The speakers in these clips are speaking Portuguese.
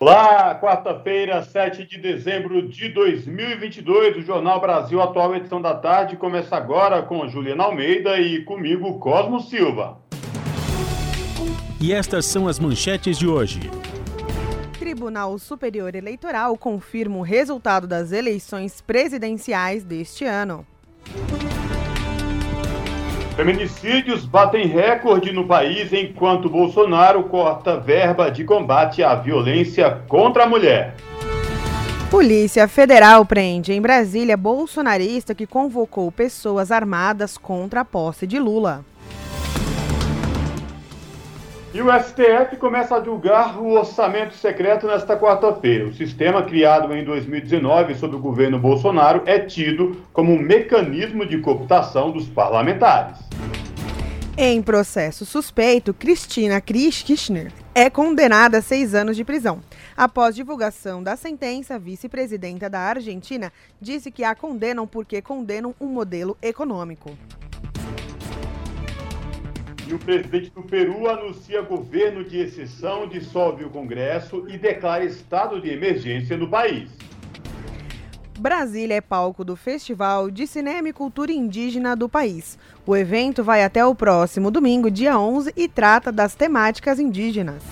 Olá, quarta-feira, 7 de dezembro de 2022, o Jornal Brasil Atual, edição da tarde, começa agora com Juliana Almeida e comigo, Cosmo Silva. E estas são as manchetes de hoje. Tribunal Superior Eleitoral confirma o resultado das eleições presidenciais deste ano. Feminicídios batem recorde no país enquanto Bolsonaro corta verba de combate à violência contra a mulher. Polícia Federal prende em Brasília bolsonarista que convocou pessoas armadas contra a posse de Lula. E o STF começa a julgar o orçamento secreto nesta quarta-feira. O sistema criado em 2019 sob o governo Bolsonaro é tido como um mecanismo de cooptação dos parlamentares. Em processo suspeito, Cristina Kirchner é condenada a seis anos de prisão. Após divulgação da sentença, a vice-presidenta da Argentina disse que a condenam porque condenam um modelo econômico. E o presidente do Peru anuncia governo de exceção, dissolve o Congresso e declara estado de emergência no país. Brasília é palco do Festival de Cinema e Cultura Indígena do país. O evento vai até o próximo domingo, dia 11, e trata das temáticas indígenas.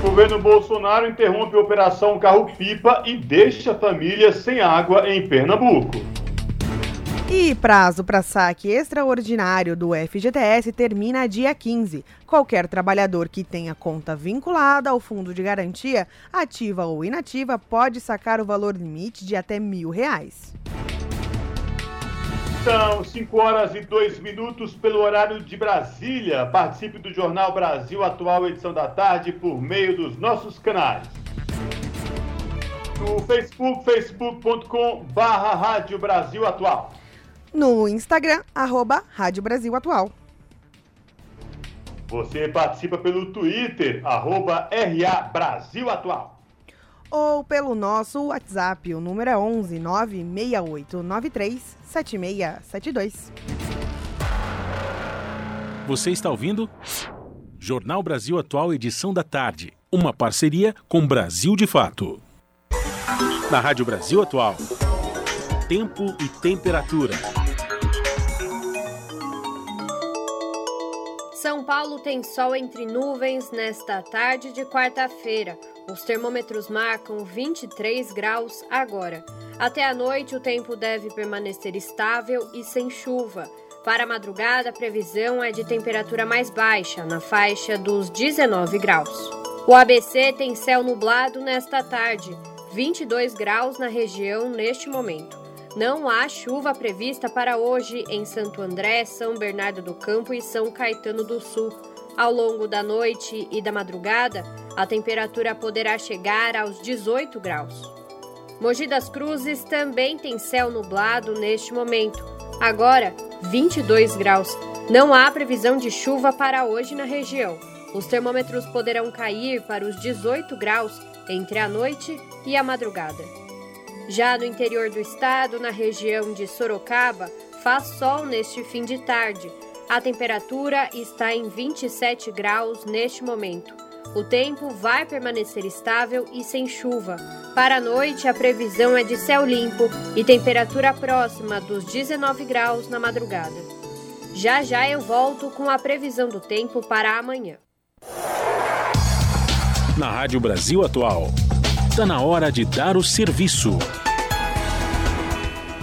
O governo Bolsonaro interrompe a Operação Carro-Pipa e deixa famílias sem água em Pernambuco. E prazo para saque extraordinário do FGTS termina dia 15. Qualquer trabalhador que tenha conta vinculada ao fundo de garantia, ativa ou inativa, pode sacar o valor limite de até mil reais. São 5 horas e 2 minutos pelo horário de Brasília. Participe do Jornal Brasil Atual, edição da tarde, por meio dos nossos canais. No Facebook, facebook.com barra Rádio Brasil Atual no Instagram, arroba Rádio Brasil Atual. Você participa pelo Twitter, arroba RA Brasil Atual. Ou pelo nosso WhatsApp, o número é 11 96893 7672. Você está ouvindo? Jornal Brasil Atual, edição da tarde. Uma parceria com Brasil de Fato. Na Rádio Brasil Atual. Tempo e temperatura. São Paulo tem sol entre nuvens nesta tarde de quarta-feira. Os termômetros marcam 23 graus agora. Até a noite, o tempo deve permanecer estável e sem chuva. Para a madrugada, a previsão é de temperatura mais baixa, na faixa dos 19 graus. O ABC tem céu nublado nesta tarde, 22 graus na região neste momento. Não há chuva prevista para hoje em Santo André, São Bernardo do Campo e São Caetano do Sul. Ao longo da noite e da madrugada, a temperatura poderá chegar aos 18 graus. Mogi das Cruzes também tem céu nublado neste momento. Agora, 22 graus. Não há previsão de chuva para hoje na região. Os termômetros poderão cair para os 18 graus entre a noite e a madrugada. Já no interior do estado, na região de Sorocaba, faz sol neste fim de tarde. A temperatura está em 27 graus neste momento. O tempo vai permanecer estável e sem chuva. Para a noite, a previsão é de céu limpo e temperatura próxima dos 19 graus na madrugada. Já já eu volto com a previsão do tempo para amanhã. Na Rádio Brasil Atual, Está na hora de dar o serviço.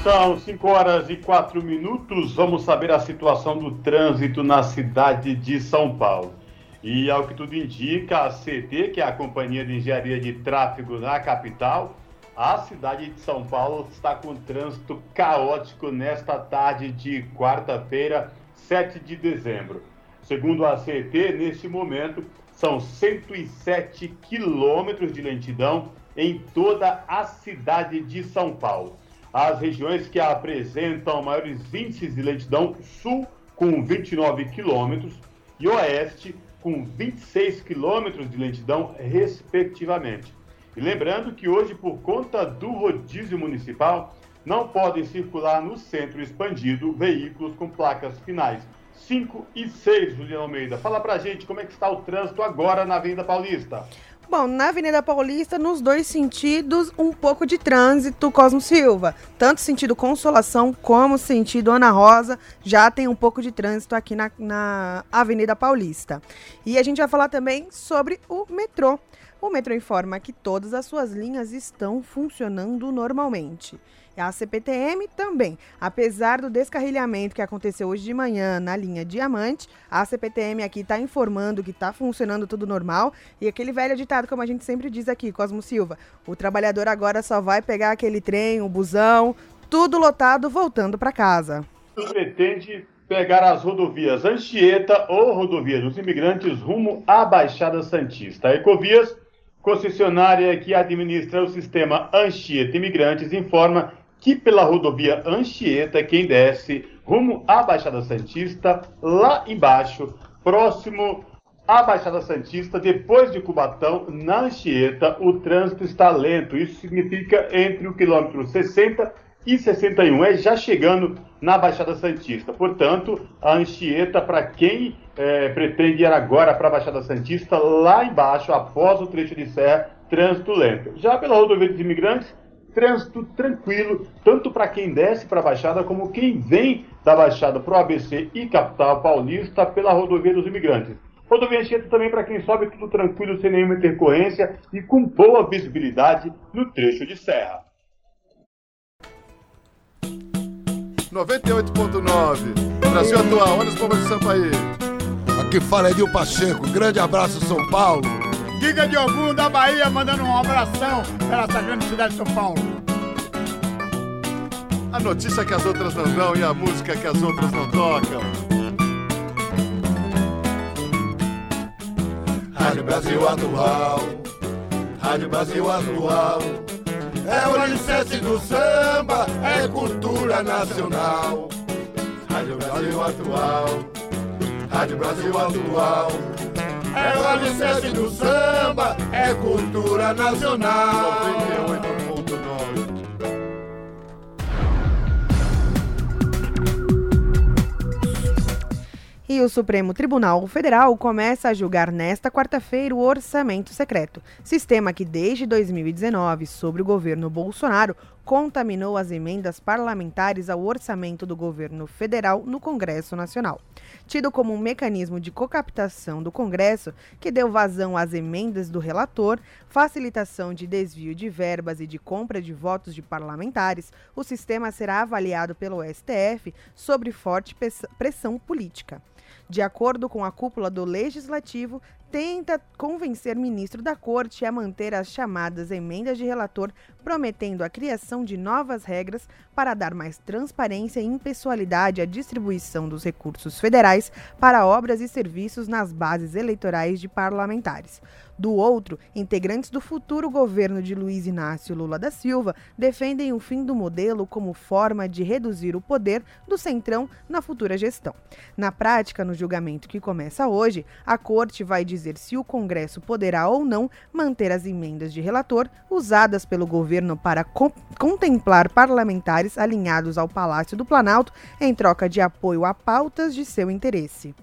São 5 horas e 4 minutos. Vamos saber a situação do trânsito na cidade de São Paulo. E ao que tudo indica, a CT, que é a Companhia de Engenharia de Tráfego na capital, a cidade de São Paulo está com trânsito caótico nesta tarde de quarta-feira, 7 de dezembro. Segundo a CET, neste momento, são 107 quilômetros de lentidão em toda a cidade de São Paulo. As regiões que apresentam maiores índices de lentidão, sul com 29 quilômetros e oeste com 26 quilômetros de lentidão, respectivamente. E lembrando que hoje, por conta do rodízio municipal, não podem circular no centro expandido veículos com placas finais 5 e 6, Juliano Almeida. Fala pra gente como é que está o trânsito agora na Avenida Paulista. Bom, na Avenida Paulista, nos dois sentidos, um pouco de trânsito, Cosmo Silva. Tanto sentido Consolação como sentido Ana Rosa, já tem um pouco de trânsito aqui na, na Avenida Paulista. E a gente vai falar também sobre o metrô. O metrô informa que todas as suas linhas estão funcionando normalmente. A CPTM também. Apesar do descarrilhamento que aconteceu hoje de manhã na linha Diamante, a CPTM aqui está informando que está funcionando tudo normal. E aquele velho ditado, como a gente sempre diz aqui, Cosmo Silva: o trabalhador agora só vai pegar aquele trem, o busão, tudo lotado, voltando para casa. Pretende pegar as rodovias Anchieta ou rodovia dos imigrantes rumo à Baixada Santista. A Ecovias, concessionária que administra o sistema Anchieta Imigrantes, informa que pela rodovia Anchieta, quem desce rumo à Baixada Santista, lá embaixo, próximo à Baixada Santista, depois de Cubatão, na Anchieta, o trânsito está lento. Isso significa entre o quilômetro 60 e 61, é já chegando na Baixada Santista. Portanto, a Anchieta, para quem é, pretende ir agora para a Baixada Santista, lá embaixo, após o trecho de serra, trânsito lento. Já pela rodovia dos imigrantes, trânsito tranquilo, tanto para quem desce para a Baixada como quem vem da Baixada para o ABC e capital paulista pela rodovia dos imigrantes. Rodovia Anchieta também para quem sobe tudo tranquilo, sem nenhuma intercorrência e com boa visibilidade no trecho de serra. 98.9 Brasil Atual, olha os bombas de Sampaí. Aqui fala Edil Pacheco, grande abraço São Paulo. Giga de Ogum da Bahia mandando um abração para essa grande cidade de São Paulo. A notícia que as outras não dão e a música que as outras não tocam. Rádio Brasil Atual, Rádio Brasil Atual. É o alicerce do samba, é cultura nacional. Rádio Brasil Atual, Rádio Brasil Atual. É o alicerce do samba, é cultura nacional. 98.9 E o Supremo Tribunal Federal começa a julgar nesta quarta-feira o orçamento secreto, sistema que desde 2019, sobre o governo Bolsonaro, contaminou as emendas parlamentares ao orçamento do governo federal no Congresso Nacional. Tido como um mecanismo de cocaptação do Congresso, que deu vazão às emendas do relator, facilitação de desvio de verbas e de compra de votos de parlamentares, o sistema será avaliado pelo STF sobre forte pressão política. De acordo com a cúpula do Legislativo, tenta convencer ministro da Corte a manter as chamadas emendas de relator, prometendo a criação de novas regras para dar mais transparência e impessoalidade à distribuição dos recursos federais para obras e serviços nas bases eleitorais de parlamentares. Do outro, integrantes do futuro governo de Luiz Inácio Lula da Silva defendem o fim do modelo como forma de reduzir o poder do Centrão na futura gestão. Na prática, no julgamento que começa hoje, a Corte vai dizer se o Congresso poderá ou não manter as emendas de relator usadas pelo governo para co contemplar parlamentares alinhados ao Palácio do Planalto em troca de apoio a pautas de seu interesse.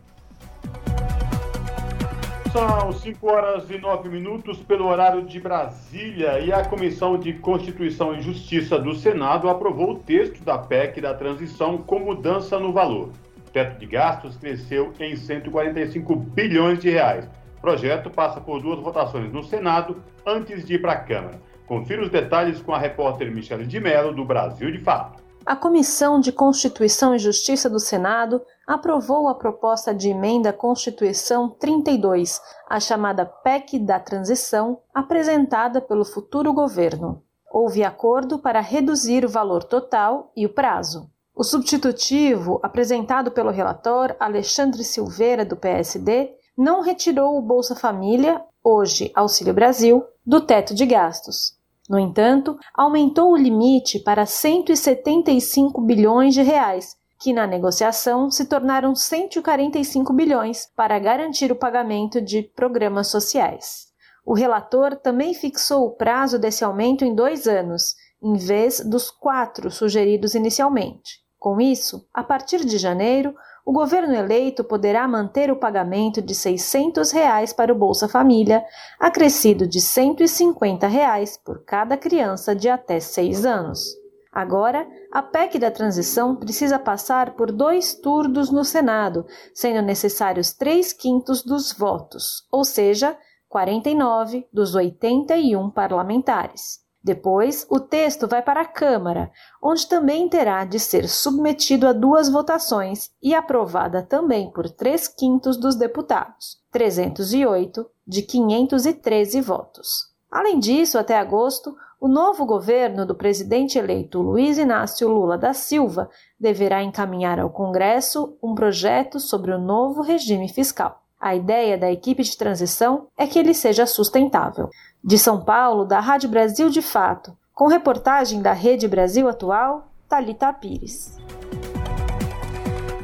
São 5 horas e 9 minutos pelo horário de Brasília e a Comissão de Constituição e Justiça do Senado aprovou o texto da PEC da transição com mudança no valor. O teto de gastos cresceu em 145 bilhões de reais. O projeto passa por duas votações no Senado antes de ir para a Câmara. Confira os detalhes com a repórter Michele de Mello, do Brasil de Fato. A Comissão de Constituição e Justiça do Senado aprovou a proposta de emenda à Constituição 32, a chamada PEC da Transição, apresentada pelo futuro governo. Houve acordo para reduzir o valor total e o prazo. O substitutivo, apresentado pelo relator Alexandre Silveira, do PSD, não retirou o Bolsa Família, hoje Auxílio Brasil, do teto de gastos. No entanto, aumentou o limite para 175 bilhões de reais, que na negociação se tornaram 145 bilhões para garantir o pagamento de programas sociais. O relator também fixou o prazo desse aumento em dois anos, em vez dos quatro sugeridos inicialmente. Com isso, a partir de janeiro, o governo eleito poderá manter o pagamento de 600 reais para o Bolsa Família, acrescido de 150 reais por cada criança de até seis anos. Agora, a PEC da transição precisa passar por dois turnos no Senado, sendo necessários três quintos dos votos, ou seja, 49 dos 81 parlamentares. Depois, o texto vai para a Câmara, onde também terá de ser submetido a duas votações e aprovada também por três quintos dos deputados, 308 de 513 votos. Além disso, até agosto, o novo governo do presidente eleito Luiz Inácio Lula da Silva deverá encaminhar ao Congresso um projeto sobre o novo regime fiscal. A ideia da equipe de transição é que ele seja sustentável. De São Paulo, da Rádio Brasil de Fato, com reportagem da Rede Brasil Atual, Talita Pires.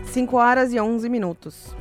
5 horas e 11 minutos.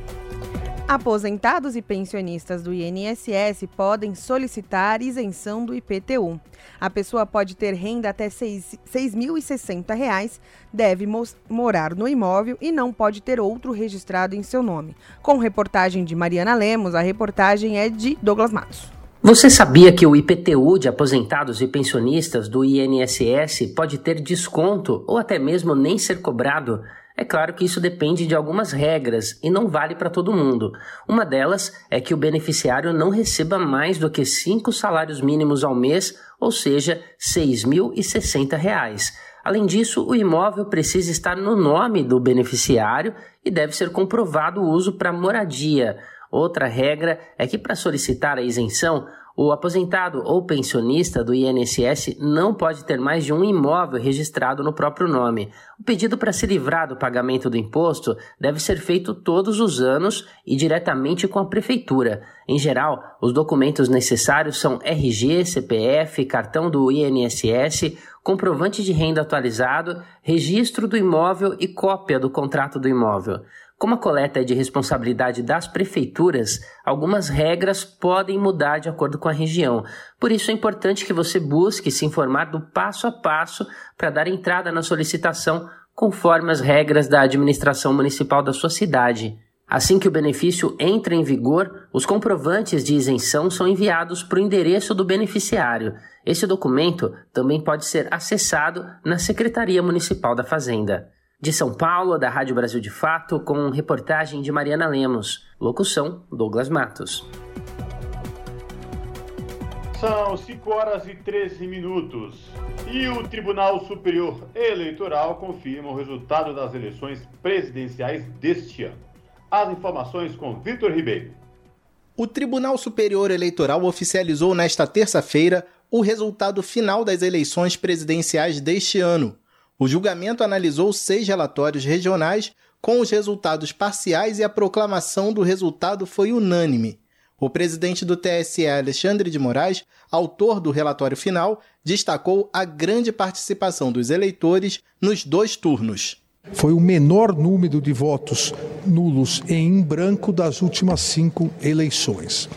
Aposentados e pensionistas do INSS podem solicitar isenção do IPTU. A pessoa pode ter renda até R$ 6.060, deve morar no imóvel e não pode ter outro registrado em seu nome. Com reportagem de Mariana Lemos, a reportagem é de Douglas Matos. Você sabia que o IPTU de aposentados e pensionistas do INSS pode ter desconto ou até mesmo nem ser cobrado? É claro que isso depende de algumas regras e não vale para todo mundo. Uma delas é que o beneficiário não receba mais do que cinco salários mínimos ao mês, ou seja, R$ 6.060. Além disso, o imóvel precisa estar no nome do beneficiário e deve ser comprovado o uso para moradia. Outra regra é que, para solicitar a isenção, o aposentado ou pensionista do INSS não pode ter mais de um imóvel registrado no próprio nome. O pedido para se livrar do pagamento do imposto deve ser feito todos os anos e diretamente com a prefeitura. Em geral, os documentos necessários são RG, CPF, cartão do INSS, comprovante de renda atualizado, registro do imóvel e cópia do contrato do imóvel. Como a coleta é de responsabilidade das prefeituras, algumas regras podem mudar de acordo com a região. Por isso é importante que você busque se informar do passo a passo para dar entrada na solicitação conforme as regras da administração municipal da sua cidade. Assim que o benefício entra em vigor, os comprovantes de isenção são enviados para o endereço do beneficiário. Esse documento também pode ser acessado na Secretaria Municipal da Fazenda. De São Paulo, da Rádio Brasil de Fato, com reportagem de Mariana Lemos. Locução: Douglas Matos. São 5 horas e 13 minutos. E o Tribunal Superior Eleitoral confirma o resultado das eleições presidenciais deste ano. As informações com Vitor Ribeiro. O Tribunal Superior Eleitoral oficializou nesta terça-feira o resultado final das eleições presidenciais deste ano. O julgamento analisou seis relatórios regionais com os resultados parciais e a proclamação do resultado foi unânime. O presidente do TSE, Alexandre de Moraes, autor do relatório final, destacou a grande participação dos eleitores nos dois turnos. Foi o menor número de votos nulos em branco das últimas cinco eleições.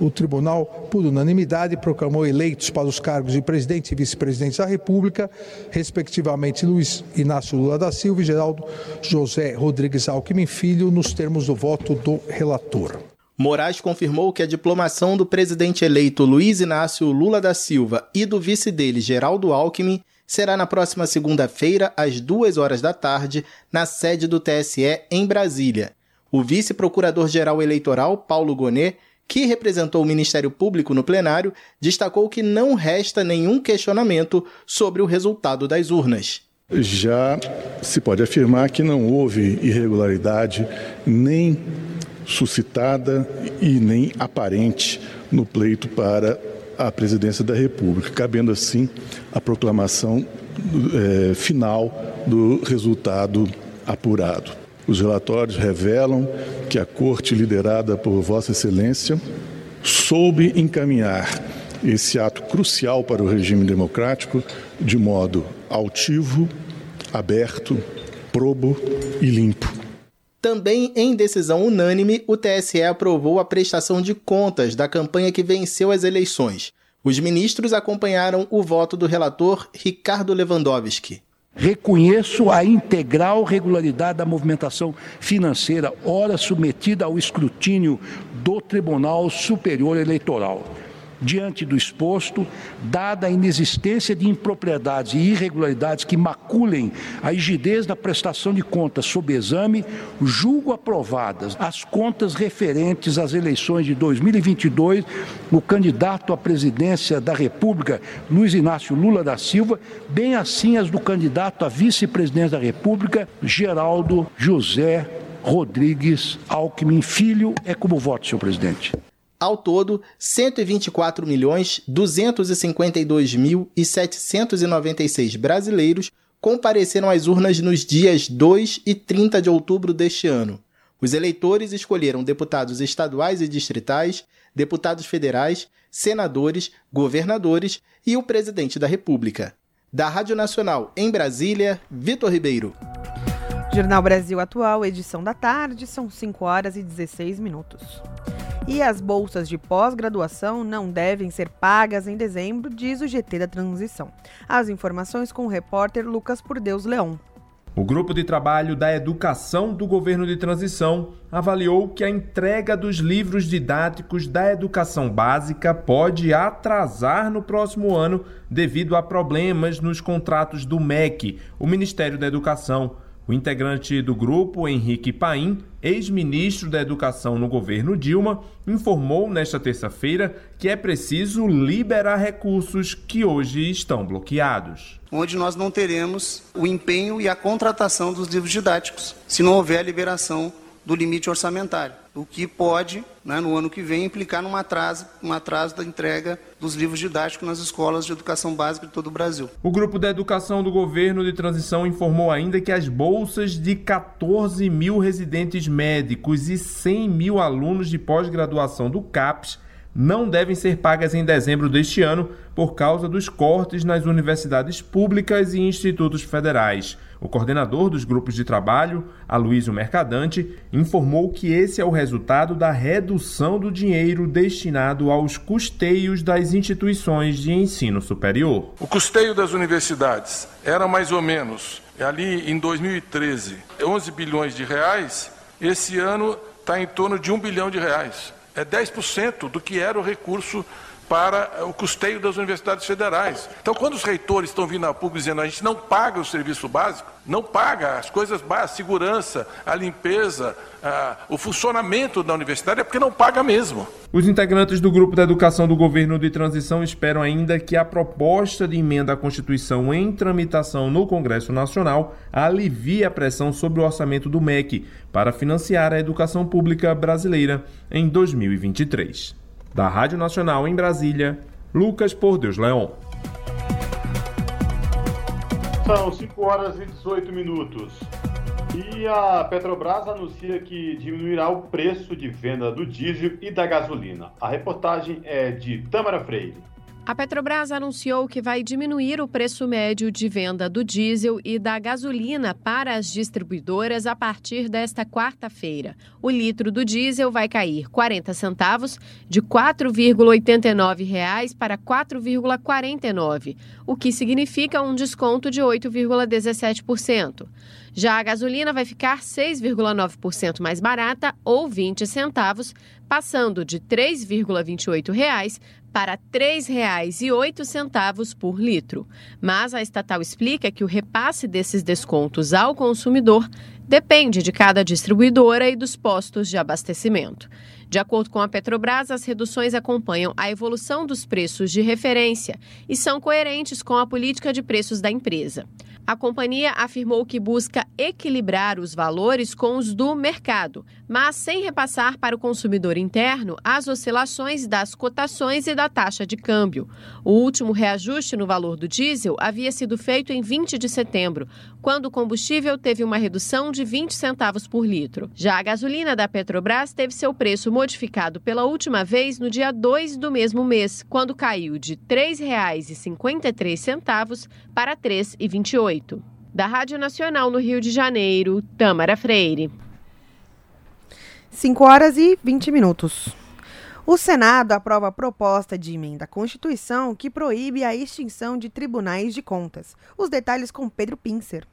O tribunal, por unanimidade, proclamou eleitos para os cargos de presidente e vice-presidente da República, respectivamente Luiz Inácio Lula da Silva e Geraldo José Rodrigues Alckmin Filho, nos termos do voto do relator. Moraes confirmou que a diplomação do presidente eleito Luiz Inácio Lula da Silva e do vice dele, Geraldo Alckmin, será na próxima segunda-feira, às duas horas da tarde, na sede do TSE em Brasília. O vice-procurador-geral eleitoral, Paulo Gonet, que representou o Ministério Público no plenário, destacou que não resta nenhum questionamento sobre o resultado das urnas. Já se pode afirmar que não houve irregularidade nem suscitada e nem aparente no pleito para a presidência da República, cabendo assim a proclamação é, final do resultado apurado. Os relatórios revelam que a Corte, liderada por Vossa Excelência, soube encaminhar esse ato crucial para o regime democrático de modo altivo, aberto, probo e limpo. Também em decisão unânime, o TSE aprovou a prestação de contas da campanha que venceu as eleições. Os ministros acompanharam o voto do relator Ricardo Lewandowski. Reconheço a integral regularidade da movimentação financeira, ora submetida ao escrutínio do Tribunal Superior Eleitoral. Diante do exposto, dada a inexistência de impropriedades e irregularidades que maculem a rigidez da prestação de contas sob exame, julgo aprovadas as contas referentes às eleições de 2022 o candidato à presidência da República, Luiz Inácio Lula da Silva, bem assim as do candidato à vice-presidência da República, Geraldo José Rodrigues Alckmin Filho. É como voto, senhor presidente. Ao todo, 124 milhões 252 mil 796 brasileiros compareceram às urnas nos dias 2 e 30 de outubro deste ano. Os eleitores escolheram deputados estaduais e distritais, deputados federais, senadores, governadores e o presidente da República. Da Rádio Nacional em Brasília, Vitor Ribeiro. Jornal Brasil Atual, edição da tarde, são 5 horas e 16 minutos. E as bolsas de pós-graduação não devem ser pagas em dezembro, diz o GT da Transição. As informações com o repórter Lucas Por Deus Leão. O grupo de trabalho da educação do governo de transição avaliou que a entrega dos livros didáticos da educação básica pode atrasar no próximo ano devido a problemas nos contratos do MEC, o Ministério da Educação. O integrante do grupo, Henrique Paim, ex-ministro da Educação no governo Dilma, informou nesta terça-feira que é preciso liberar recursos que hoje estão bloqueados. Onde nós não teremos o empenho e a contratação dos livros didáticos, se não houver a liberação do limite orçamentário, o que pode, né, no ano que vem, implicar num atraso, um atraso da entrega dos livros didáticos nas escolas de educação básica de todo o Brasil. O grupo da educação do governo de transição informou ainda que as bolsas de 14 mil residentes médicos e 100 mil alunos de pós-graduação do CAPES não devem ser pagas em dezembro deste ano por causa dos cortes nas universidades públicas e institutos federais. O coordenador dos grupos de trabalho, Aloysio Mercadante, informou que esse é o resultado da redução do dinheiro destinado aos custeios das instituições de ensino superior. O custeio das universidades era mais ou menos, ali em 2013, 11 bilhões de reais, esse ano está em torno de 1 bilhão de reais. É 10% do que era o recurso para o custeio das universidades federais. Então, quando os reitores estão vindo a público dizendo a gente não paga o serviço básico, não paga as coisas básicas, a segurança, a limpeza, a, o funcionamento da universidade, é porque não paga mesmo. Os integrantes do grupo da educação do governo de transição esperam ainda que a proposta de emenda à Constituição em tramitação no Congresso Nacional alivie a pressão sobre o orçamento do MEC para financiar a educação pública brasileira em 2023. Da Rádio Nacional em Brasília, Lucas Por Deus Leão. São 5 horas e 18 minutos. E a Petrobras anuncia que diminuirá o preço de venda do diesel e da gasolina. A reportagem é de Tamara Freire. A Petrobras anunciou que vai diminuir o preço médio de venda do diesel e da gasolina para as distribuidoras a partir desta quarta-feira. O litro do diesel vai cair 40 centavos, de R$ 4,89 para R$ 4,49, o que significa um desconto de 8,17%. Já a gasolina vai ficar 6,9% mais barata, ou 20 centavos, passando de R$ 3,28 para R$ 3,08 por litro. Mas a estatal explica que o repasse desses descontos ao consumidor depende de cada distribuidora e dos postos de abastecimento. De acordo com a Petrobras, as reduções acompanham a evolução dos preços de referência e são coerentes com a política de preços da empresa. A companhia afirmou que busca equilibrar os valores com os do mercado, mas sem repassar para o consumidor interno as oscilações das cotações e da taxa de câmbio. O último reajuste no valor do diesel havia sido feito em 20 de setembro, quando o combustível teve uma redução de 20 centavos por litro. Já a gasolina da Petrobras teve seu preço modificado pela última vez no dia 2 do mesmo mês, quando caiu de R$ 3,53 para R$ 3,28. Da Rádio Nacional no Rio de Janeiro, Tâmara Freire. 5 horas e 20 minutos. O Senado aprova a proposta de emenda à Constituição que proíbe a extinção de tribunais de contas. Os detalhes com Pedro Pincer.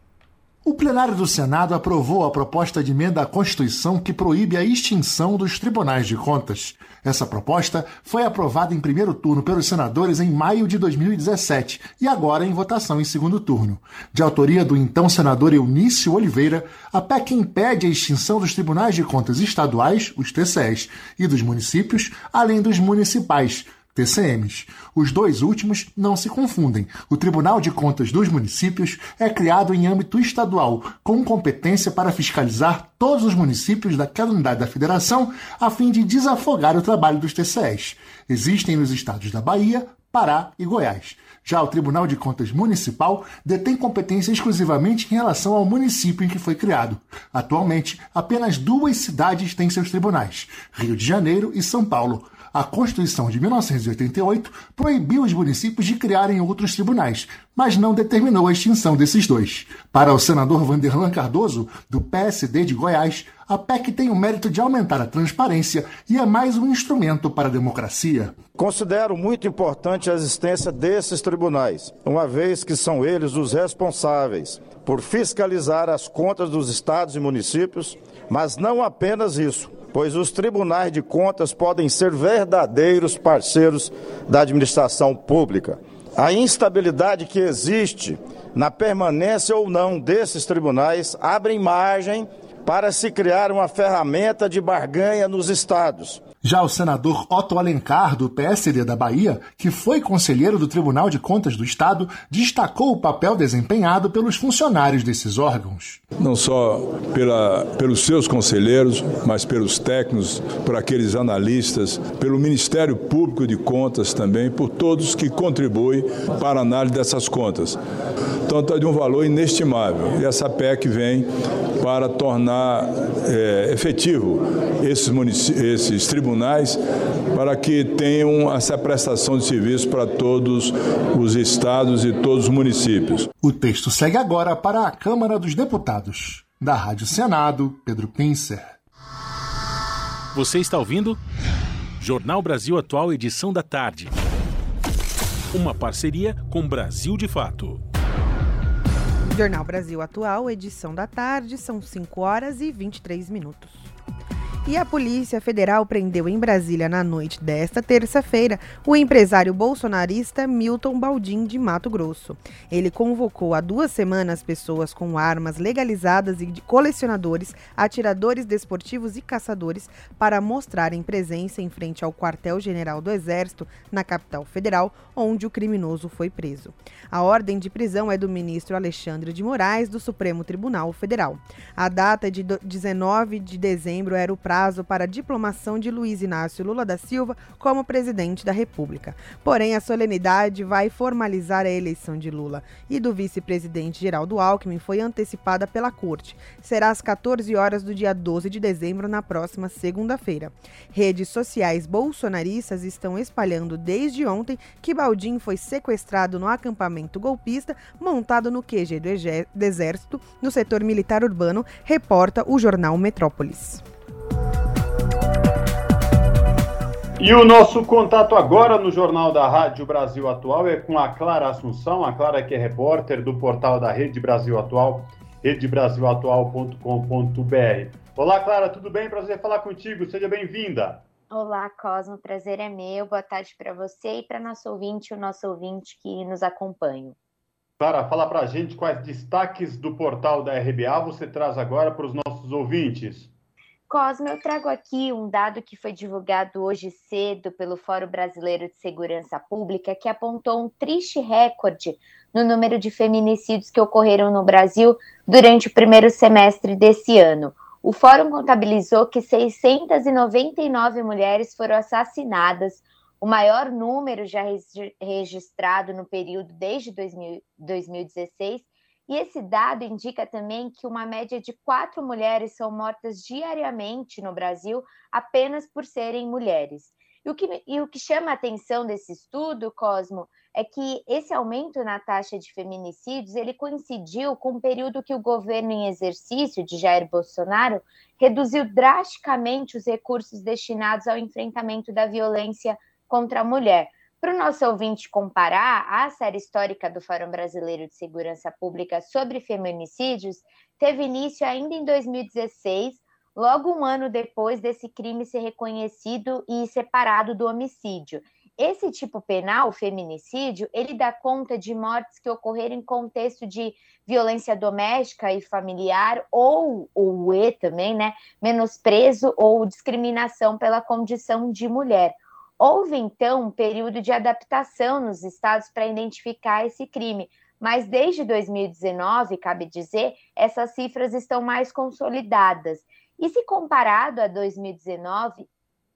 O plenário do Senado aprovou a proposta de emenda à Constituição que proíbe a extinção dos tribunais de contas. Essa proposta foi aprovada em primeiro turno pelos senadores em maio de 2017 e agora em votação em segundo turno. De autoria do então senador Eunício Oliveira, a PEC impede a extinção dos tribunais de contas estaduais, os TCEs, e dos municípios, além dos municipais TCMs. Os dois últimos não se confundem. O Tribunal de Contas dos Municípios é criado em âmbito estadual, com competência para fiscalizar todos os municípios daquela unidade da federação, a fim de desafogar o trabalho dos TCEs. Existem nos estados da Bahia, Pará e Goiás. Já o Tribunal de Contas Municipal detém competência exclusivamente em relação ao município em que foi criado. Atualmente, apenas duas cidades têm seus tribunais: Rio de Janeiro e São Paulo a Constituição de 1988 proibiu os municípios de criarem outros tribunais, mas não determinou a extinção desses dois. Para o senador Vanderlan Cardoso, do PSD de Goiás, a PEC tem o mérito de aumentar a transparência e é mais um instrumento para a democracia. Considero muito importante a existência desses tribunais, uma vez que são eles os responsáveis por fiscalizar as contas dos estados e municípios, mas não apenas isso pois os tribunais de contas podem ser verdadeiros parceiros da administração pública. A instabilidade que existe na permanência ou não desses tribunais abre margem para se criar uma ferramenta de barganha nos estados, já o senador Otto Alencar, do PSD da Bahia, que foi conselheiro do Tribunal de Contas do Estado, destacou o papel desempenhado pelos funcionários desses órgãos. Não só pela, pelos seus conselheiros, mas pelos técnicos, por aqueles analistas, pelo Ministério Público de Contas também, por todos que contribuem para a análise dessas contas. Então, está de um valor inestimável. E essa PEC vem para tornar é, efetivo esses, esses tribunais tribunais para que tenham essa prestação de serviço para todos os estados e todos os municípios. O texto segue agora para a Câmara dos Deputados. Da Rádio Senado, Pedro Pincer. Você está ouvindo? Jornal Brasil Atual, edição da tarde. Uma parceria com Brasil de Fato. Jornal Brasil Atual, edição da tarde, são 5 horas e 23 minutos. E a Polícia Federal prendeu em Brasília na noite desta terça-feira o empresário bolsonarista Milton Baldim de Mato Grosso. Ele convocou há duas semanas pessoas com armas legalizadas e de colecionadores, atiradores desportivos e caçadores para mostrarem presença em frente ao quartel-general do Exército na capital federal, onde o criminoso foi preso. A ordem de prisão é do ministro Alexandre de Moraes do Supremo Tribunal Federal. A data de 19 de dezembro era o prazo prazo para a diplomação de Luiz Inácio Lula da Silva como presidente da República. Porém, a solenidade vai formalizar a eleição de Lula e do vice-presidente Geraldo Alckmin foi antecipada pela Corte. Será às 14 horas do dia 12 de dezembro, na próxima segunda-feira. Redes sociais bolsonaristas estão espalhando desde ontem que Baldim foi sequestrado no acampamento golpista montado no QG do Exército, no setor militar urbano, reporta o jornal Metrópolis. E o nosso contato agora no Jornal da Rádio Brasil Atual é com a Clara Assunção, a Clara que é repórter do portal da Rede Brasil Atual, redebrasilatual.com.br. Olá, Clara, tudo bem? Prazer falar contigo, seja bem-vinda. Olá, Cosmo, prazer é meu. Boa tarde para você e para nosso ouvinte, o nosso ouvinte que nos acompanha. Clara, fala para a gente quais destaques do portal da RBA você traz agora para os nossos ouvintes. Cosme, eu trago aqui um dado que foi divulgado hoje cedo pelo Fórum Brasileiro de Segurança Pública, que apontou um triste recorde no número de feminicídios que ocorreram no Brasil durante o primeiro semestre desse ano. O Fórum contabilizou que 699 mulheres foram assassinadas, o maior número já registrado no período desde 2000, 2016 e esse dado indica também que uma média de quatro mulheres são mortas diariamente no Brasil apenas por serem mulheres. E o que, e o que chama a atenção desse estudo, Cosmo, é que esse aumento na taxa de feminicídios ele coincidiu com o um período que o governo em exercício de Jair Bolsonaro reduziu drasticamente os recursos destinados ao enfrentamento da violência contra a mulher. Para o nosso ouvinte comparar, a série histórica do Fórum Brasileiro de Segurança Pública sobre feminicídios teve início ainda em 2016, logo um ano depois desse crime ser reconhecido e separado do homicídio. Esse tipo penal, o feminicídio, ele dá conta de mortes que ocorreram em contexto de violência doméstica e familiar ou o E também, né, menosprezo ou discriminação pela condição de mulher. Houve, então, um período de adaptação nos estados para identificar esse crime, mas desde 2019, cabe dizer, essas cifras estão mais consolidadas. E se comparado a 2019,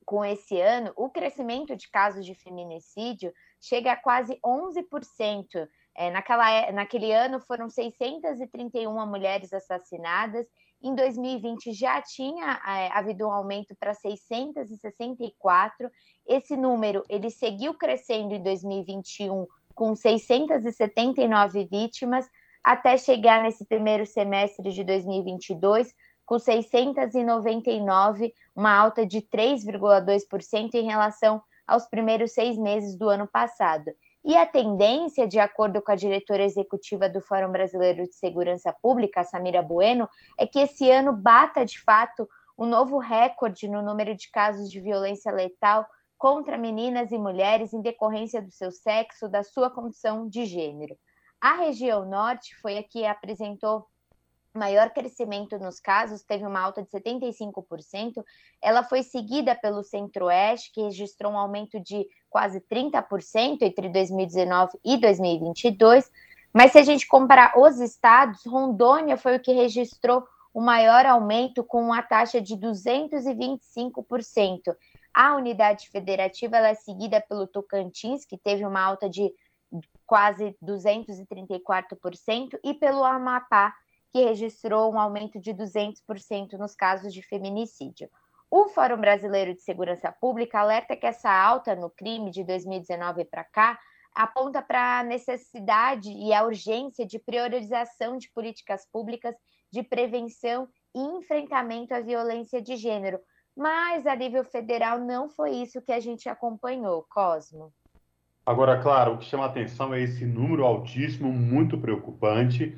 com esse ano, o crescimento de casos de feminicídio chega a quase 11%. É, naquela, é, naquele ano foram 631 mulheres assassinadas em 2020 já tinha é, havido um aumento para 664. Esse número ele seguiu crescendo em 2021 com 679 vítimas, até chegar nesse primeiro semestre de 2022 com 699, uma alta de 3,2% em relação aos primeiros seis meses do ano passado. E a tendência, de acordo com a diretora executiva do Fórum Brasileiro de Segurança Pública, Samira Bueno, é que esse ano bata de fato um novo recorde no número de casos de violência letal contra meninas e mulheres em decorrência do seu sexo, da sua condição de gênero. A região norte foi a que apresentou maior crescimento nos casos, teve uma alta de 75%. Ela foi seguida pelo Centro-Oeste, que registrou um aumento de quase 30% entre 2019 e 2022. Mas se a gente comparar os estados, Rondônia foi o que registrou o maior aumento, com uma taxa de 225%. A unidade federativa é seguida pelo Tocantins, que teve uma alta de quase 234%, e pelo Amapá, que registrou um aumento de 200% nos casos de feminicídio. O Fórum Brasileiro de Segurança Pública alerta que essa alta no crime de 2019 para cá aponta para a necessidade e a urgência de priorização de políticas públicas de prevenção e enfrentamento à violência de gênero. Mas a nível federal não foi isso que a gente acompanhou, Cosmo. Agora, claro, o que chama atenção é esse número altíssimo, muito preocupante.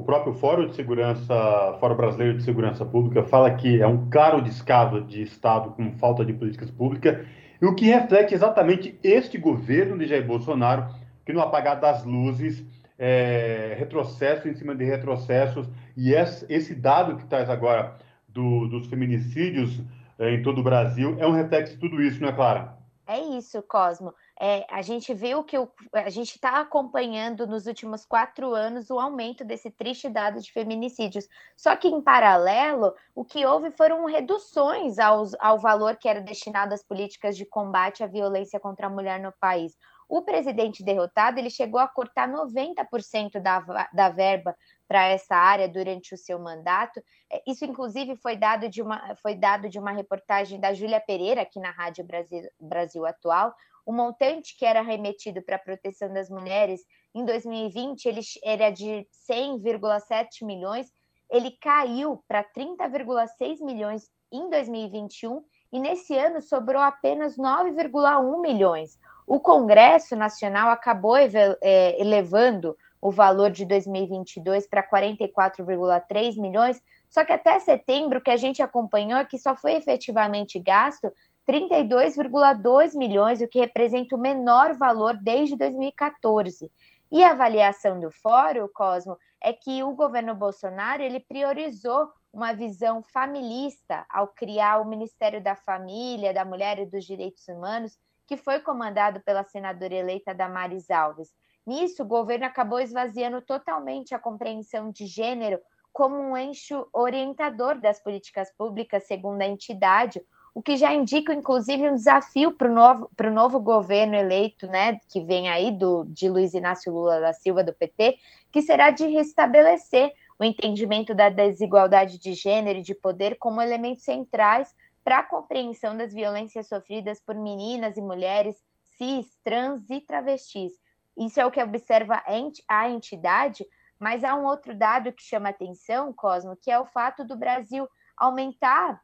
O próprio Fórum de Segurança, Fórum Brasileiro de Segurança Pública, fala que é um claro descaso de Estado com falta de políticas públicas, e o que reflete exatamente este governo de Jair Bolsonaro, que no apagar das luzes, é, retrocesso em cima de retrocessos, e esse dado que traz agora do, dos feminicídios é, em todo o Brasil é um reflexo de tudo isso, não é, Clara? É isso, Cosmo é, a gente viu que o, a gente está acompanhando nos últimos quatro anos o aumento desse triste dado de feminicídios. Só que, em paralelo, o que houve foram reduções aos, ao valor que era destinado às políticas de combate à violência contra a mulher no país. O presidente derrotado ele chegou a cortar 90% da, da verba para essa área durante o seu mandato. É, isso, inclusive, foi dado de uma, foi dado de uma reportagem da Júlia Pereira, aqui na Rádio Brasil, Brasil Atual, o montante que era remetido para a proteção das mulheres em 2020 ele era de 100,7 milhões, ele caiu para 30,6 milhões em 2021 e nesse ano sobrou apenas 9,1 milhões. O Congresso Nacional acabou é, elevando o valor de 2022 para 44,3 milhões, só que até setembro o que a gente acompanhou é que só foi efetivamente gasto 32,2 milhões, o que representa o menor valor desde 2014. E a avaliação do fórum, Cosmo, é que o governo Bolsonaro ele priorizou uma visão familista ao criar o Ministério da Família, da Mulher e dos Direitos Humanos, que foi comandado pela senadora eleita Damares Alves. Nisso, o governo acabou esvaziando totalmente a compreensão de gênero como um eixo orientador das políticas públicas, segundo a entidade, o que já indica, inclusive, um desafio para o novo, novo governo eleito, né, que vem aí do, de Luiz Inácio Lula da Silva, do PT, que será de restabelecer o entendimento da desigualdade de gênero e de poder como elementos centrais para a compreensão das violências sofridas por meninas e mulheres cis, trans e travestis. Isso é o que observa a entidade, mas há um outro dado que chama atenção, Cosmo, que é o fato do Brasil aumentar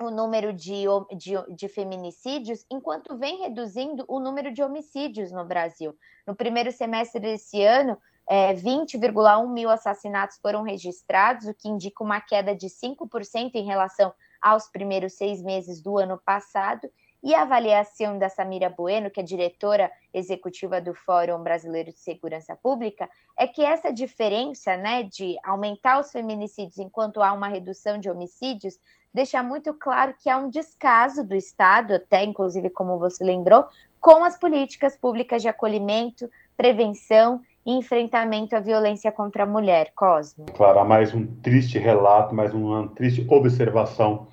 o número de, de, de, feminicídios, enquanto vem reduzindo o número de homicídios no Brasil. No primeiro semestre desse ano, é, 20,1 mil assassinatos foram registrados, o que indica uma queda de 5% em relação aos primeiros seis meses do ano passado. E a avaliação da Samira Bueno, que é diretora executiva do Fórum Brasileiro de Segurança Pública, é que essa diferença né, de aumentar os feminicídios enquanto há uma redução de homicídios deixa muito claro que há um descaso do Estado, até inclusive como você lembrou, com as políticas públicas de acolhimento, prevenção e enfrentamento à violência contra a mulher. Cosmo. Clara, mais um triste relato, mais uma triste observação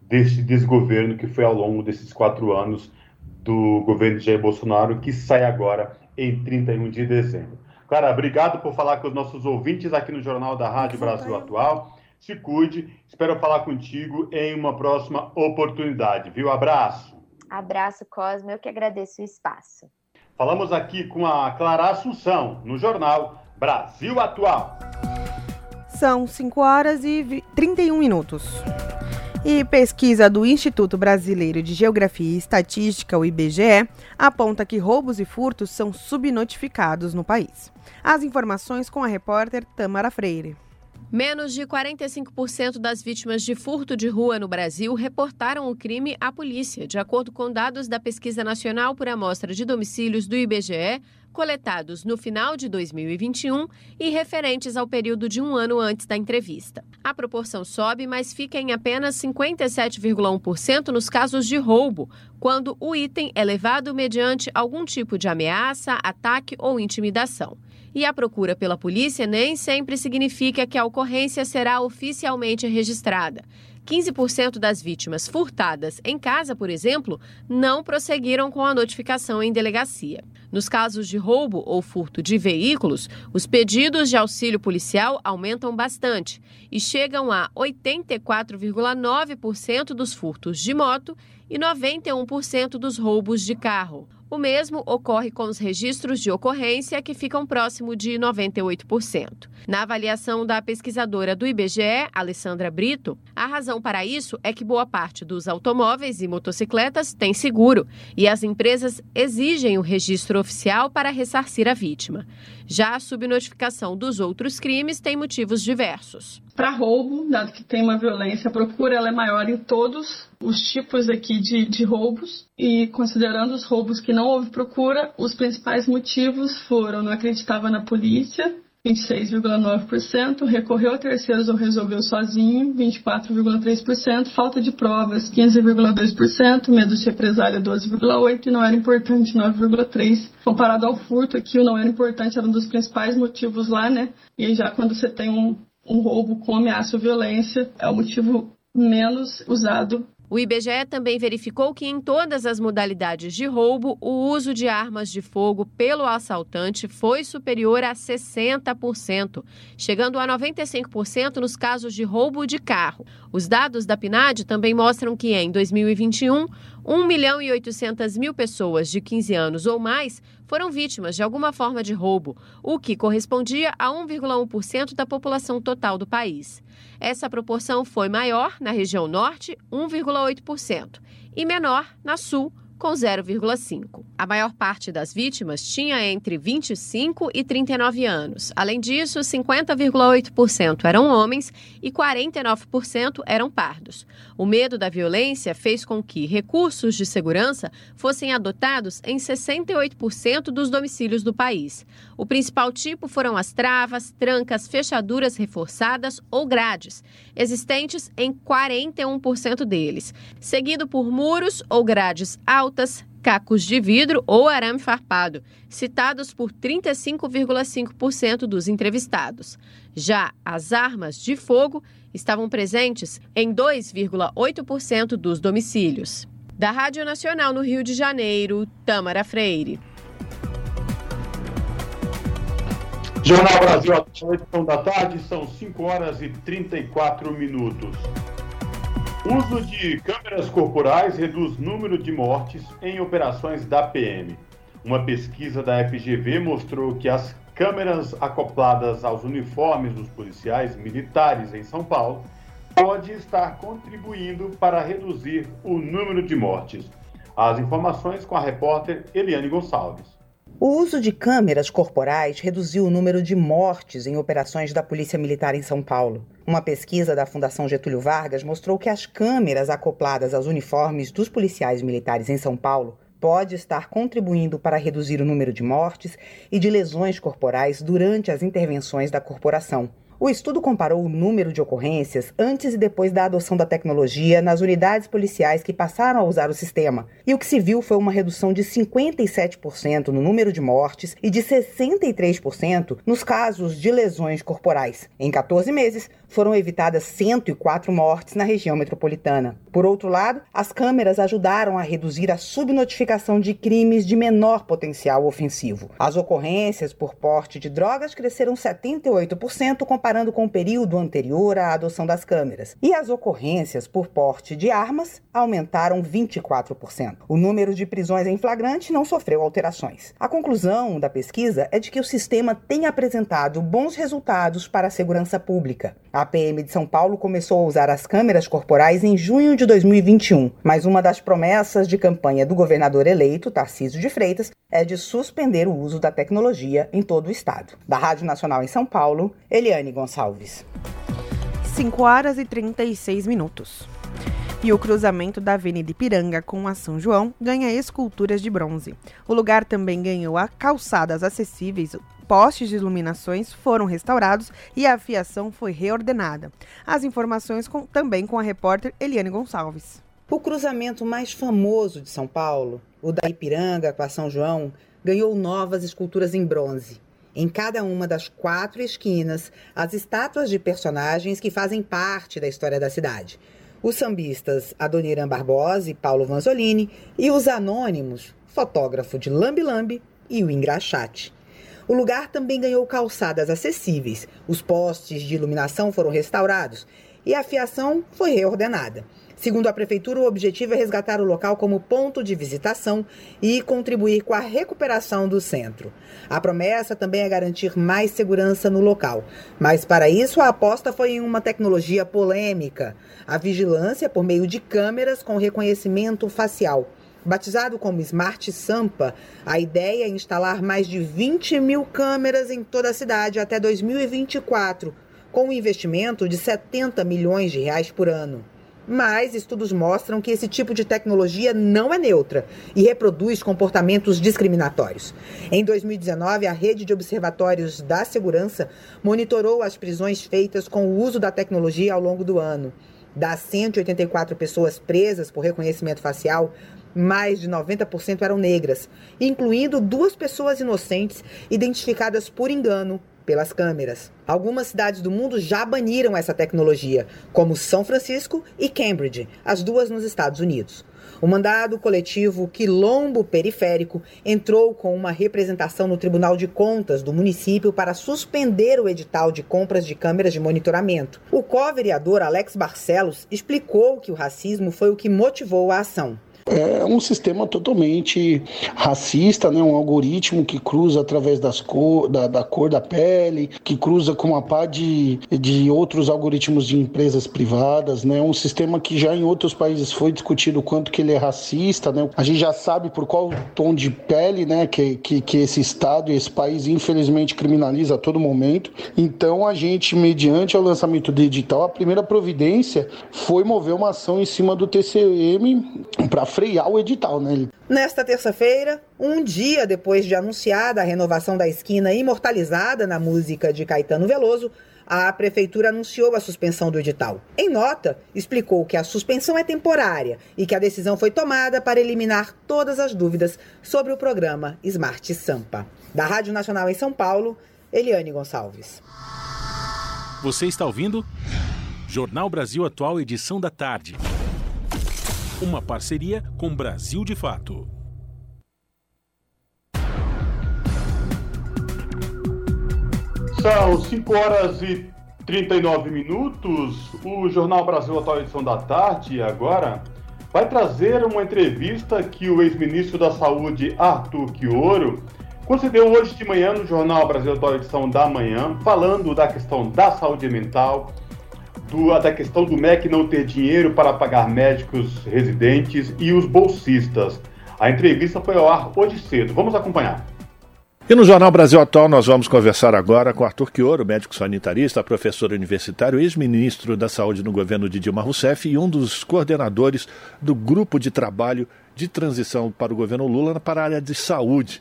deste desgoverno que foi ao longo desses quatro anos do governo de Jair Bolsonaro, que sai agora em 31 de dezembro. Clara, obrigado por falar com os nossos ouvintes aqui no Jornal da Rádio Brasil Atual se cuide. Espero falar contigo em uma próxima oportunidade, viu? Abraço. Abraço, Cosmo. Eu que agradeço o espaço. Falamos aqui com a Clara Assunção, no jornal Brasil Atual. São 5 horas e 31 minutos. E pesquisa do Instituto Brasileiro de Geografia e Estatística, o IBGE, aponta que roubos e furtos são subnotificados no país. As informações com a repórter Tamara Freire. Menos de 45% das vítimas de furto de rua no Brasil reportaram o crime à polícia, de acordo com dados da Pesquisa Nacional por Amostra de Domicílios do IBGE, coletados no final de 2021 e referentes ao período de um ano antes da entrevista. A proporção sobe, mas fica em apenas 57,1% nos casos de roubo, quando o item é levado mediante algum tipo de ameaça, ataque ou intimidação. E a procura pela polícia nem sempre significa que a ocorrência será oficialmente registrada. 15% das vítimas furtadas em casa, por exemplo, não prosseguiram com a notificação em delegacia. Nos casos de roubo ou furto de veículos, os pedidos de auxílio policial aumentam bastante e chegam a 84,9% dos furtos de moto e 91% dos roubos de carro. O mesmo ocorre com os registros de ocorrência, que ficam próximo de 98%. Na avaliação da pesquisadora do IBGE, Alessandra Brito, a razão para isso é que boa parte dos automóveis e motocicletas tem seguro e as empresas exigem o registro oficial para ressarcir a vítima. Já a subnotificação dos outros crimes tem motivos diversos. Para roubo, dado que tem uma violência, a procura ela é maior em todos os tipos aqui de, de roubos e considerando os roubos que não houve procura, os principais motivos foram não acreditava na polícia, 26,9%, recorreu a terceiros ou resolveu sozinho, 24,3%, falta de provas, 15,2%, medo de represália, 12,8% e não era importante, 9,3%. Comparado ao furto, aqui o não era importante era um dos principais motivos lá, né? E já quando você tem um, um roubo com ameaça ou violência, é o motivo menos usado o IBGE também verificou que em todas as modalidades de roubo, o uso de armas de fogo pelo assaltante foi superior a 60%, chegando a 95% nos casos de roubo de carro. Os dados da PNAD também mostram que em 2021, 1 milhão e 800 mil pessoas de 15 anos ou mais foram vítimas de alguma forma de roubo, o que correspondia a 1,1% da população total do país. Essa proporção foi maior na região norte, 1,8%, e menor na sul, com 0,5. A maior parte das vítimas tinha entre 25 e 39 anos. Além disso, 50,8% eram homens e 49% eram pardos. O medo da violência fez com que recursos de segurança fossem adotados em 68% dos domicílios do país. O principal tipo foram as travas, trancas, fechaduras reforçadas ou grades, existentes em 41% deles, seguido por muros ou grades altas, cacos de vidro ou arame farpado, citados por 35,5% dos entrevistados. Já as armas de fogo estavam presentes em 2,8% dos domicílios. Da Rádio Nacional no Rio de Janeiro, Tamara Freire. Jornal Brasil, a edição da tarde, são 5 horas e 34 minutos. Uso de câmeras corporais reduz número de mortes em operações da PM. Uma pesquisa da FGV mostrou que as câmeras acopladas aos uniformes dos policiais militares em São Paulo pode estar contribuindo para reduzir o número de mortes. As informações com a repórter Eliane Gonçalves. O uso de câmeras corporais reduziu o número de mortes em operações da Polícia Militar em São Paulo. Uma pesquisa da Fundação Getúlio Vargas mostrou que as câmeras acopladas aos uniformes dos policiais militares em São Paulo pode estar contribuindo para reduzir o número de mortes e de lesões corporais durante as intervenções da corporação. O estudo comparou o número de ocorrências antes e depois da adoção da tecnologia nas unidades policiais que passaram a usar o sistema. E o que se viu foi uma redução de 57% no número de mortes e de 63% nos casos de lesões corporais. Em 14 meses, foram evitadas 104 mortes na região metropolitana. Por outro lado, as câmeras ajudaram a reduzir a subnotificação de crimes de menor potencial ofensivo. As ocorrências por porte de drogas cresceram 78% comparando com o período anterior à adoção das câmeras. E as ocorrências por porte de armas aumentaram 24%. O número de prisões em flagrante não sofreu alterações. A conclusão da pesquisa é de que o sistema tem apresentado bons resultados para a segurança pública. A PM de São Paulo começou a usar as câmeras corporais em junho de 2021, mas uma das promessas de campanha do governador eleito, Tarcísio de Freitas, é de suspender o uso da tecnologia em todo o estado. Da Rádio Nacional em São Paulo, Eliane Gonçalves. 5 horas e 36 minutos. E o cruzamento da Avenida Ipiranga com a São João ganha esculturas de bronze. O lugar também ganhou a calçadas acessíveis, postes de iluminações foram restaurados e a fiação foi reordenada. As informações com, também com a repórter Eliane Gonçalves. O cruzamento mais famoso de São Paulo, o da Ipiranga com a São João, ganhou novas esculturas em bronze. Em cada uma das quatro esquinas, as estátuas de personagens que fazem parte da história da cidade. Os sambistas Adoniran Barbosa e Paulo Vanzolini e os anônimos, fotógrafo de Lambi Lambi e o Engraxate. O lugar também ganhou calçadas acessíveis, os postes de iluminação foram restaurados e a fiação foi reordenada. Segundo a Prefeitura, o objetivo é resgatar o local como ponto de visitação e contribuir com a recuperação do centro. A promessa também é garantir mais segurança no local, mas para isso a aposta foi em uma tecnologia polêmica: a vigilância por meio de câmeras com reconhecimento facial. Batizado como Smart Sampa, a ideia é instalar mais de 20 mil câmeras em toda a cidade até 2024, com um investimento de 70 milhões de reais por ano. Mas estudos mostram que esse tipo de tecnologia não é neutra e reproduz comportamentos discriminatórios. Em 2019, a rede de observatórios da segurança monitorou as prisões feitas com o uso da tecnologia ao longo do ano. Das 184 pessoas presas por reconhecimento facial, mais de 90% eram negras, incluindo duas pessoas inocentes identificadas por engano pelas câmeras. Algumas cidades do mundo já baniram essa tecnologia, como São Francisco e Cambridge, as duas nos Estados Unidos. O mandado coletivo Quilombo Periférico entrou com uma representação no Tribunal de Contas do município para suspender o edital de compras de câmeras de monitoramento. O co-vereador Alex Barcelos explicou que o racismo foi o que motivou a ação. É um sistema totalmente racista, né? um algoritmo que cruza através das cor, da, da cor da pele, que cruza com uma pá de, de outros algoritmos de empresas privadas, né? um sistema que já em outros países foi discutido o quanto que ele é racista. Né? A gente já sabe por qual tom de pele né? que, que, que esse Estado e esse país infelizmente criminaliza a todo momento. Então a gente, mediante o lançamento do edital, a primeira providência foi mover uma ação em cima do TCM para frear o edital, né? Nesta terça-feira, um dia depois de anunciada a renovação da esquina imortalizada na música de Caetano Veloso, a prefeitura anunciou a suspensão do edital. Em nota, explicou que a suspensão é temporária e que a decisão foi tomada para eliminar todas as dúvidas sobre o programa Smart Sampa. Da Rádio Nacional em São Paulo, Eliane Gonçalves. Você está ouvindo? Jornal Brasil Atual, edição da tarde. Uma parceria com Brasil de Fato. São 5 horas e 39 minutos. O Jornal Brasil Atual, edição da tarde, agora vai trazer uma entrevista que o ex-ministro da Saúde, Arthur Quioro, concedeu hoje de manhã no Jornal Brasil Atual, edição da manhã, falando da questão da saúde mental, do, da questão do MEC não ter dinheiro para pagar médicos residentes e os bolsistas. A entrevista foi ao ar hoje cedo. Vamos acompanhar. E no Jornal Brasil Atual nós vamos conversar agora com Arthur Quioro, médico sanitarista, professor universitário, ex-ministro da Saúde no governo de Dilma Rousseff e um dos coordenadores do grupo de trabalho de transição para o governo Lula para a área de saúde.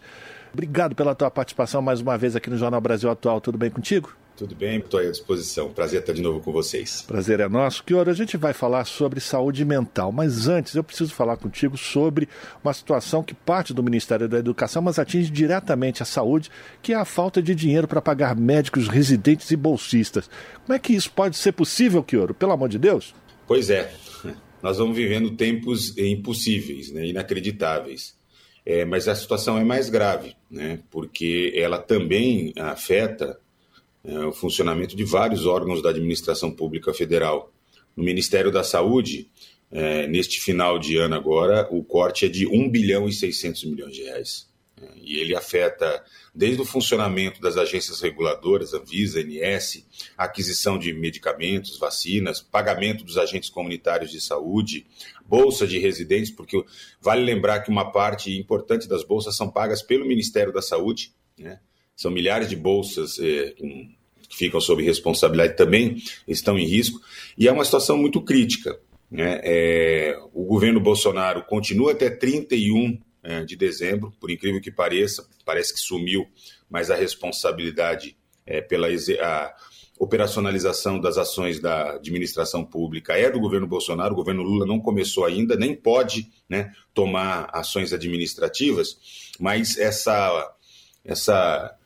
Obrigado pela tua participação mais uma vez aqui no Jornal Brasil Atual. Tudo bem contigo? Tudo bem, estou à disposição. Prazer estar de novo com vocês. Prazer é nosso. Que hora a gente vai falar sobre saúde mental, mas antes eu preciso falar contigo sobre uma situação que parte do Ministério da Educação, mas atinge diretamente a saúde, que é a falta de dinheiro para pagar médicos residentes e bolsistas. Como é que isso pode ser possível, Quioro? Pelo amor de Deus? Pois é. Nós vamos vivendo tempos impossíveis, né, inacreditáveis. É, mas a situação é mais grave, né, porque ela também afeta é, o funcionamento de vários órgãos da administração pública federal. No Ministério da Saúde, é, neste final de ano agora, o corte é de 1 bilhão e 600 milhões de reais. É, e ele afeta desde o funcionamento das agências reguladoras, Anvisa, ANS, aquisição de medicamentos, vacinas, pagamento dos agentes comunitários de saúde, bolsa de residentes, porque vale lembrar que uma parte importante das bolsas são pagas pelo Ministério da Saúde, né? São milhares de bolsas é, que ficam sob responsabilidade também estão em risco. E é uma situação muito crítica. Né? É, o governo Bolsonaro continua até 31 é, de dezembro, por incrível que pareça, parece que sumiu, mas a responsabilidade é, pela a operacionalização das ações da administração pública é do governo Bolsonaro. O governo Lula não começou ainda, nem pode né, tomar ações administrativas, mas essa, essa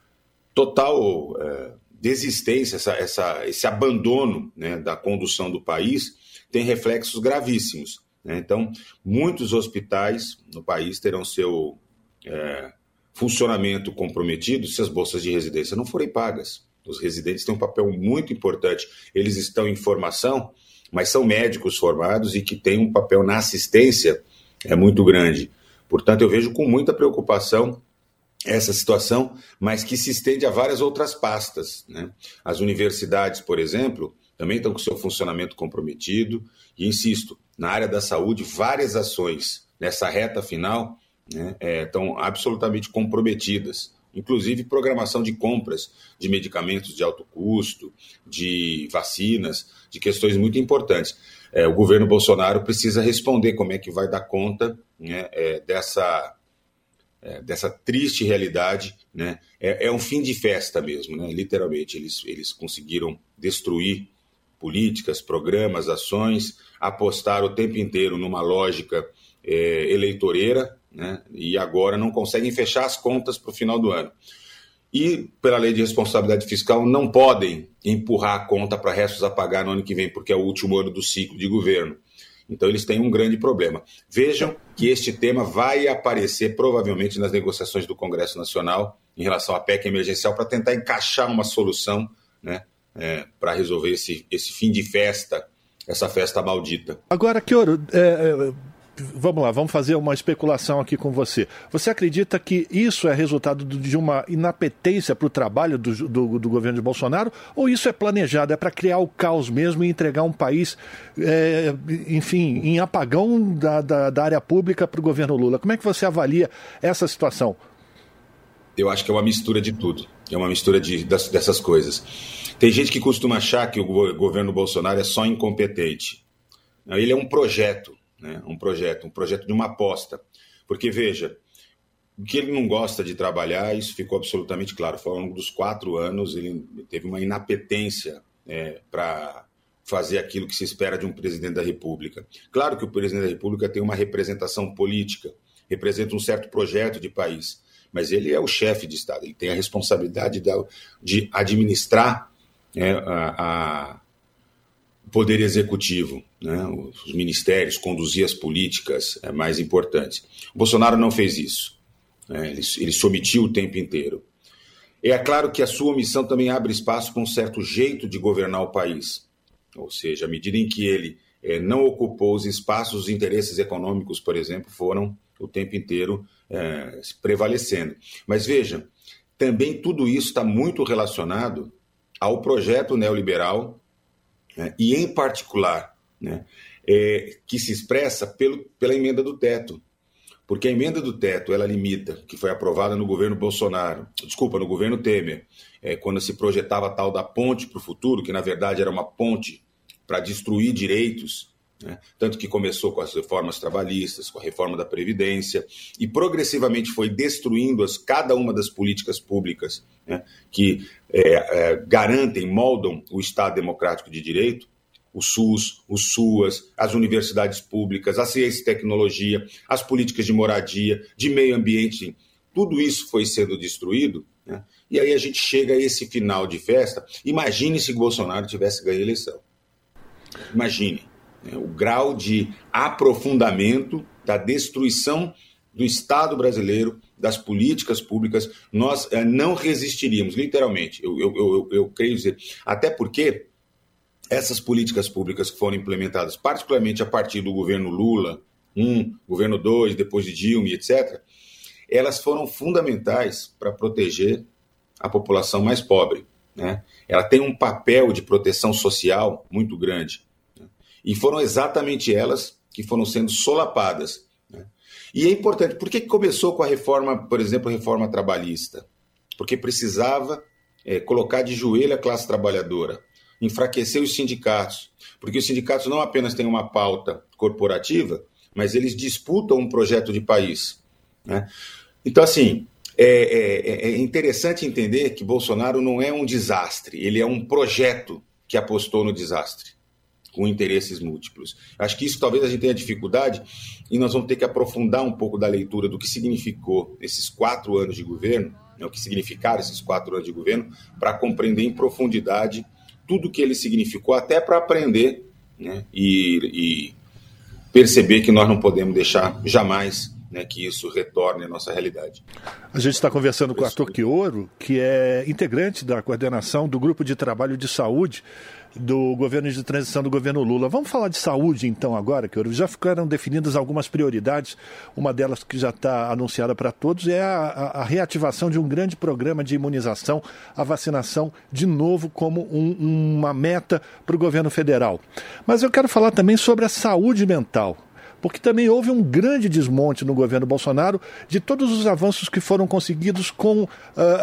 total é, desistência, essa, essa, esse abandono né, da condução do país tem reflexos gravíssimos. Né? Então, muitos hospitais no país terão seu é, funcionamento comprometido se as bolsas de residência não forem pagas. Os residentes têm um papel muito importante. Eles estão em formação, mas são médicos formados e que têm um papel na assistência é muito grande. Portanto, eu vejo com muita preocupação essa situação, mas que se estende a várias outras pastas. Né? As universidades, por exemplo, também estão com seu funcionamento comprometido, e insisto, na área da saúde, várias ações nessa reta final né, é, estão absolutamente comprometidas, inclusive programação de compras de medicamentos de alto custo, de vacinas, de questões muito importantes. É, o governo Bolsonaro precisa responder como é que vai dar conta né, é, dessa é, dessa triste realidade, né? É, é, um fim de festa mesmo, né? Literalmente, eles, eles conseguiram destruir políticas, programas, ações, apostar o tempo inteiro numa lógica é, eleitoreira, né? E agora não conseguem fechar as contas para o final do ano. E, pela lei de responsabilidade fiscal, não podem empurrar a conta para restos a pagar no ano que vem, porque é o último ano do ciclo de governo. Então, eles têm um grande problema. Vejam que este tema vai aparecer provavelmente nas negociações do Congresso Nacional em relação à PEC emergencial para tentar encaixar uma solução né, é, para resolver esse, esse fim de festa, essa festa maldita. Agora, Kioro, é, é, vamos lá, vamos fazer uma especulação aqui com você. Você acredita que isso é resultado de uma inapetência para o trabalho do, do, do, governo de Bolsonaro? Ou isso é planejado, é para criar o caos mesmo e entregar um país, é, enfim, em apagão da, da, da área pública para o governo Lula? Como é que você avalia essa situação? Eu acho que é uma mistura de tudo. É uma mistura de, dessas coisas. Tem gente que costuma achar que o governo Bolsonaro é só incompetente. Ele é um projeto né? um projeto, um projeto de uma aposta. Porque, veja, que ele não gosta de trabalhar, isso ficou absolutamente claro. Foi ao longo dos quatro anos, ele teve uma inapetência é, para fazer aquilo que se espera de um presidente da República. Claro que o presidente da República tem uma representação política, representa um certo projeto de país, mas ele é o chefe de Estado, ele tem a responsabilidade de administrar é, a, a poder executivo, né, os ministérios, conduzir as políticas é, mais importantes. O Bolsonaro não fez isso. Né, ele, ele se omitiu o tempo inteiro. É claro que a sua omissão também abre espaço para um certo jeito de governar o país. Ou seja, à medida em que ele é, não ocupou os espaços, os interesses econômicos, por exemplo, foram o tempo inteiro é, prevalecendo. Mas veja, também tudo isso está muito relacionado ao projeto neoliberal né, e, em particular, né, é, que se expressa pelo, pela emenda do teto. Porque a emenda do teto, ela limita, que foi aprovada no governo Bolsonaro, desculpa, no governo Temer, é, quando se projetava tal da ponte para o futuro, que na verdade era uma ponte para destruir direitos, né? tanto que começou com as reformas trabalhistas, com a reforma da Previdência, e progressivamente foi destruindo as, cada uma das políticas públicas né? que é, é, garantem, moldam o Estado democrático de direito, o SUS, o SUAS, as universidades públicas, a ciência e tecnologia, as políticas de moradia, de meio ambiente, tudo isso foi sendo destruído, né? e aí a gente chega a esse final de festa. Imagine se Bolsonaro tivesse ganho a eleição. Imagine né? o grau de aprofundamento da destruição do Estado brasileiro, das políticas públicas, nós é, não resistiríamos, literalmente, eu, eu, eu, eu creio dizer. Até porque essas políticas públicas que foram implementadas, particularmente a partir do governo Lula, um, governo dois, depois de Dilma, etc., elas foram fundamentais para proteger a população mais pobre. Né? Ela tem um papel de proteção social muito grande. E foram exatamente elas que foram sendo solapadas. Né? E é importante, por que começou com a reforma, por exemplo, a reforma trabalhista? Porque precisava é, colocar de joelho a classe trabalhadora, enfraquecer os sindicatos, porque os sindicatos não apenas têm uma pauta corporativa, mas eles disputam um projeto de país. Né? Então, assim, é, é, é, interessante entender que Bolsonaro não é um desastre, ele é um projeto que apostou no desastre, com interesses múltiplos. Acho que isso talvez a gente tenha dificuldade e nós vamos ter que aprofundar um pouco da leitura do que significou esses quatro anos de governo, né, o que significaram esses quatro anos de governo, para compreender em profundidade tudo que ele significou, até para aprender né, e, e, perceber que nós não podemos deixar jamais né, que isso retorne à nossa realidade. A gente está conversando com o Arthur Quioro, que é integrante da coordenação do Grupo de Trabalho de Saúde do governo de transição do governo Lula. Vamos falar de saúde então agora, que já ficaram definidas algumas prioridades. Uma delas que já está anunciada para todos é a, a, a, reativação de um grande programa de imunização, a vacinação de novo como um, uma meta para o governo federal. Mas eu quero falar também sobre a saúde mental porque também houve um grande desmonte no governo Bolsonaro de todos os avanços que foram conseguidos com uh,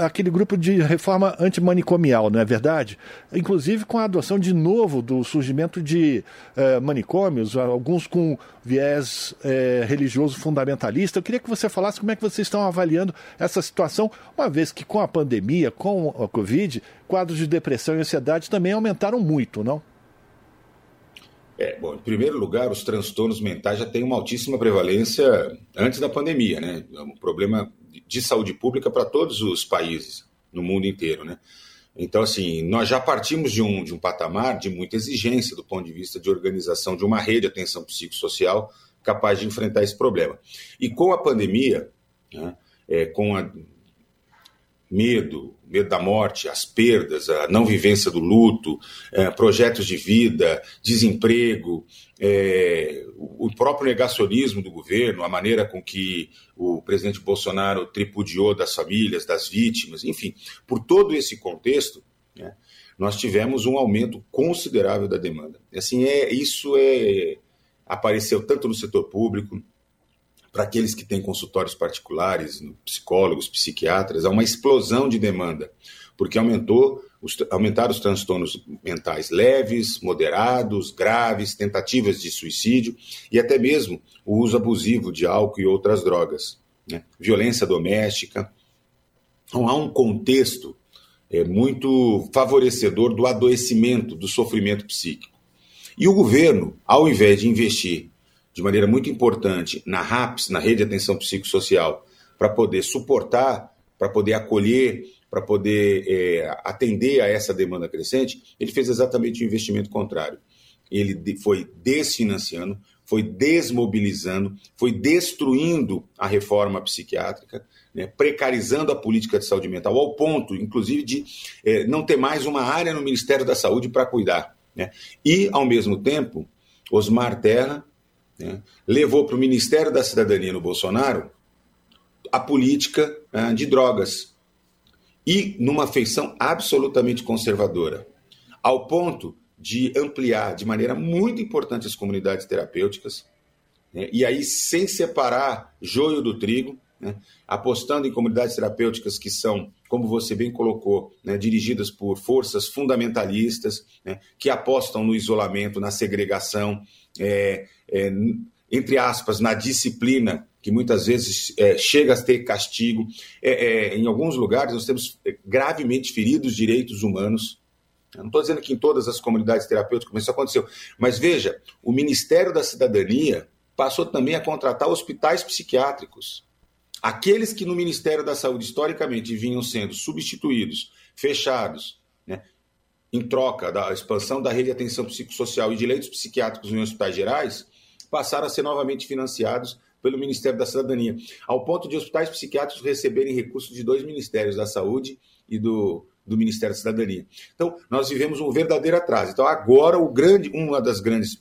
aquele grupo de reforma antimanicomial, não é verdade? Inclusive com a adoção de novo do surgimento de uh, manicômios, alguns com viés uh, religioso fundamentalista. Eu queria que você falasse como é que vocês estão avaliando essa situação, uma vez que com a pandemia, com a Covid, quadros de depressão e ansiedade também aumentaram muito, não? É, bom, em primeiro lugar, os transtornos mentais já têm uma altíssima prevalência antes da pandemia, né? É um problema de saúde pública para todos os países no mundo inteiro, né? Então, assim, nós já partimos de um, de um patamar de muita exigência do ponto de vista de organização de uma rede de atenção psicossocial capaz de enfrentar esse problema. E com a pandemia, né, é, com a medo, medo da morte, as perdas, a não vivência do luto, é, projetos de vida, desemprego, é, o próprio negacionismo do governo, a maneira com que o presidente Bolsonaro tripudiou das famílias, das vítimas, enfim, por todo esse contexto, né, nós tivemos um aumento considerável da demanda. Assim, é, isso é, apareceu tanto no setor público, para aqueles que têm consultórios particulares, psicólogos, psiquiatras, há uma explosão de demanda, porque aumentou os, aumentaram os transtornos mentais leves, moderados, graves, tentativas de suicídio e até mesmo o uso abusivo de álcool e outras drogas, né? violência doméstica. Então há um contexto é, muito favorecedor do adoecimento, do sofrimento psíquico. E o governo, ao invés de investir de maneira muito importante na RAPS, na Rede de Atenção Psicossocial, para poder suportar, para poder acolher, para poder é, atender a essa demanda crescente, ele fez exatamente o investimento contrário. Ele foi desfinanciando, foi desmobilizando, foi destruindo a reforma psiquiátrica, né, precarizando a política de saúde mental, ao ponto, inclusive, de é, não ter mais uma área no Ministério da Saúde para cuidar. Né? E, ao mesmo tempo, Osmar Terra né, levou para o Ministério da Cidadania no Bolsonaro a política né, de drogas. E numa feição absolutamente conservadora, ao ponto de ampliar de maneira muito importante as comunidades terapêuticas, né, e aí sem separar joio do trigo, né, apostando em comunidades terapêuticas que são, como você bem colocou, né, dirigidas por forças fundamentalistas, né, que apostam no isolamento, na segregação, é, é, entre aspas, na disciplina, que muitas vezes é, chega a ter castigo. É, é, em alguns lugares, nós temos é, gravemente feridos direitos humanos. Eu não estou dizendo que em todas as comunidades terapêuticas isso aconteceu, mas veja, o Ministério da Cidadania passou também a contratar hospitais psiquiátricos. Aqueles que no Ministério da Saúde, historicamente, vinham sendo substituídos, fechados, em troca da expansão da rede de atenção psicossocial e de leitos psiquiátricos em hospitais gerais, passaram a ser novamente financiados pelo Ministério da Cidadania, ao ponto de hospitais psiquiátricos receberem recursos de dois ministérios, da Saúde e do, do Ministério da Cidadania. Então, nós vivemos um verdadeiro atraso. Então, agora, o grande, uma das grandes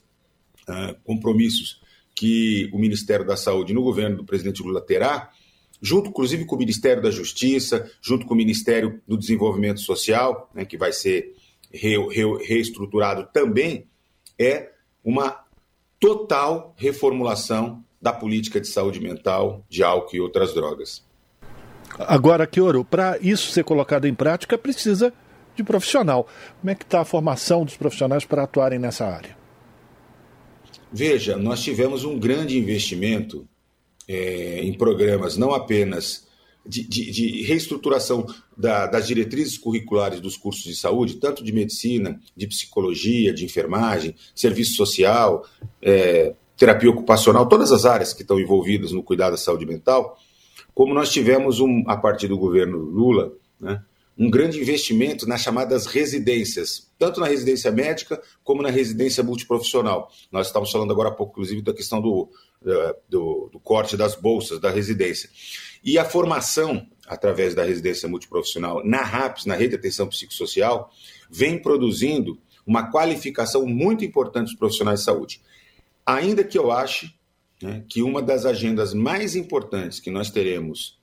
uh, compromissos que o Ministério da Saúde no governo do presidente Lula terá, junto inclusive com o Ministério da Justiça, junto com o Ministério do Desenvolvimento Social, né, que vai ser re, re, reestruturado também, é uma total reformulação da política de saúde mental, de álcool e outras drogas. Agora, Kioro, para isso ser colocado em prática, precisa de profissional. Como é que está a formação dos profissionais para atuarem nessa área? Veja, nós tivemos um grande investimento é, em programas, não apenas de, de, de reestruturação da, das diretrizes curriculares dos cursos de saúde, tanto de medicina, de psicologia, de enfermagem, serviço social, é, terapia ocupacional, todas as áreas que estão envolvidas no cuidado da saúde mental, como nós tivemos, um, a partir do governo Lula, né, um grande investimento nas chamadas residências, tanto na residência médica como na residência multiprofissional. Nós estamos falando agora há pouco, inclusive, da questão do, do, do corte das bolsas da residência. E a formação, através da residência multiprofissional na RAPS, na Rede de Atenção Psicossocial, vem produzindo uma qualificação muito importante dos profissionais de saúde. Ainda que eu ache né, que uma das agendas mais importantes que nós teremos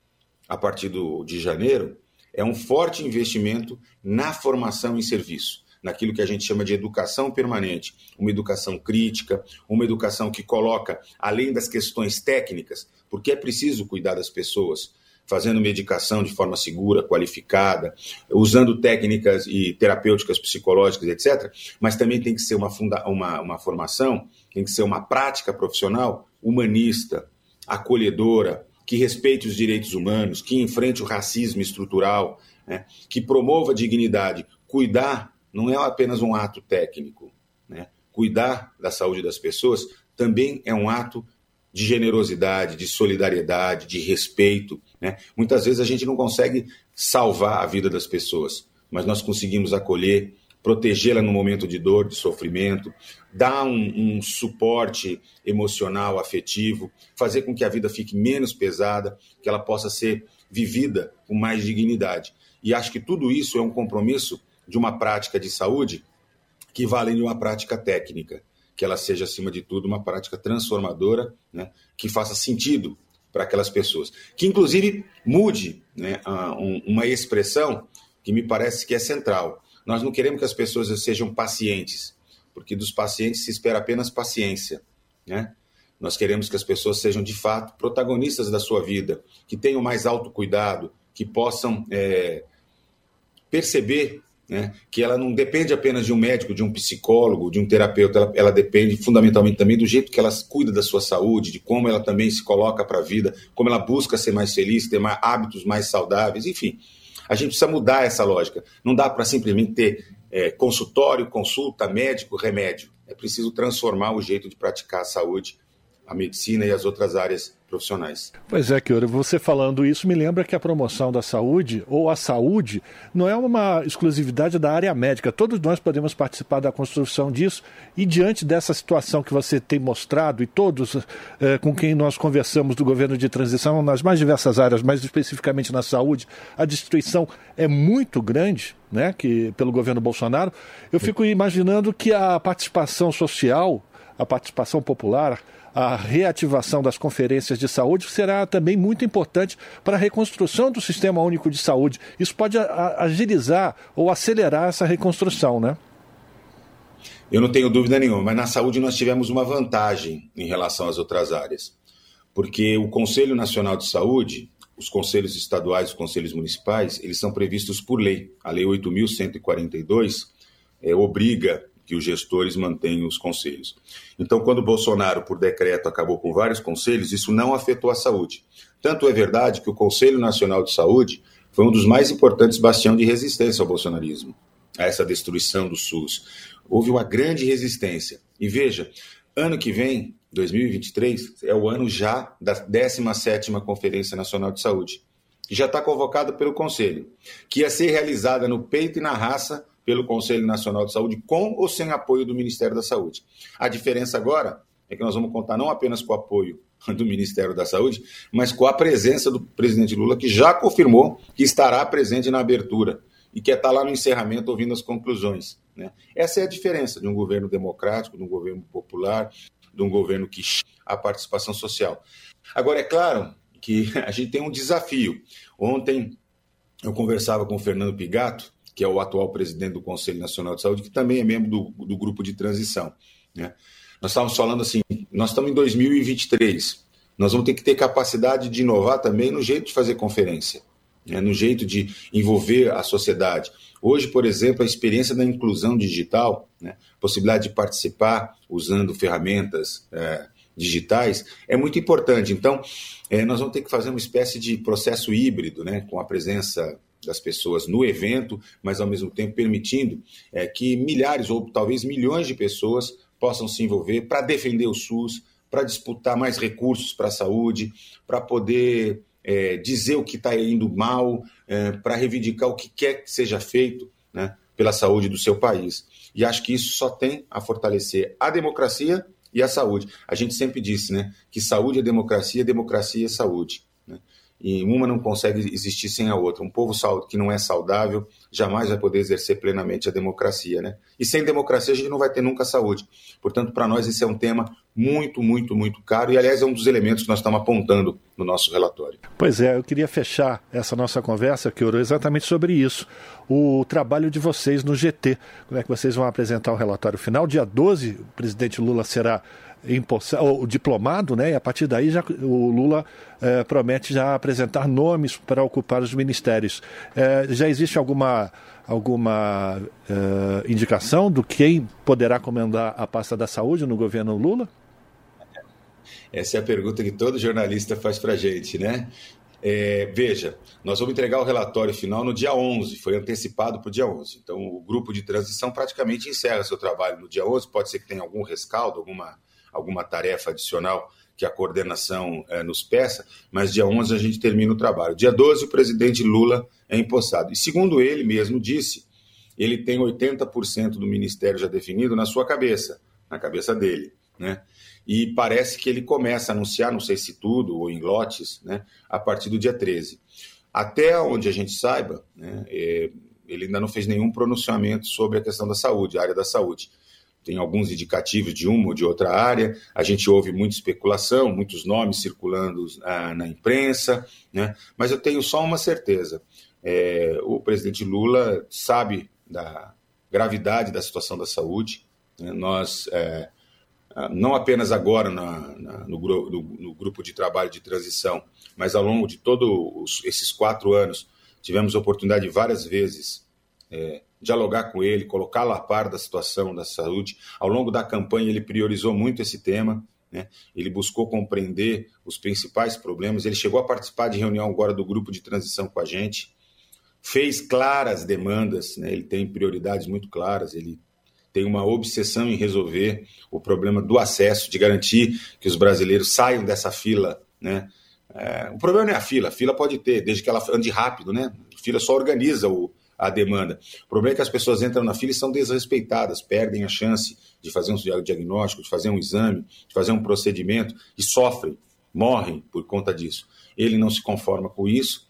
a partir do, de janeiro é um forte investimento na formação em serviço, naquilo que a gente chama de educação permanente, uma educação crítica, uma educação que coloca, além das questões técnicas, porque é preciso cuidar das pessoas, fazendo medicação de forma segura, qualificada, usando técnicas e terapêuticas psicológicas, etc. Mas também tem que ser uma, funda uma, uma formação, tem que ser uma prática profissional humanista, acolhedora, que respeite os direitos humanos, que enfrente o racismo estrutural, né? que promova a dignidade. Cuidar não é apenas um ato técnico. Né? Cuidar da saúde das pessoas também é um ato de generosidade, de solidariedade, de respeito. Né? Muitas vezes a gente não consegue salvar a vida das pessoas, mas nós conseguimos acolher, protegê-la no momento de dor, de sofrimento, dar um, um, suporte emocional, afetivo, fazer com que a vida fique menos pesada, que ela possa ser vivida com mais dignidade. E acho que tudo isso é um compromisso de uma prática de saúde que vale de uma prática técnica, que ela seja, acima de tudo, uma prática transformadora, né, que faça sentido para aquelas pessoas. Que, inclusive, mude né, uma expressão que me parece que é central. Nós não queremos que as pessoas sejam pacientes, porque dos pacientes se espera apenas paciência. Né? Nós queremos que as pessoas sejam, de fato, protagonistas da sua vida, que tenham mais autocuidado, que possam é, perceber né, que ela não depende apenas de um médico, de um psicólogo, de um terapeuta, ela, ela, depende fundamentalmente também do jeito que ela cuida da sua saúde, de como ela também se coloca para a vida, como ela busca ser mais feliz, ter mais, hábitos mais saudáveis, enfim. A gente precisa mudar essa lógica. Não dá para simplesmente ter é, consultório, consulta, médico, remédio. É preciso transformar o jeito de praticar a saúde, a medicina e as outras áreas profissionais. Pois é, Kiora, você falando isso me lembra que a promoção da saúde, ou a saúde, não é uma exclusividade da área médica. Todos nós podemos participar da construção disso e diante dessa situação que você tem mostrado e todos eh, com quem nós conversamos do governo de transição nas mais diversas áreas, mais especificamente na saúde, a destruição é muito grande, né, que pelo governo Bolsonaro. Eu fico imaginando que a participação social, a participação popular, a reativação das conferências de saúde será também muito importante para a reconstrução do Sistema Único de Saúde. Isso pode agilizar ou acelerar essa reconstrução, né? Eu não tenho dúvida nenhuma, mas na saúde nós tivemos uma vantagem em relação às outras áreas. Porque o Conselho Nacional de Saúde, os conselhos estaduais, os conselhos municipais, eles são previstos por lei. A Lei 8.142 é, obriga que os gestores mantenham os conselhos. Então, quando Bolsonaro, por decreto, acabou com vários conselhos, isso não afetou a saúde. Tanto é verdade que o Conselho Nacional de Saúde foi um dos mais importantes bastião de resistência ao bolsonarismo, a essa destruição do SUS. Houve uma grande resistência. E veja, ano que vem, 2023, é o ano já da 17ª Conferência Nacional de Saúde, que já está convocada pelo Conselho, que ia ser realizada no peito e na raça pelo Conselho Nacional de Saúde, com ou sem apoio do Ministério da Saúde. A diferença agora é que nós vamos contar não apenas com o apoio do Ministério da Saúde, mas com a presença do presidente Lula, que já confirmou que estará presente na abertura e que está lá no encerramento ouvindo as conclusões. Né? Essa é a diferença de um governo democrático, de um governo popular, de um governo que a participação social. Agora, é claro que a gente tem um desafio. Ontem eu conversava com o Fernando Pigato, que é o atual presidente do Conselho Nacional de Saúde, que também é membro do, do grupo de transição. Né? Nós estávamos falando assim, nós estamos em 2023, nós vamos ter que ter capacidade de inovar também no jeito de fazer conferência, né? no jeito de envolver a sociedade. Hoje, por exemplo, a experiência da inclusão digital, né? possibilidade de participar usando ferramentas é, digitais, é muito importante. Então, é, nós vamos ter que fazer uma espécie de processo híbrido, né? com a presença das pessoas no evento, mas ao mesmo tempo permitindo é, que milhares ou talvez milhões de pessoas possam se envolver para defender o SUS, para disputar mais recursos para a saúde, para poder é, dizer o que está indo mal, é, para reivindicar o que quer que seja feito né, pela saúde do seu país. E acho que isso só tem a fortalecer a democracia e a saúde. A gente sempre disse né, que saúde é democracia, democracia é saúde e uma não consegue existir sem a outra. Um povo que não é saudável jamais vai poder exercer plenamente a democracia, né? E sem democracia a gente não vai ter nunca saúde. Portanto, para nós esse é um tema muito, muito, muito caro e, aliás, é um dos elementos que nós estamos apontando no nosso relatório. Pois é, eu queria fechar essa nossa conversa, que orou exatamente sobre isso. O trabalho de vocês no GT. Como é que vocês vão apresentar o relatório final? Dia 12, o presidente Lula será o diplomado, né? E a partir daí já, o Lula é, promete já apresentar nomes para ocupar os ministérios. É, já existe alguma alguma é, indicação do quem poderá comandar a pasta da saúde no governo Lula? Essa é a pergunta que todo jornalista faz para gente, né? É, veja, nós vamos entregar o relatório final no dia 11, foi antecipado para o dia 11. Então, o grupo de transição praticamente encerra seu trabalho no dia 11. Pode ser que tenha algum rescaldo, alguma alguma tarefa adicional que a coordenação é, nos peça, mas dia 11 a gente termina o trabalho. Dia 12 o presidente Lula é empossado. E segundo ele mesmo disse, ele tem 80% do ministério já definido na sua cabeça, na cabeça dele, né? E parece que ele começa a anunciar, não sei se tudo ou em lotes, né, a partir do dia 13. até onde a gente saiba, né, é, ele ainda não fez nenhum pronunciamento sobre a questão da saúde, a área da saúde. Tem alguns indicativos de uma ou de outra área, a gente ouve muita especulação, muitos nomes circulando ah, na imprensa, né, mas eu tenho só uma certeza: é, o presidente Lula sabe da gravidade da situação da saúde. Né, nós. É, não apenas agora na, na, no, no, no, grupo de trabalho de transição, mas ao longo de todos esses quatro anos, tivemos oportunidade várias vezes é, dialogar com ele, colocá-lo a par da situação da saúde. Ao longo da campanha, ele priorizou muito esse tema, né? ele buscou compreender os principais problemas, ele chegou a participar de reunião agora do grupo de transição com a gente, fez claras demandas, né? ele tem prioridades muito claras, ele tem uma obsessão em resolver o problema do acesso, de garantir que os brasileiros saiam dessa fila, né? É, o problema não é a fila, a fila pode ter, desde que ela ande rápido, né? A fila só organiza o, a demanda. O problema é que as pessoas entram na fila e são desrespeitadas, perdem a chance de fazer um diagnóstico, de fazer um exame, de fazer um procedimento e sofrem, morrem por conta disso. Ele não se conforma com isso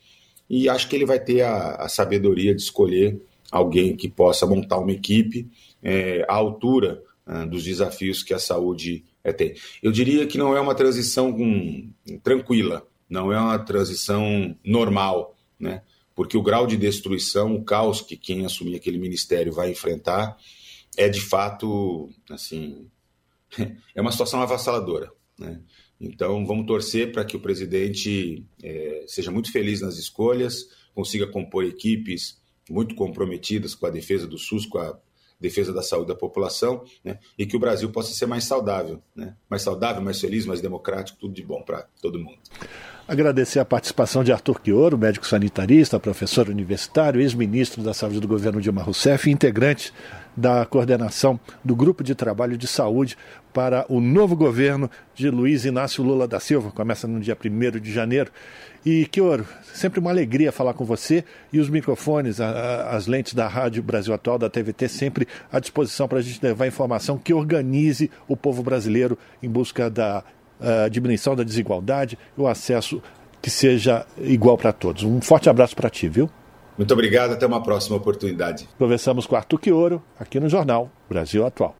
e acho que ele vai ter a, a sabedoria de escolher alguém que possa montar uma equipe é, à altura ah, dos desafios que a saúde é, tem. Eu diria que não é uma transição com, tranquila, não é uma transição normal, né? Porque o grau de destruição, o caos que quem assumir aquele ministério vai enfrentar é de fato, assim, é uma situação avassaladora. Né? Então, vamos torcer para que o presidente é, seja muito feliz nas escolhas, consiga compor equipes muito comprometidas com a defesa do SUS, com a defesa da saúde da população, né? e que o Brasil possa ser mais saudável, né? mais saudável, mais feliz, mais democrático, tudo de bom para todo mundo. Agradecer a participação de Arthur Quioro, médico sanitarista, professor universitário, ex-ministro da Saúde do governo Dilma Rousseff integrante da coordenação do Grupo de Trabalho de Saúde para o novo governo de Luiz Inácio Lula da Silva. Começa no dia 1 de janeiro. E, Quioro, sempre uma alegria falar com você e os microfones, a, a, as lentes da Rádio Brasil Atual, da TVT, sempre à disposição para a gente levar informação que organize o povo brasileiro em busca da uh, diminuição da desigualdade e o acesso que seja igual para todos. Um forte abraço para ti, viu? Muito obrigado, até uma próxima oportunidade. Conversamos com Arthur Quioro, aqui no Jornal Brasil Atual.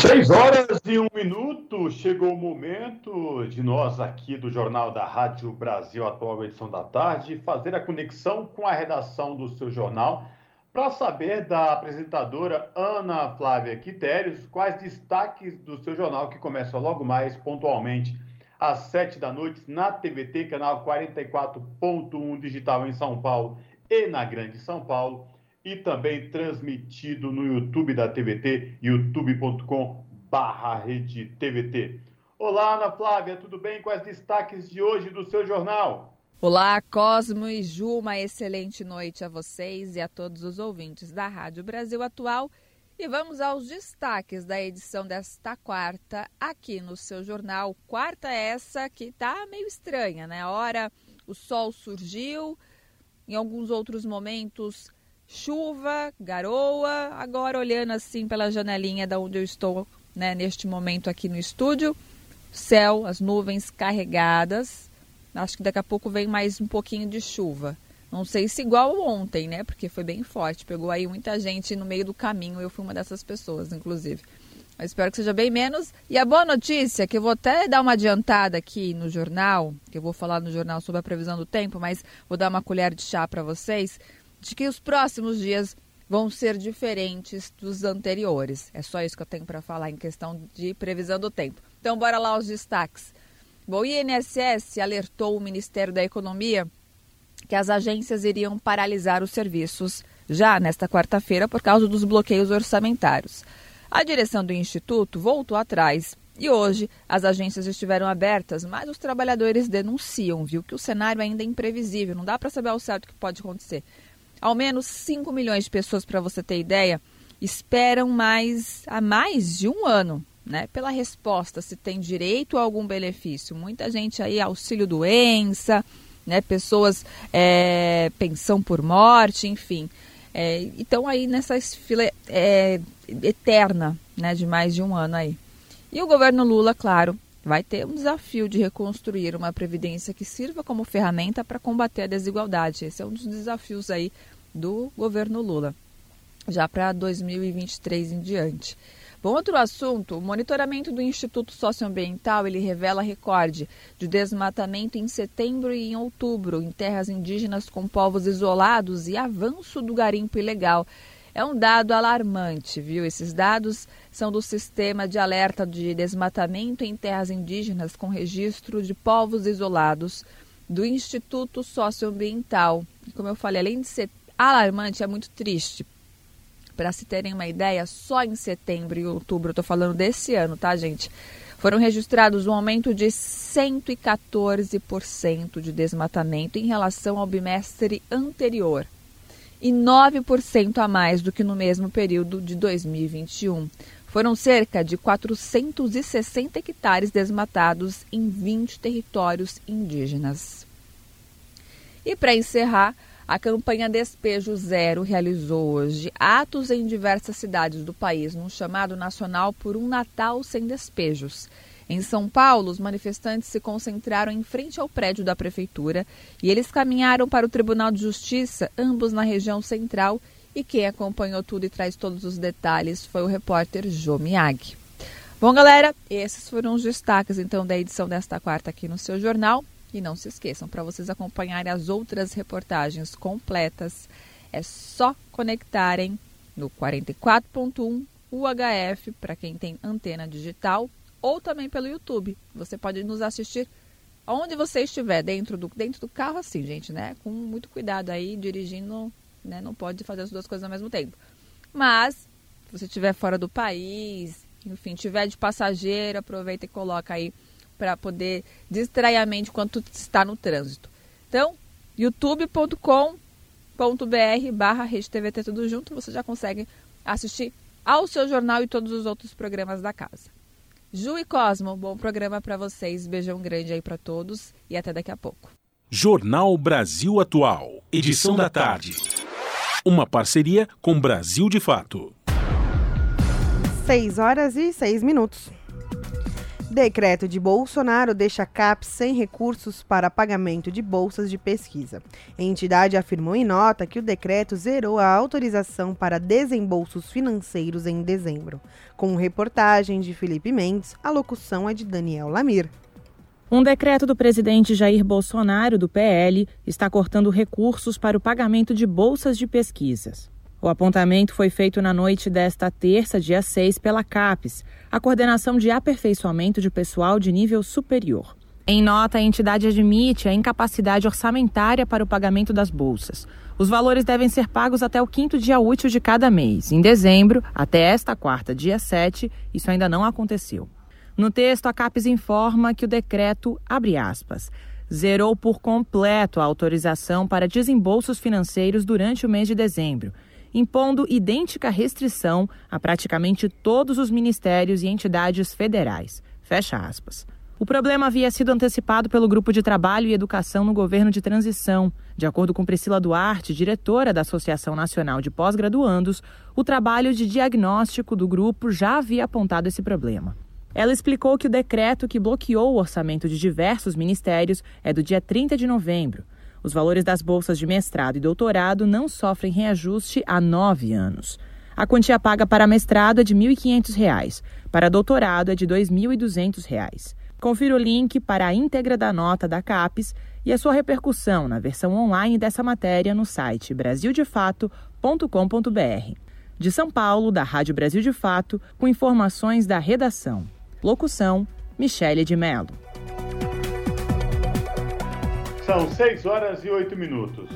Seis horas e um minuto, chegou o momento de nós aqui do Jornal da Rádio Brasil Atual, edição da tarde, fazer a conexão com a redação do seu jornal para saber da apresentadora Ana Flávia Quitérios quais destaques do seu jornal que começa logo mais pontualmente às sete da noite na TVT, canal 44.1 digital em São Paulo e na Grande São Paulo e também transmitido no YouTube da TVT, youtube.com barra rede TVT. Olá, Ana Flávia, tudo bem? Quais destaques de hoje do seu jornal? Olá, Cosmo e Ju, uma excelente noite a vocês e a todos os ouvintes da Rádio Brasil Atual. E vamos aos destaques da edição desta quarta aqui no seu jornal. Quarta essa que tá meio estranha, né? Hora o sol surgiu, em alguns outros momentos chuva, garoa. Agora, olhando assim pela janelinha da onde eu estou, né, neste momento aqui no estúdio, céu, as nuvens carregadas. Acho que daqui a pouco vem mais um pouquinho de chuva. Não sei se igual ontem, né? Porque foi bem forte. Pegou aí muita gente no meio do caminho. Eu fui uma dessas pessoas, inclusive. Mas espero que seja bem menos. E a boa notícia, que eu vou até dar uma adiantada aqui no jornal, que eu vou falar no jornal sobre a previsão do tempo, mas vou dar uma colher de chá para vocês de que os próximos dias vão ser diferentes dos anteriores. É só isso que eu tenho para falar em questão de previsão do tempo. Então, bora lá aos destaques. o INSS alertou o Ministério da Economia que as agências iriam paralisar os serviços já nesta quarta-feira por causa dos bloqueios orçamentários. A direção do Instituto voltou atrás e hoje as agências estiveram abertas, mas os trabalhadores denunciam, viu, que o cenário ainda é imprevisível, não dá para saber ao certo o que pode acontecer. Ao menos 5 milhões de pessoas, para você ter ideia, esperam mais há mais de um ano né, pela resposta se tem direito a algum benefício. Muita gente aí, auxílio doença, né, pessoas é, pensão por morte, enfim. É, então aí nessa fila é, eterna né, de mais de um ano aí. E o governo Lula, claro, vai ter um desafio de reconstruir uma previdência que sirva como ferramenta para combater a desigualdade. Esse é um dos desafios aí do governo Lula, já para 2023 em diante. Bom, outro assunto, o monitoramento do Instituto Socioambiental, ele revela recorde de desmatamento em setembro e em outubro em terras indígenas com povos isolados e avanço do garimpo ilegal. É um dado alarmante, viu? Esses dados são do Sistema de Alerta de Desmatamento em Terras Indígenas com registro de povos isolados do Instituto Socioambiental. Como eu falei, além de ser alarmante, é muito triste, para se terem uma ideia, só em setembro e outubro, estou falando desse ano, tá, gente? Foram registrados um aumento de 114% de desmatamento em relação ao bimestre anterior e 9% a mais do que no mesmo período de 2021. Foram cerca de 460 hectares desmatados em 20 territórios indígenas. E para encerrar, a campanha Despejo Zero realizou hoje atos em diversas cidades do país no chamado nacional por um Natal sem despejos. Em São Paulo, os manifestantes se concentraram em frente ao prédio da prefeitura e eles caminharam para o Tribunal de Justiça, ambos na região central. E quem acompanhou tudo e traz todos os detalhes foi o repórter Jô Miyagi. Bom, galera, esses foram os destaques então da edição desta quarta aqui no seu jornal. E não se esqueçam, para vocês acompanharem as outras reportagens completas, é só conectarem no 44.1 UHF para quem tem antena digital ou também pelo YouTube. Você pode nos assistir onde você estiver, dentro do, dentro do carro, assim, gente, né? Com muito cuidado aí, dirigindo, né? Não pode fazer as duas coisas ao mesmo tempo. Mas, se você estiver fora do país, enfim, tiver de passageiro, aproveita e coloca aí para poder distrair a mente enquanto está no trânsito. Então, youtube.com.br barra RedeTVT tudo junto, você já consegue assistir ao seu jornal e todos os outros programas da casa. Ju e Cosmo, bom programa para vocês. Beijão grande aí para todos e até daqui a pouco. Jornal Brasil Atual, edição da tarde. Uma parceria com Brasil de Fato. 6 horas e 6 minutos. Decreto de Bolsonaro deixa CAPES sem recursos para pagamento de bolsas de pesquisa. A entidade afirmou em nota que o decreto zerou a autorização para desembolsos financeiros em dezembro. Com reportagem de Felipe Mendes, a locução é de Daniel Lamir. Um decreto do presidente Jair Bolsonaro, do PL, está cortando recursos para o pagamento de bolsas de pesquisas. O apontamento foi feito na noite desta terça, dia 6, pela CAPES, a Coordenação de Aperfeiçoamento de Pessoal de Nível Superior. Em nota, a entidade admite a incapacidade orçamentária para o pagamento das bolsas. Os valores devem ser pagos até o quinto dia útil de cada mês. Em dezembro, até esta quarta, dia 7, isso ainda não aconteceu. No texto, a CAPES informa que o decreto, abre aspas, zerou por completo a autorização para desembolsos financeiros durante o mês de dezembro impondo idêntica restrição a praticamente todos os ministérios e entidades federais. Fecha aspas. O problema havia sido antecipado pelo Grupo de Trabalho e Educação no governo de transição. De acordo com Priscila Duarte, diretora da Associação Nacional de Pós-Graduandos, o trabalho de diagnóstico do grupo já havia apontado esse problema. Ela explicou que o decreto que bloqueou o orçamento de diversos ministérios é do dia 30 de novembro. Os valores das bolsas de mestrado e doutorado não sofrem reajuste há nove anos. A quantia paga para mestrado é de R$ 1.500, para doutorado é de R$ 2.200. Confira o link para a íntegra da nota da CAPES e a sua repercussão na versão online dessa matéria no site brasildefato.com.br. De São Paulo, da Rádio Brasil de Fato, com informações da redação. Locução: Michele de Mello. São 6 horas e 8 minutos.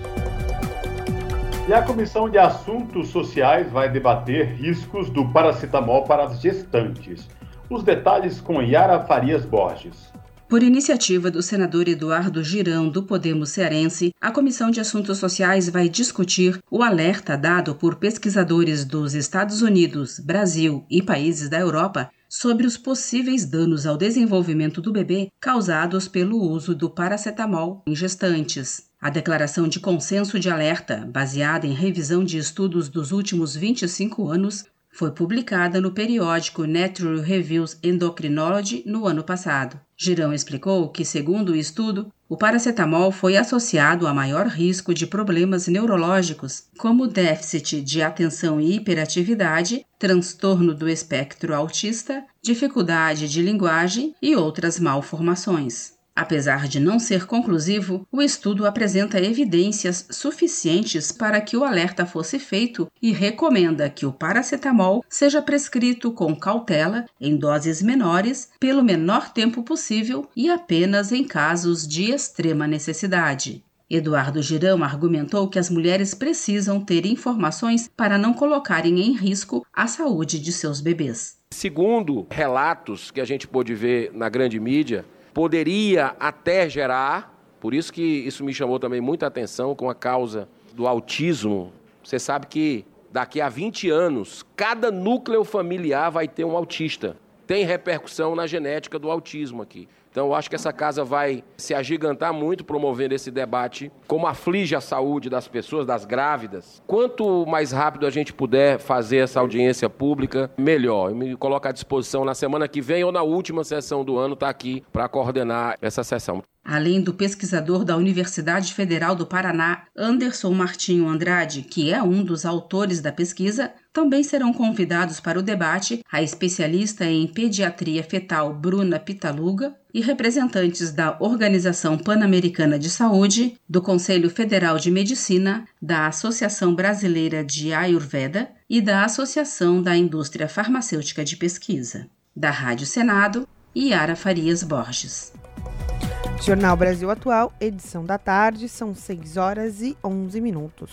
E a Comissão de Assuntos Sociais vai debater riscos do paracetamol para as gestantes. Os detalhes com Yara Farias Borges. Por iniciativa do senador Eduardo Girão, do Podemos Cearense, a Comissão de Assuntos Sociais vai discutir o alerta dado por pesquisadores dos Estados Unidos, Brasil e países da Europa sobre os possíveis danos ao desenvolvimento do bebê causados pelo uso do paracetamol em gestantes. A declaração de consenso de alerta, baseada em revisão de estudos dos últimos 25 anos, foi publicada no periódico Natural Reviews Endocrinology no ano passado. Girão explicou que, segundo o estudo, o paracetamol foi associado a maior risco de problemas neurológicos, como déficit de atenção e hiperatividade, transtorno do espectro autista, dificuldade de linguagem e outras malformações. Apesar de não ser conclusivo, o estudo apresenta evidências suficientes para que o alerta fosse feito e recomenda que o paracetamol seja prescrito com cautela, em doses menores, pelo menor tempo possível e apenas em casos de extrema necessidade. Eduardo Girão argumentou que as mulheres precisam ter informações para não colocarem em risco a saúde de seus bebês. Segundo relatos que a gente pôde ver na grande mídia, poderia até gerar, por isso que isso me chamou também muita atenção com a causa do autismo. Você sabe que daqui a 20 anos, cada núcleo familiar vai ter um autista. Tem repercussão na genética do autismo aqui. Então, eu acho que essa casa vai se agigantar muito promovendo esse debate, como aflige a saúde das pessoas, das grávidas. Quanto mais rápido a gente puder fazer essa audiência pública, melhor. Eu me coloco à disposição na semana que vem ou na última sessão do ano, está aqui para coordenar essa sessão. Além do pesquisador da Universidade Federal do Paraná, Anderson Martinho Andrade, que é um dos autores da pesquisa, também serão convidados para o debate a especialista em pediatria fetal Bruna Pitaluga e representantes da Organização Pan-Americana de Saúde, do Conselho Federal de Medicina, da Associação Brasileira de Ayurveda e da Associação da Indústria Farmacêutica de Pesquisa. Da Rádio Senado, Yara Farias Borges. Jornal Brasil Atual, edição da tarde, são 6 horas e 11 minutos.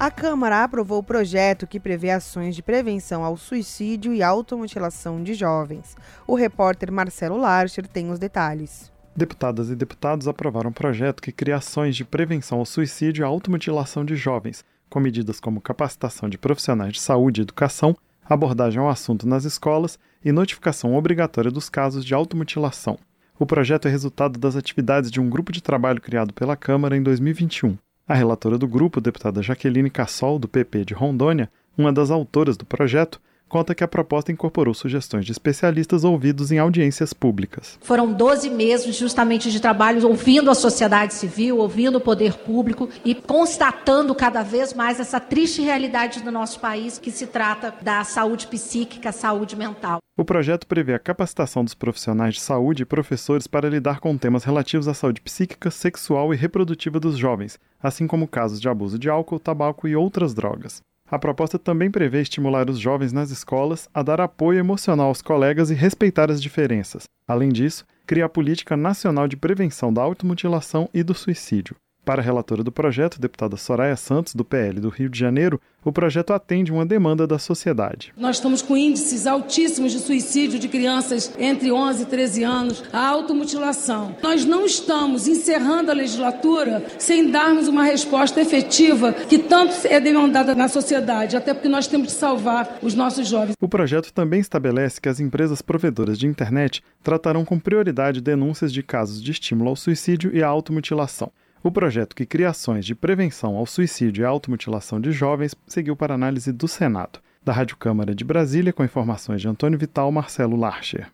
A Câmara aprovou o projeto que prevê ações de prevenção ao suicídio e automutilação de jovens. O repórter Marcelo Larcher tem os detalhes. Deputadas e deputados aprovaram um projeto que cria ações de prevenção ao suicídio e automutilação de jovens, com medidas como capacitação de profissionais de saúde e educação, abordagem ao assunto nas escolas e notificação obrigatória dos casos de automutilação. O projeto é resultado das atividades de um grupo de trabalho criado pela Câmara em 2021. A relatora do grupo, deputada Jaqueline Cassol, do PP de Rondônia, uma das autoras do projeto, conta que a proposta incorporou sugestões de especialistas ouvidos em audiências públicas. Foram 12 meses justamente de trabalho ouvindo a sociedade civil, ouvindo o poder público e constatando cada vez mais essa triste realidade do nosso país que se trata da saúde psíquica, saúde mental. O projeto prevê a capacitação dos profissionais de saúde e professores para lidar com temas relativos à saúde psíquica, sexual e reprodutiva dos jovens, assim como casos de abuso de álcool, tabaco e outras drogas. A proposta também prevê estimular os jovens nas escolas a dar apoio emocional aos colegas e respeitar as diferenças. Além disso, cria a Política Nacional de Prevenção da Automutilação e do Suicídio. Para a relatora do projeto, deputada Soraya Santos, do PL do Rio de Janeiro, o projeto atende uma demanda da sociedade. Nós estamos com índices altíssimos de suicídio de crianças entre 11 e 13 anos, a automutilação. Nós não estamos encerrando a legislatura sem darmos uma resposta efetiva que tanto é demandada na sociedade, até porque nós temos que salvar os nossos jovens. O projeto também estabelece que as empresas provedoras de internet tratarão com prioridade denúncias de casos de estímulo ao suicídio e à automutilação. O projeto que cria ações de prevenção ao suicídio e automutilação de jovens seguiu para análise do Senado. Da Rádio Câmara de Brasília, com informações de Antônio Vital, Marcelo Larcher.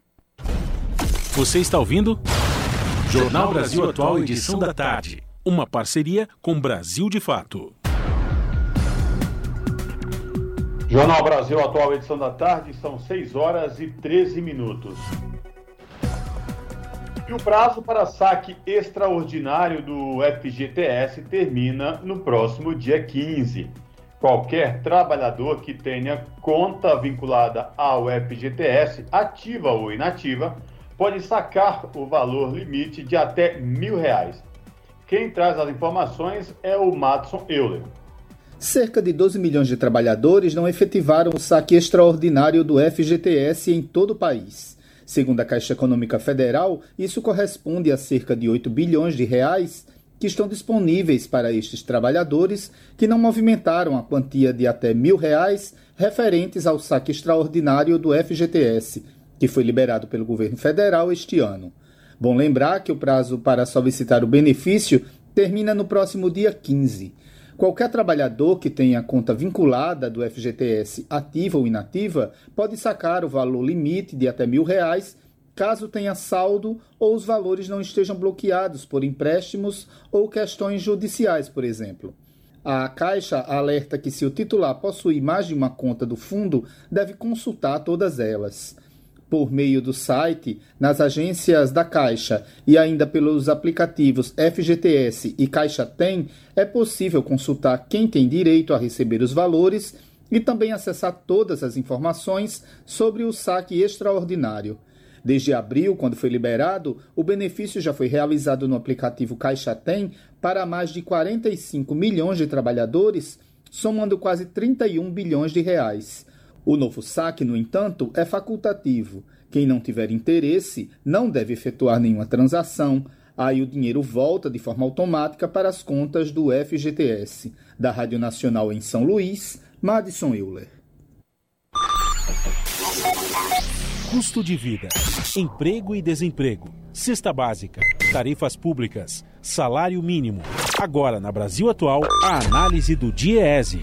Você está ouvindo? Jornal Brasil Atual, edição da tarde. Uma parceria com Brasil de Fato. Jornal Brasil Atual, edição da tarde, são 6 horas e 13 minutos. E o prazo para saque extraordinário do FGTS termina no próximo dia 15. Qualquer trabalhador que tenha conta vinculada ao FGTS, ativa ou inativa, pode sacar o valor limite de até mil reais. Quem traz as informações é o Matson Euler. cerca de 12 milhões de trabalhadores não efetivaram o saque extraordinário do FGTS em todo o país. Segundo a Caixa Econômica Federal, isso corresponde a cerca de 8 bilhões de reais que estão disponíveis para estes trabalhadores que não movimentaram a quantia de até mil reais referentes ao saque extraordinário do FGTS, que foi liberado pelo governo federal este ano. Bom lembrar que o prazo para solicitar o benefício termina no próximo dia 15. Qualquer trabalhador que tenha conta vinculada do FGTS ativa ou inativa pode sacar o valor limite de até mil reais caso tenha saldo ou os valores não estejam bloqueados por empréstimos ou questões judiciais, por exemplo. A Caixa alerta que se o titular possuir mais de uma conta do fundo, deve consultar todas elas por meio do site, nas agências da Caixa e ainda pelos aplicativos FGTS e Caixa Tem, é possível consultar quem tem direito a receber os valores e também acessar todas as informações sobre o saque extraordinário. Desde abril, quando foi liberado, o benefício já foi realizado no aplicativo Caixa Tem para mais de 45 milhões de trabalhadores, somando quase 31 bilhões de reais. O novo saque, no entanto, é facultativo. Quem não tiver interesse não deve efetuar nenhuma transação. Aí o dinheiro volta de forma automática para as contas do FGTS. Da Rádio Nacional em São Luís, Madison Euler. Custo de vida, emprego e desemprego, cesta básica, tarifas públicas, salário mínimo. Agora, na Brasil Atual, a análise do DIEESE.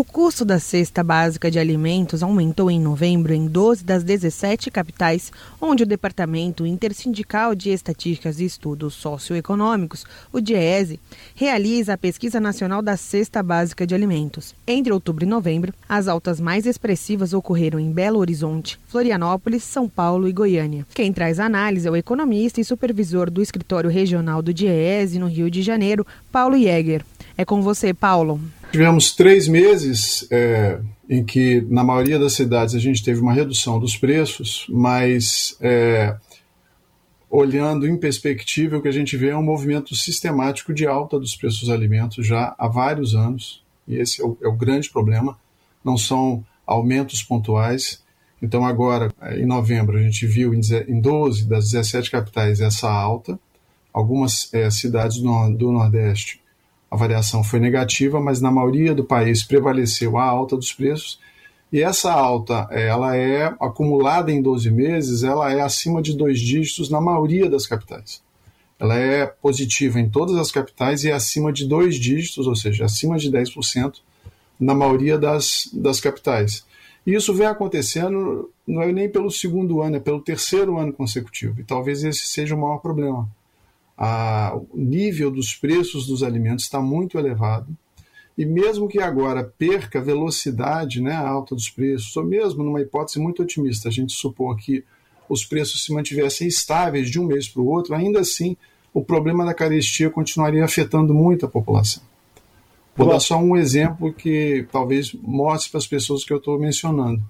O custo da cesta básica de alimentos aumentou em novembro em 12 das 17 capitais, onde o Departamento Intersindical de Estatísticas e Estudos Socioeconômicos, o DIESE, realiza a Pesquisa Nacional da Cesta Básica de Alimentos. Entre outubro e novembro, as altas mais expressivas ocorreram em Belo Horizonte, Florianópolis, São Paulo e Goiânia. Quem traz a análise é o economista e supervisor do Escritório Regional do DIESE no Rio de Janeiro, Paulo Jäger. É com você, Paulo. Tivemos três meses é, em que, na maioria das cidades, a gente teve uma redução dos preços, mas é, olhando em perspectiva, o que a gente vê é um movimento sistemático de alta dos preços dos alimentos já há vários anos, e esse é o, é o grande problema. Não são aumentos pontuais. Então, agora, em novembro, a gente viu em 12 das 17 capitais essa alta. Algumas é, cidades do Nordeste a variação foi negativa, mas na maioria do país prevaleceu a alta dos preços. E essa alta, ela é acumulada em 12 meses, ela é acima de dois dígitos na maioria das capitais. Ela é positiva em todas as capitais e é acima de dois dígitos, ou seja, acima de 10% na maioria das, das capitais. E isso vem acontecendo não é nem pelo segundo ano, é pelo terceiro ano consecutivo. E talvez esse seja o maior problema a, o nível dos preços dos alimentos está muito elevado. E mesmo que agora perca velocidade, né, a alta dos preços, ou mesmo numa hipótese muito otimista, a gente supor que os preços se mantivessem estáveis de um mês para o outro, ainda assim o problema da carestia continuaria afetando muito a população. Vou dar só um exemplo que talvez mostre para as pessoas que eu estou mencionando.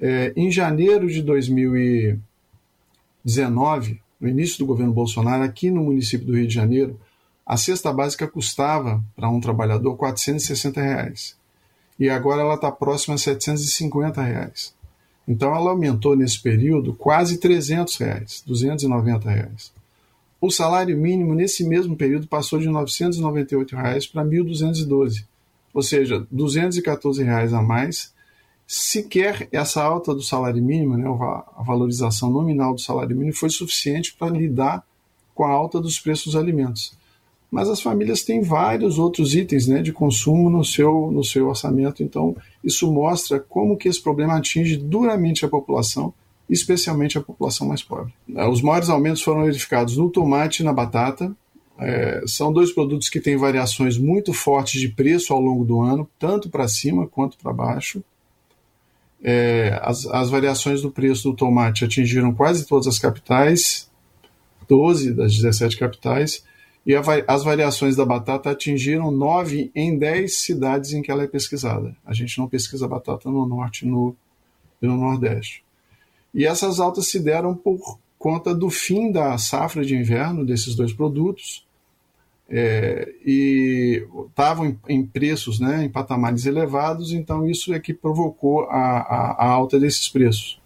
É, em janeiro de 2019, no início do governo Bolsonaro, aqui no município do Rio de Janeiro, a cesta básica custava para um trabalhador 460 reais. E agora ela está próxima a 750 reais. Então ela aumentou nesse período quase 300 reais, 290 reais. O salário mínimo nesse mesmo período passou de 998 reais para R$ 1.212, ou seja, 214 reais a mais sequer essa alta do salário mínimo, né, a valorização nominal do salário mínimo, foi suficiente para lidar com a alta dos preços dos alimentos. Mas as famílias têm vários outros itens né, de consumo no seu, no seu orçamento, então isso mostra como que esse problema atinge duramente a população, especialmente a população mais pobre. Os maiores aumentos foram verificados no tomate e na batata, é, são dois produtos que têm variações muito fortes de preço ao longo do ano, tanto para cima quanto para baixo é, as, as variações do preço do tomate atingiram quase todas as capitais, 12 das 17 capitais, e a, as variações da batata atingiram 9 em 10 cidades em que ela é pesquisada. A gente não pesquisa batata no norte no, e no nordeste. E essas altas se deram por conta do fim da safra de inverno desses dois produtos, é, e estavam em, em, preços, né, em patamares elevados, então isso é que provocou a, a, a alta desses preços.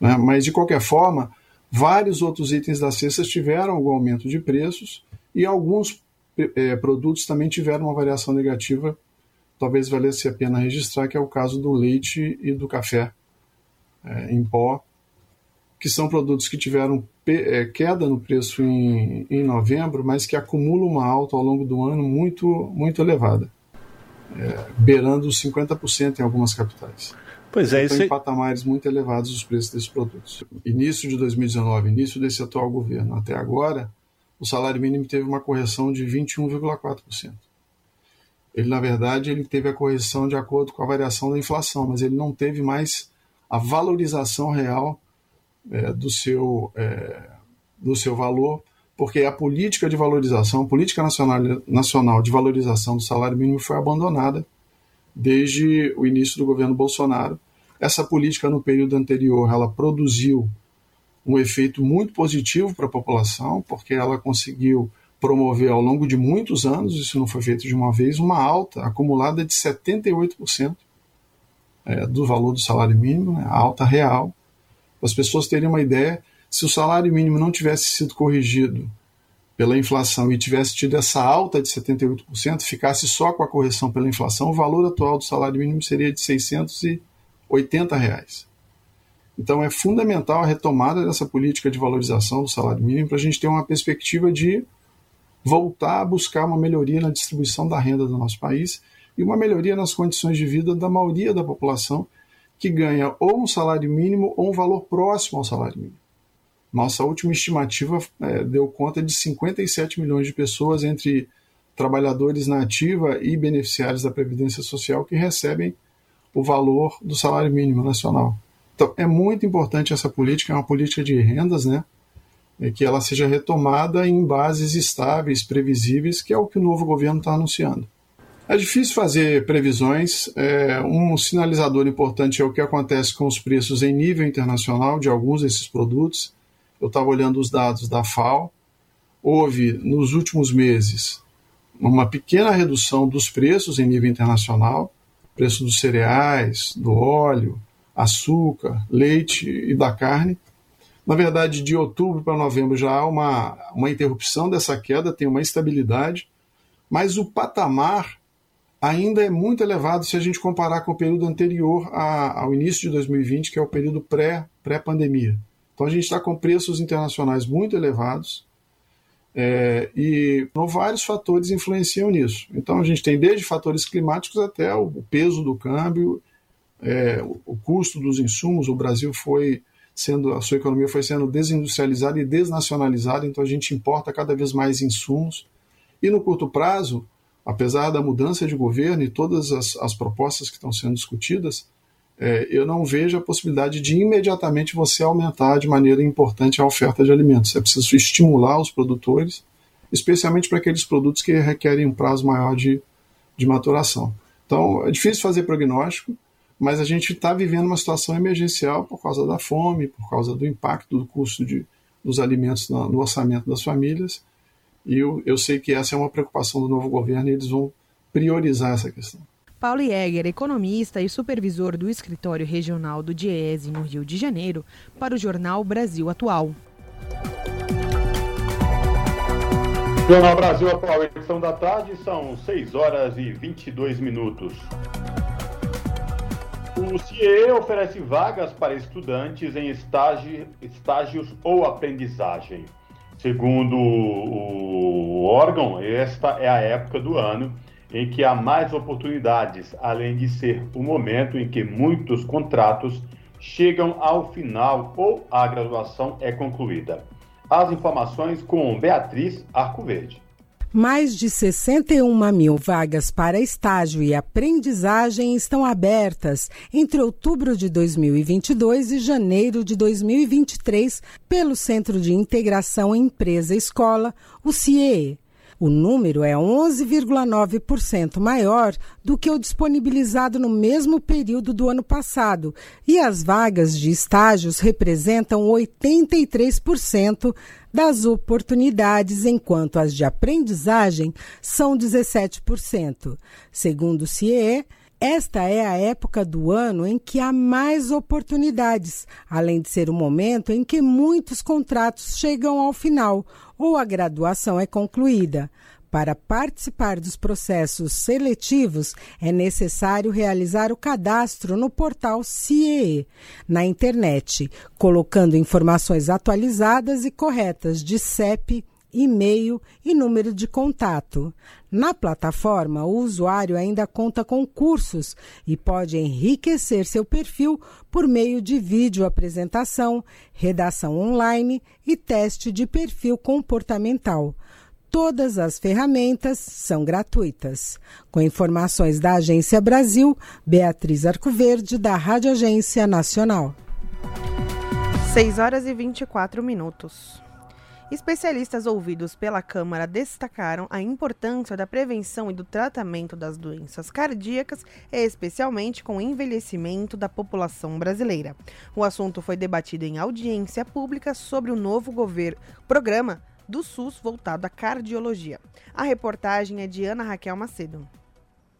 Né? Mas, de qualquer forma, vários outros itens das cestas tiveram algum aumento de preços e alguns é, produtos também tiveram uma variação negativa, talvez valesse a pena registrar, que é o caso do leite e do café é, em pó, que são produtos que tiveram queda no preço em, em novembro, mas que acumulam uma alta ao longo do ano muito, muito elevada, é, beirando os 50% em algumas capitais. Pois é, então, em patamares muito elevados os preços desses produtos. Início de 2019, início desse atual governo, até agora, o salário mínimo teve uma correção de 21,4%. Ele, na verdade, ele teve a correção de acordo com a variação da inflação, mas ele não teve mais a valorização real é, do, seu, é, do seu valor, porque a política de valorização, a política nacional, nacional de valorização do salário mínimo foi abandonada desde o início do governo Bolsonaro. Essa política, no período anterior, ela produziu um efeito muito positivo para a população, porque ela conseguiu promover ao longo de muitos anos, isso não foi feito de uma vez, uma alta acumulada de 78% é, do valor do salário mínimo, né, a alta real. As pessoas terem uma ideia, se o salário mínimo não tivesse sido corrigido pela inflação e tivesse tido essa alta de 78%, ficasse só com a correção pela inflação, o valor atual do salário mínimo seria de 680 reais. Então é fundamental a retomada dessa política de valorização do salário mínimo para a gente ter uma perspectiva de voltar a buscar uma melhoria na distribuição da renda do nosso país e uma melhoria nas condições de vida da maioria da população que ganha ou um salário mínimo ou um valor próximo ao salário mínimo. Nossa última estimativa é, deu conta de 57 milhões de pessoas entre trabalhadores na ativa e beneficiários da Previdência Social que recebem o valor do salário mínimo nacional. Então, é muito importante essa política, é uma política de rendas, né? É que ela seja retomada em bases estáveis, previsíveis, que é o que o novo governo está anunciando. É difícil fazer previsões. É, um sinalizador importante é o que acontece com os preços em nível internacional de alguns desses produtos. Eu estava olhando os dados da FAO. Houve, nos últimos meses, uma pequena redução dos preços em nível internacional preço dos cereais, do óleo, açúcar, leite e da carne. Na verdade, de outubro para novembro já há uma, uma interrupção dessa queda, tem uma estabilidade, mas o patamar ainda é muito elevado se a gente comparar com o período anterior a, ao início de 2020, que é o período pré-pandemia. Pré então a gente está com preços internacionais muito elevados é, e vários fatores influenciam nisso. Então a gente tem desde fatores climáticos até o peso do câmbio é, o custo dos insumos, o Brasil foi sendo, a sua economia foi sendo desindustrializada e desnacionalizada, então a gente importa cada vez mais insumos. E no curto prazo, apesar da mudança de governo e todas as, as propostas que estão sendo discutidas, é, eu não vejo a possibilidade de imediatamente você aumentar de maneira importante a oferta de alimentos. É preciso estimular os produtores, especialmente para aqueles produtos que requerem um prazo maior de, de maturação. Então, é difícil fazer prognóstico, mas a gente está vivendo uma situação emergencial por causa da fome, por causa do impacto do custo de, dos alimentos no, no orçamento das famílias. E eu, eu sei que essa é uma preocupação do novo governo e eles vão priorizar essa questão. Paulo Jäger, economista e supervisor do escritório regional do Diese no Rio de Janeiro, para o jornal Brasil Atual. Jornal Brasil Atual, edição da tarde, são 6 horas e 22 minutos. O CIE oferece vagas para estudantes em estágio, estágios ou aprendizagem. Segundo o órgão, esta é a época do ano em que há mais oportunidades, além de ser o momento em que muitos contratos chegam ao final ou a graduação é concluída. As informações com Beatriz Arcoverde. Mais de 61 mil vagas para estágio e aprendizagem estão abertas entre outubro de 2022 e janeiro de 2023 pelo Centro de Integração Empresa-Escola, o CIE. O número é 11,9% maior do que o disponibilizado no mesmo período do ano passado, e as vagas de estágios representam 83% das oportunidades, enquanto as de aprendizagem são 17%. Segundo o CIE, esta é a época do ano em que há mais oportunidades, além de ser o momento em que muitos contratos chegam ao final ou a graduação é concluída. Para participar dos processos seletivos, é necessário realizar o cadastro no portal CIEE, na internet, colocando informações atualizadas e corretas de CEP, e-mail e número de contato. Na plataforma, o usuário ainda conta com cursos e pode enriquecer seu perfil por meio de vídeo apresentação, redação online e teste de perfil comportamental. Todas as ferramentas são gratuitas. Com informações da Agência Brasil, Beatriz Arcoverde, da Rádio Agência Nacional. 6 horas e 24 minutos. Especialistas ouvidos pela Câmara destacaram a importância da prevenção e do tratamento das doenças cardíacas, especialmente com o envelhecimento da população brasileira. O assunto foi debatido em audiência pública sobre o novo programa do SUS voltado à cardiologia. A reportagem é de Ana Raquel Macedo.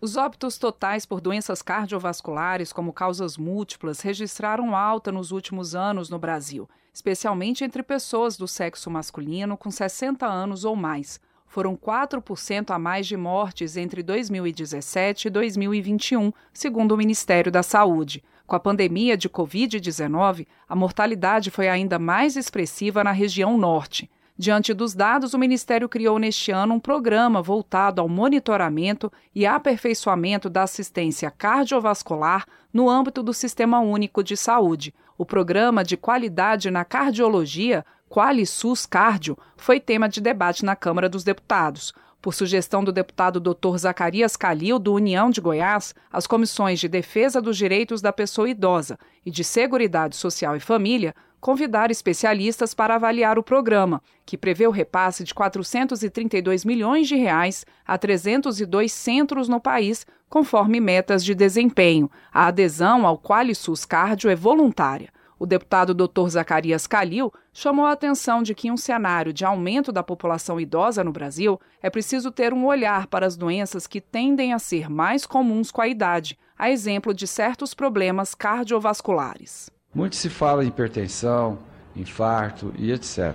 Os óbitos totais por doenças cardiovasculares, como causas múltiplas, registraram alta nos últimos anos no Brasil especialmente entre pessoas do sexo masculino com 60 anos ou mais. Foram 4% a mais de mortes entre 2017 e 2021, segundo o Ministério da Saúde. Com a pandemia de Covid-19, a mortalidade foi ainda mais expressiva na região norte. Diante dos dados, o Ministério criou neste ano um programa voltado ao monitoramento e aperfeiçoamento da assistência cardiovascular no âmbito do Sistema Único de Saúde. O programa de qualidade na cardiologia, QualiSUS Cardio, foi tema de debate na Câmara dos Deputados. Por sugestão do deputado Dr. Zacarias Calil, do União de Goiás, as comissões de Defesa dos Direitos da Pessoa Idosa e de Seguridade Social e Família convidar especialistas para avaliar o programa, que prevê o repasse de 432 milhões de reais a 302 centros no país, conforme metas de desempenho. A adesão ao QualiSUS Cardio é voluntária. O deputado Dr. Zacarias Calil chamou a atenção de que, em um cenário de aumento da população idosa no Brasil, é preciso ter um olhar para as doenças que tendem a ser mais comuns com a idade, a exemplo de certos problemas cardiovasculares. Muito se fala em hipertensão, infarto e etc.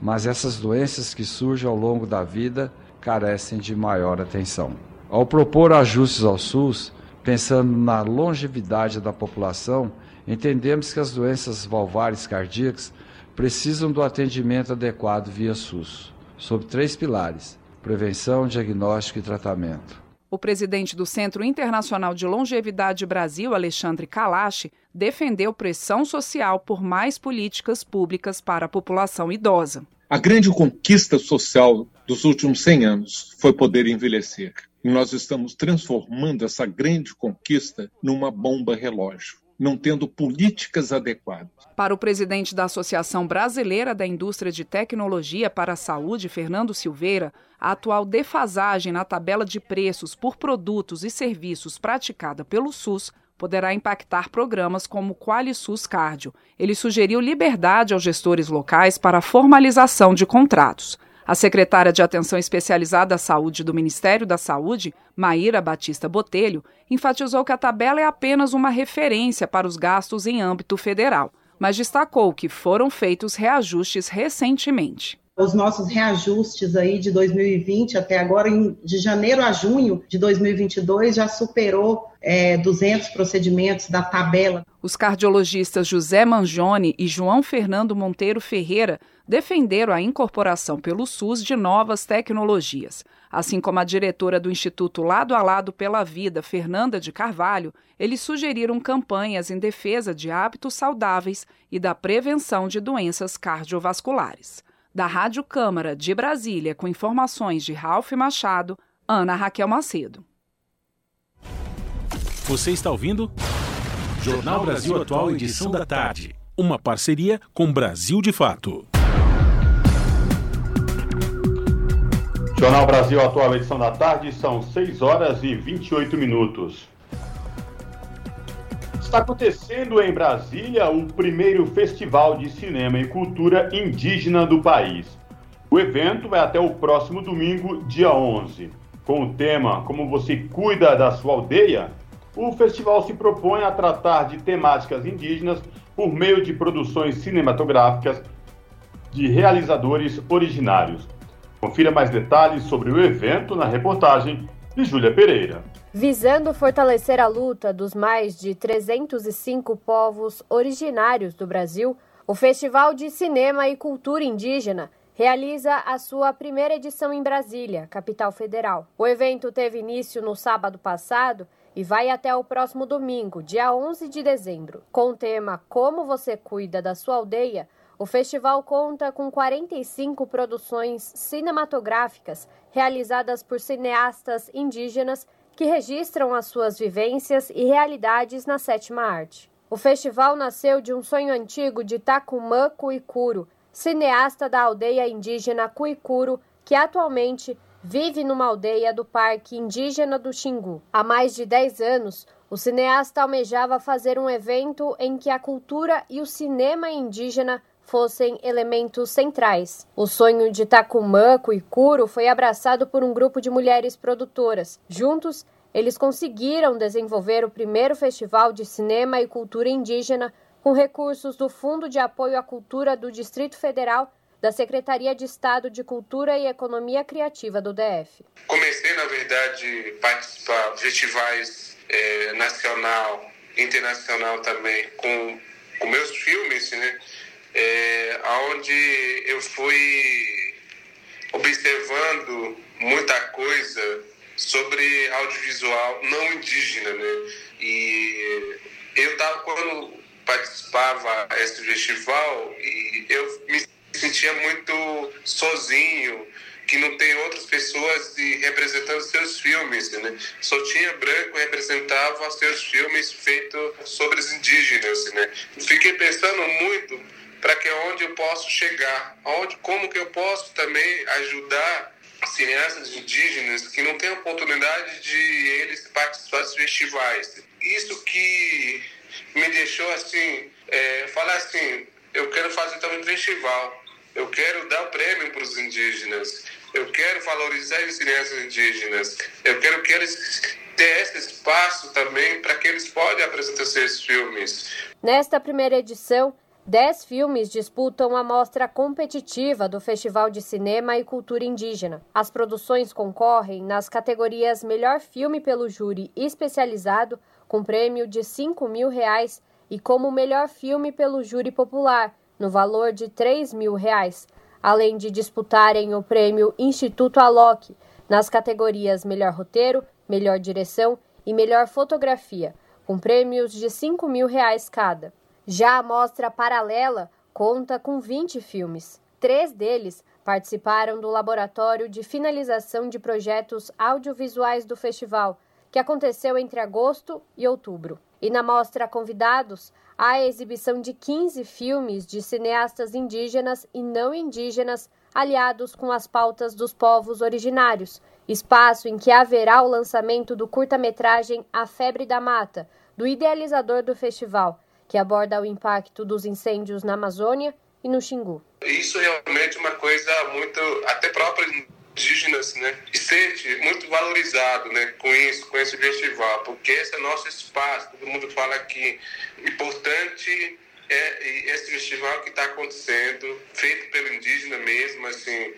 Mas essas doenças que surgem ao longo da vida carecem de maior atenção. Ao propor ajustes ao SUS, pensando na longevidade da população, entendemos que as doenças valvares cardíacas precisam do atendimento adequado via SUS, sob três pilares: prevenção, diagnóstico e tratamento. O presidente do Centro Internacional de Longevidade Brasil, Alexandre Kalash, defendeu pressão social por mais políticas públicas para a população idosa. A grande conquista social dos últimos 100 anos foi poder envelhecer. E nós estamos transformando essa grande conquista numa bomba relógio não tendo políticas adequadas. Para o presidente da Associação Brasileira da Indústria de Tecnologia para a Saúde, Fernando Silveira, a atual defasagem na tabela de preços por produtos e serviços praticada pelo SUS poderá impactar programas como o QualiSUS Cardio. Ele sugeriu liberdade aos gestores locais para a formalização de contratos. A secretária de Atenção Especializada à Saúde do Ministério da Saúde, Maíra Batista Botelho, enfatizou que a tabela é apenas uma referência para os gastos em âmbito federal, mas destacou que foram feitos reajustes recentemente os nossos reajustes aí de 2020 até agora, de janeiro a junho de 2022, já superou é, 200 procedimentos da tabela. Os cardiologistas José Mangione e João Fernando Monteiro Ferreira defenderam a incorporação pelo SUS de novas tecnologias. Assim como a diretora do Instituto Lado a Lado pela Vida, Fernanda de Carvalho, eles sugeriram campanhas em defesa de hábitos saudáveis e da prevenção de doenças cardiovasculares. Da Rádio Câmara de Brasília, com informações de Ralph Machado, Ana Raquel Macedo. Você está ouvindo? Jornal Brasil Atual, edição da tarde. Uma parceria com Brasil de Fato. Jornal Brasil Atual, edição da tarde, são 6 horas e 28 minutos. Está acontecendo em Brasília o primeiro Festival de Cinema e Cultura Indígena do país. O evento vai até o próximo domingo, dia 11. Com o tema Como você cuida da sua aldeia, o festival se propõe a tratar de temáticas indígenas por meio de produções cinematográficas de realizadores originários. Confira mais detalhes sobre o evento na reportagem de Júlia Pereira. Visando fortalecer a luta dos mais de 305 povos originários do Brasil, o Festival de Cinema e Cultura Indígena realiza a sua primeira edição em Brasília, capital federal. O evento teve início no sábado passado e vai até o próximo domingo, dia 11 de dezembro. Com o tema Como você cuida da sua aldeia, o festival conta com 45 produções cinematográficas realizadas por cineastas indígenas que registram as suas vivências e realidades na sétima arte. O festival nasceu de um sonho antigo de Tacumã Cuicuro, cineasta da aldeia indígena Cuicuro, que atualmente vive numa aldeia do Parque Indígena do Xingu. Há mais de 10 anos, o cineasta almejava fazer um evento em que a cultura e o cinema indígena fossem elementos centrais. O sonho de Tacumã Cuicuro foi abraçado por um grupo de mulheres produtoras. Juntos, eles conseguiram desenvolver o primeiro festival de cinema e cultura indígena com recursos do Fundo de Apoio à Cultura do Distrito Federal da Secretaria de Estado de Cultura e Economia Criativa do DF. Comecei, na verdade, a participar de festivais é, nacional, internacional também, com, com meus filmes, né? É, onde eu fui observando muita coisa sobre audiovisual não indígena, né? E eu tava quando participava desse festival e eu me sentia muito sozinho, que não tem outras pessoas representando seus filmes, né? Só tinha branco representava seus filmes feitos sobre os indígenas, né? Fiquei pensando muito para que onde eu posso chegar, onde, como que eu posso também ajudar cineastas indígenas que não têm oportunidade de eles participar dos festivais. Isso que me deixou assim, é, falar assim, eu quero fazer também um festival, eu quero dar prêmio para os indígenas, eu quero valorizar os cineastas indígenas, eu quero que eles ter esse espaço também para que eles possam apresentar seus filmes. Nesta primeira edição, Dez filmes disputam a mostra competitiva do Festival de Cinema e Cultura Indígena. As produções concorrem nas categorias Melhor Filme pelo Júri Especializado, com prêmio de 5 mil reais, e como Melhor Filme pelo Júri Popular, no valor de 3 mil reais, além de disputarem o prêmio Instituto Alok, nas categorias Melhor Roteiro, Melhor Direção e Melhor Fotografia, com prêmios de 5 mil reais cada. Já a mostra paralela conta com 20 filmes. Três deles participaram do laboratório de finalização de projetos audiovisuais do festival, que aconteceu entre agosto e outubro. E na mostra Convidados, há a exibição de 15 filmes de cineastas indígenas e não indígenas aliados com as pautas dos povos originários, espaço em que haverá o lançamento do curta-metragem A Febre da Mata, do idealizador do festival, que aborda o impacto dos incêndios na Amazônia e no Xingu. Isso é realmente uma coisa muito, até própria indígenas, né, e sente muito valorizado, né, com isso, com esse festival, porque esse é nosso espaço. Todo mundo fala que importante é esse festival que está acontecendo, feito pelo indígena mesmo, assim,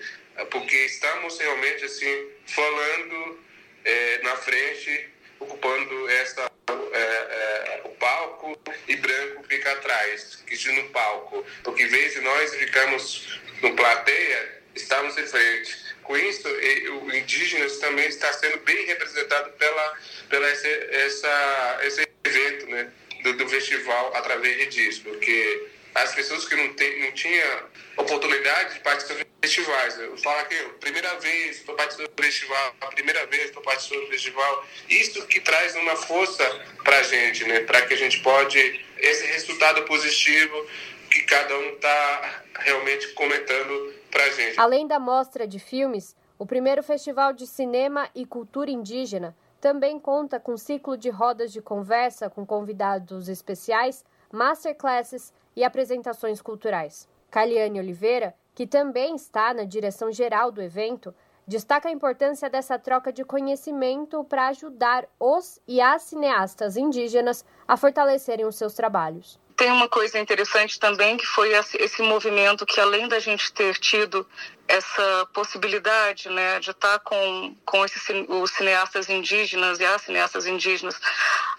porque estamos realmente assim falando é, na frente, ocupando essa é, é, o palco e branco fica atrás, que no palco. Porque em vez de nós ficamos no plateia, estamos em frente. Com isso, o indígenas também está sendo bem representado pela, pela esse, essa, esse evento né, do, do festival através disso, porque as pessoas que não, tem, não tinham oportunidade de participar de festivais. Eu falo aqui, primeira vez estou participando do festival, primeira vez estou participando do festival. Isso que traz uma força para a gente, né? para que a gente pode, esse resultado positivo que cada um está realmente comentando para a gente. Além da mostra de filmes, O primeiro Festival de Cinema e Cultura Indígena também conta com ciclo de rodas de conversa com convidados especiais, masterclasses e apresentações culturais. Caliane Oliveira, que também está na direção geral do evento, destaca a importância dessa troca de conhecimento para ajudar os e as cineastas indígenas a fortalecerem os seus trabalhos. Tem uma coisa interessante também que foi esse movimento que além da gente ter tido essa possibilidade né, de estar com, com esses, os cineastas indígenas e as cineastas indígenas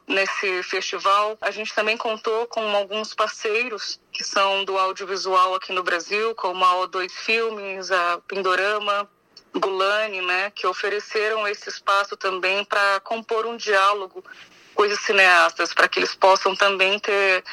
nesse festival, a gente também contou com alguns parceiros que são do audiovisual aqui no Brasil, como a O2 Filmes, a Pindorama, Gulani, né, que ofereceram esse espaço também para compor um diálogo com os cineastas, para que eles possam também ter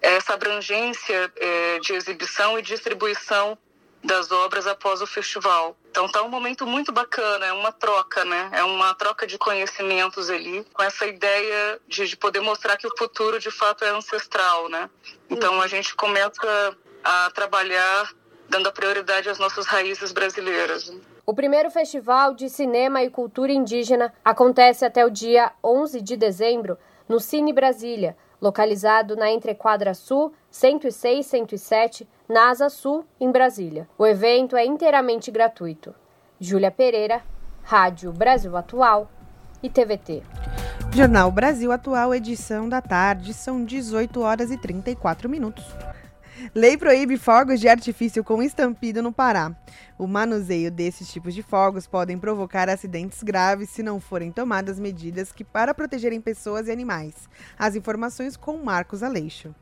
essa abrangência é, de exibição e distribuição das obras após o festival. Então tá um momento muito bacana, é uma troca, né? É uma troca de conhecimentos ali, com essa ideia de, de poder mostrar que o futuro de fato é ancestral, né? Então a gente começa a trabalhar dando a prioridade às nossas raízes brasileiras. O primeiro Festival de Cinema e Cultura Indígena acontece até o dia 11 de dezembro no Cine Brasília, localizado na Entrequadra Sul 106 107, na Asa Sul, em Brasília. O evento é inteiramente gratuito. Júlia Pereira, Rádio Brasil Atual e TVT. Jornal Brasil Atual, edição da tarde, são 18 horas e 34 minutos. Lei proíbe fogos de artifício com estampido no Pará. O manuseio desses tipos de fogos podem provocar acidentes graves se não forem tomadas medidas que para protegerem pessoas e animais. As informações com Marcos Aleixo.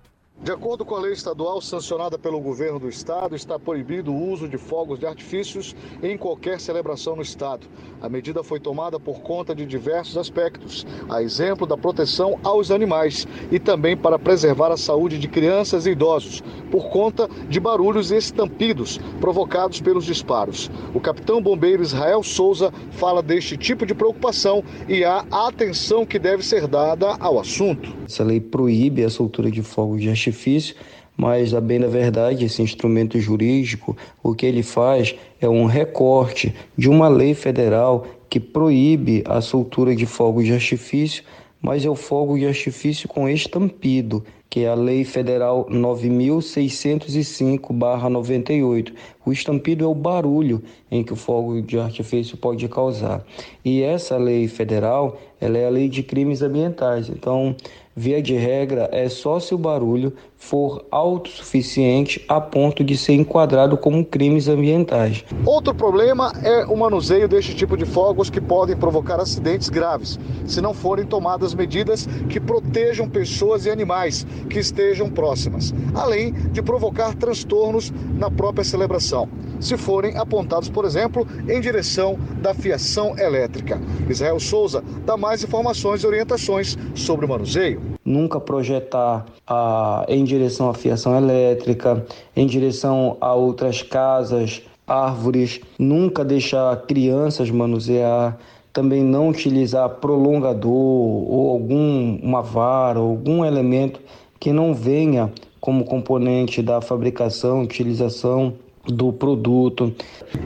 De acordo com a lei estadual sancionada pelo governo do estado, está proibido o uso de fogos de artifícios em qualquer celebração no estado. A medida foi tomada por conta de diversos aspectos, a exemplo da proteção aos animais e também para preservar a saúde de crianças e idosos, por conta de barulhos estampidos provocados pelos disparos. O capitão bombeiro Israel Souza fala deste tipo de preocupação e a atenção que deve ser dada ao assunto. Essa lei proíbe a soltura de fogos de artifício artifício, mas a bem da verdade, esse instrumento jurídico, o que ele faz é um recorte de uma lei federal que proíbe a soltura de fogos de artifício, mas é o fogo de artifício com estampido, que é a Lei Federal 9605/98. O estampido é o barulho em que o fogo de artifício pode causar. E essa lei federal, ela é a lei de crimes ambientais. Então, via de regra, é só se o barulho for autossuficiente a ponto de ser enquadrado como crimes ambientais. Outro problema é o manuseio deste tipo de fogos que podem provocar acidentes graves, se não forem tomadas medidas que protejam pessoas e animais que estejam próximas, além de provocar transtornos na própria celebração, se forem apontados, por exemplo, em direção da fiação elétrica. Israel Souza dá mais informações e orientações sobre o manuseio nunca projetar a, em direção à fiação elétrica, em direção a outras casas, árvores, nunca deixar crianças manusear, também não utilizar prolongador ou algum uma vara, algum elemento que não venha como componente da fabricação, utilização do produto.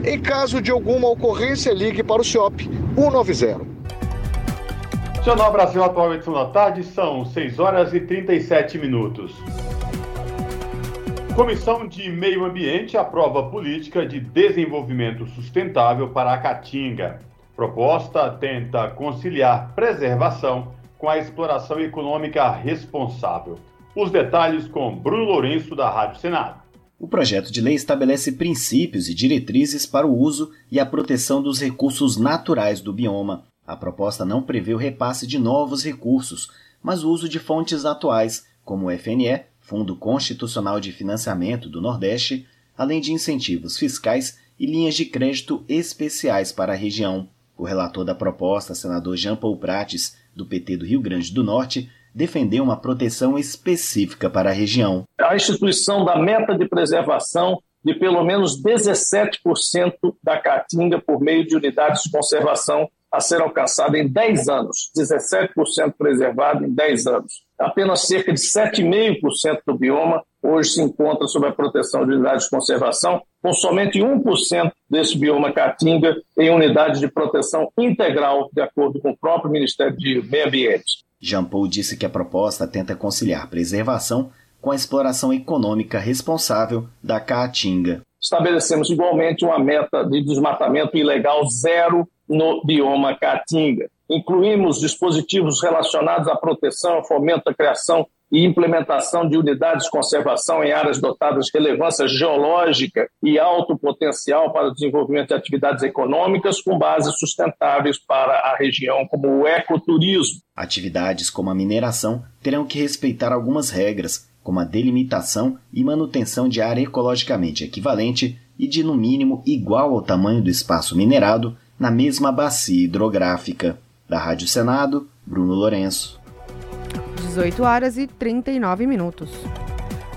Em caso de alguma ocorrência, ligue para o SIOP 190. Jornal Brasil Atual, edição da tarde, são 6 horas e 37 minutos. Comissão de Meio Ambiente aprova política de desenvolvimento sustentável para a Caatinga. Proposta tenta conciliar preservação com a exploração econômica responsável. Os detalhes com Bruno Lourenço, da Rádio Senado. O projeto de lei estabelece princípios e diretrizes para o uso e a proteção dos recursos naturais do bioma. A proposta não prevê o repasse de novos recursos, mas o uso de fontes atuais, como o FNE, Fundo Constitucional de Financiamento do Nordeste, além de incentivos fiscais e linhas de crédito especiais para a região. O relator da proposta, senador Jean Paul Prates, do PT do Rio Grande do Norte, defendeu uma proteção específica para a região. A instituição da meta de preservação de pelo menos 17% da caatinga por meio de unidades de conservação a ser alcançada em 10 anos, 17% preservado em 10 anos. apenas cerca de 7,5% do bioma hoje se encontra sob a proteção de unidades de conservação, com somente 1% desse bioma caatinga em unidades de proteção integral, de acordo com o próprio Ministério de Meio Ambiente. Jean Paul disse que a proposta tenta conciliar preservação com a exploração econômica responsável da caatinga. Estabelecemos igualmente uma meta de desmatamento ilegal zero no bioma caatinga. Incluímos dispositivos relacionados à proteção, fomento da criação e implementação de unidades de conservação em áreas dotadas de relevância geológica e alto potencial para o desenvolvimento de atividades econômicas com bases sustentáveis para a região, como o ecoturismo. Atividades como a mineração terão que respeitar algumas regras, como a delimitação e manutenção de área ecologicamente equivalente e de no mínimo igual ao tamanho do espaço minerado na mesma bacia hidrográfica. Da Rádio Senado, Bruno Lourenço. 18 horas e 39 minutos.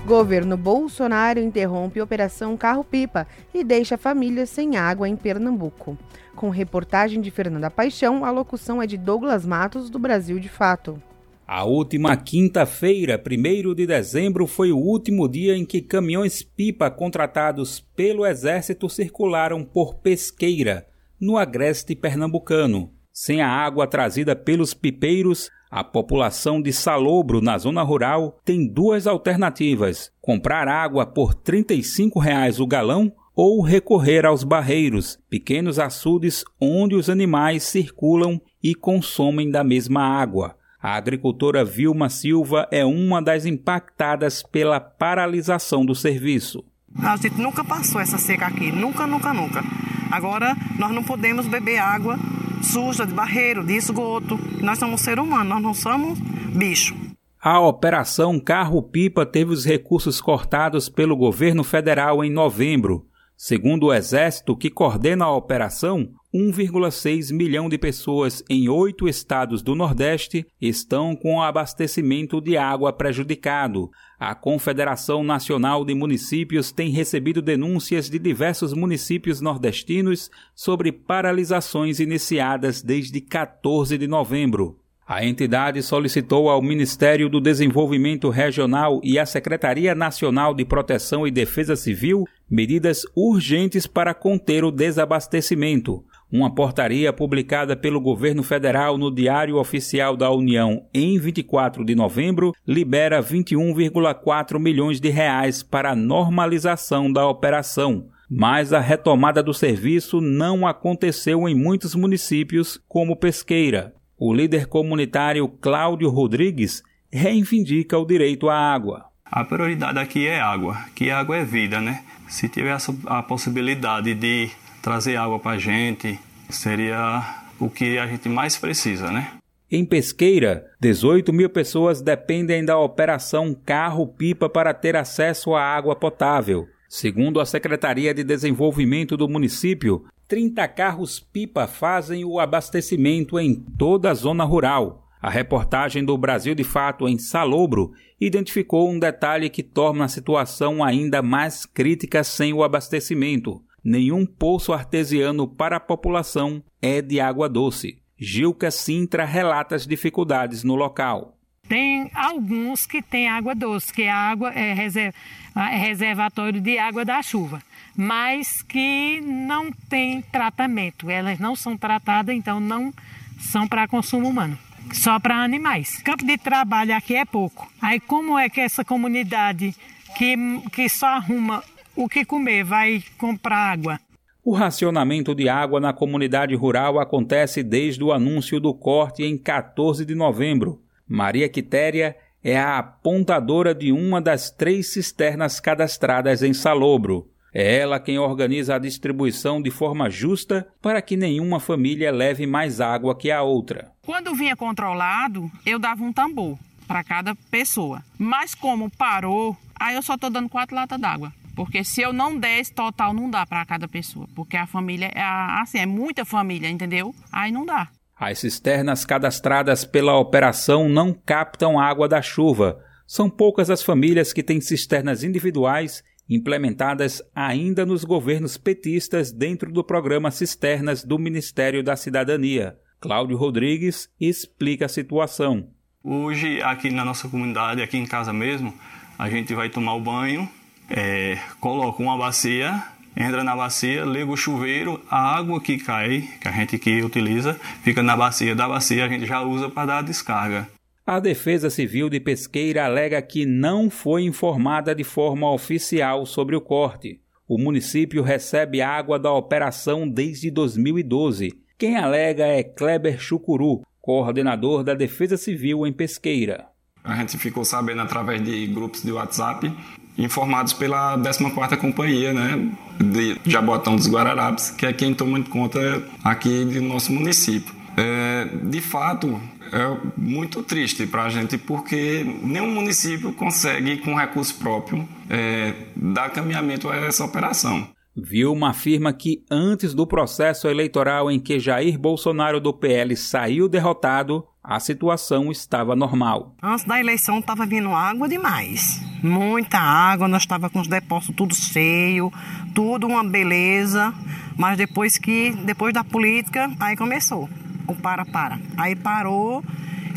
Governo Bolsonaro interrompe Operação Carro-Pipa e deixa famílias sem água em Pernambuco. Com reportagem de Fernanda Paixão, a locução é de Douglas Matos, do Brasil de Fato. A última quinta-feira, 1 de dezembro, foi o último dia em que caminhões-pipa contratados pelo Exército circularam por Pesqueira, no agreste pernambucano. Sem a água trazida pelos pipeiros, a população de Salobro, na zona rural, tem duas alternativas: comprar água por 35 reais o galão ou recorrer aos barreiros, pequenos açudes onde os animais circulam e consomem da mesma água. A agricultora Vilma Silva é uma das impactadas pela paralisação do serviço. A gente nunca passou essa seca aqui, nunca, nunca, nunca. Agora nós não podemos beber água suja, de barreiro, de esgoto. Nós somos ser humano, nós não somos bicho. A operação Carro-Pipa teve os recursos cortados pelo governo federal em novembro. Segundo o Exército, que coordena a operação, 1,6 milhão de pessoas em oito estados do Nordeste estão com o abastecimento de água prejudicado. A Confederação Nacional de Municípios tem recebido denúncias de diversos municípios nordestinos sobre paralisações iniciadas desde 14 de novembro. A entidade solicitou ao Ministério do Desenvolvimento Regional e à Secretaria Nacional de Proteção e Defesa Civil medidas urgentes para conter o desabastecimento. Uma portaria publicada pelo governo federal no Diário Oficial da União em 24 de novembro libera 21,4 milhões de reais para a normalização da operação. Mas a retomada do serviço não aconteceu em muitos municípios, como Pesqueira. O líder comunitário Cláudio Rodrigues reivindica o direito à água. A prioridade aqui é água, que água é vida, né? Se tivesse a possibilidade de trazer água para a gente, seria o que a gente mais precisa, né? Em Pesqueira, 18 mil pessoas dependem da operação Carro-Pipa para ter acesso à água potável. Segundo a Secretaria de Desenvolvimento do município, 30 carros-pipa fazem o abastecimento em toda a zona rural. A reportagem do Brasil de Fato em Salobro identificou um detalhe que torna a situação ainda mais crítica sem o abastecimento. Nenhum poço artesiano para a população é de água doce. Gilca Sintra relata as dificuldades no local. Tem alguns que têm água doce, que a água é, é reservatório de água da chuva mas que não tem tratamento. Elas não são tratadas, então não são para consumo humano. Só para animais. Campo de trabalho aqui é pouco. Aí como é que essa comunidade que, que só arruma o que comer vai comprar água? O racionamento de água na comunidade rural acontece desde o anúncio do corte em 14 de novembro. Maria Quitéria é a apontadora de uma das três cisternas cadastradas em Salobro. É ela quem organiza a distribuição de forma justa para que nenhuma família leve mais água que a outra. Quando vinha controlado, eu dava um tambor para cada pessoa. Mas como parou, aí eu só estou dando quatro latas d'água. Porque se eu não der esse total, não dá para cada pessoa. Porque a família é assim, é muita família, entendeu? Aí não dá. As cisternas cadastradas pela operação não captam água da chuva. São poucas as famílias que têm cisternas individuais implementadas ainda nos governos petistas dentro do programa Cisternas do Ministério da Cidadania. Cláudio Rodrigues explica a situação. Hoje, aqui na nossa comunidade, aqui em casa mesmo, a gente vai tomar o banho, é, coloca uma bacia, entra na bacia, liga o chuveiro, a água que cai, que a gente que utiliza, fica na bacia. Da bacia a gente já usa para dar a descarga. A Defesa Civil de Pesqueira alega que não foi informada de forma oficial sobre o corte. O município recebe água da operação desde 2012. Quem alega é Kleber Chucuru, coordenador da Defesa Civil em Pesqueira. A gente ficou sabendo através de grupos de WhatsApp, informados pela 14ª Companhia, né, de Jabotão dos Guararapes, que é quem toma conta aqui do nosso município. É, de fato, é muito triste para a gente porque nenhum município consegue, com recurso próprio, é, dar caminhamento a essa operação. Vilma afirma que antes do processo eleitoral em que Jair Bolsonaro do PL saiu derrotado, a situação estava normal. Antes da eleição estava vindo água demais. Muita água, nós estava com os depósitos tudo cheio, tudo uma beleza. Mas depois que, depois da política, aí começou o para-para. Aí parou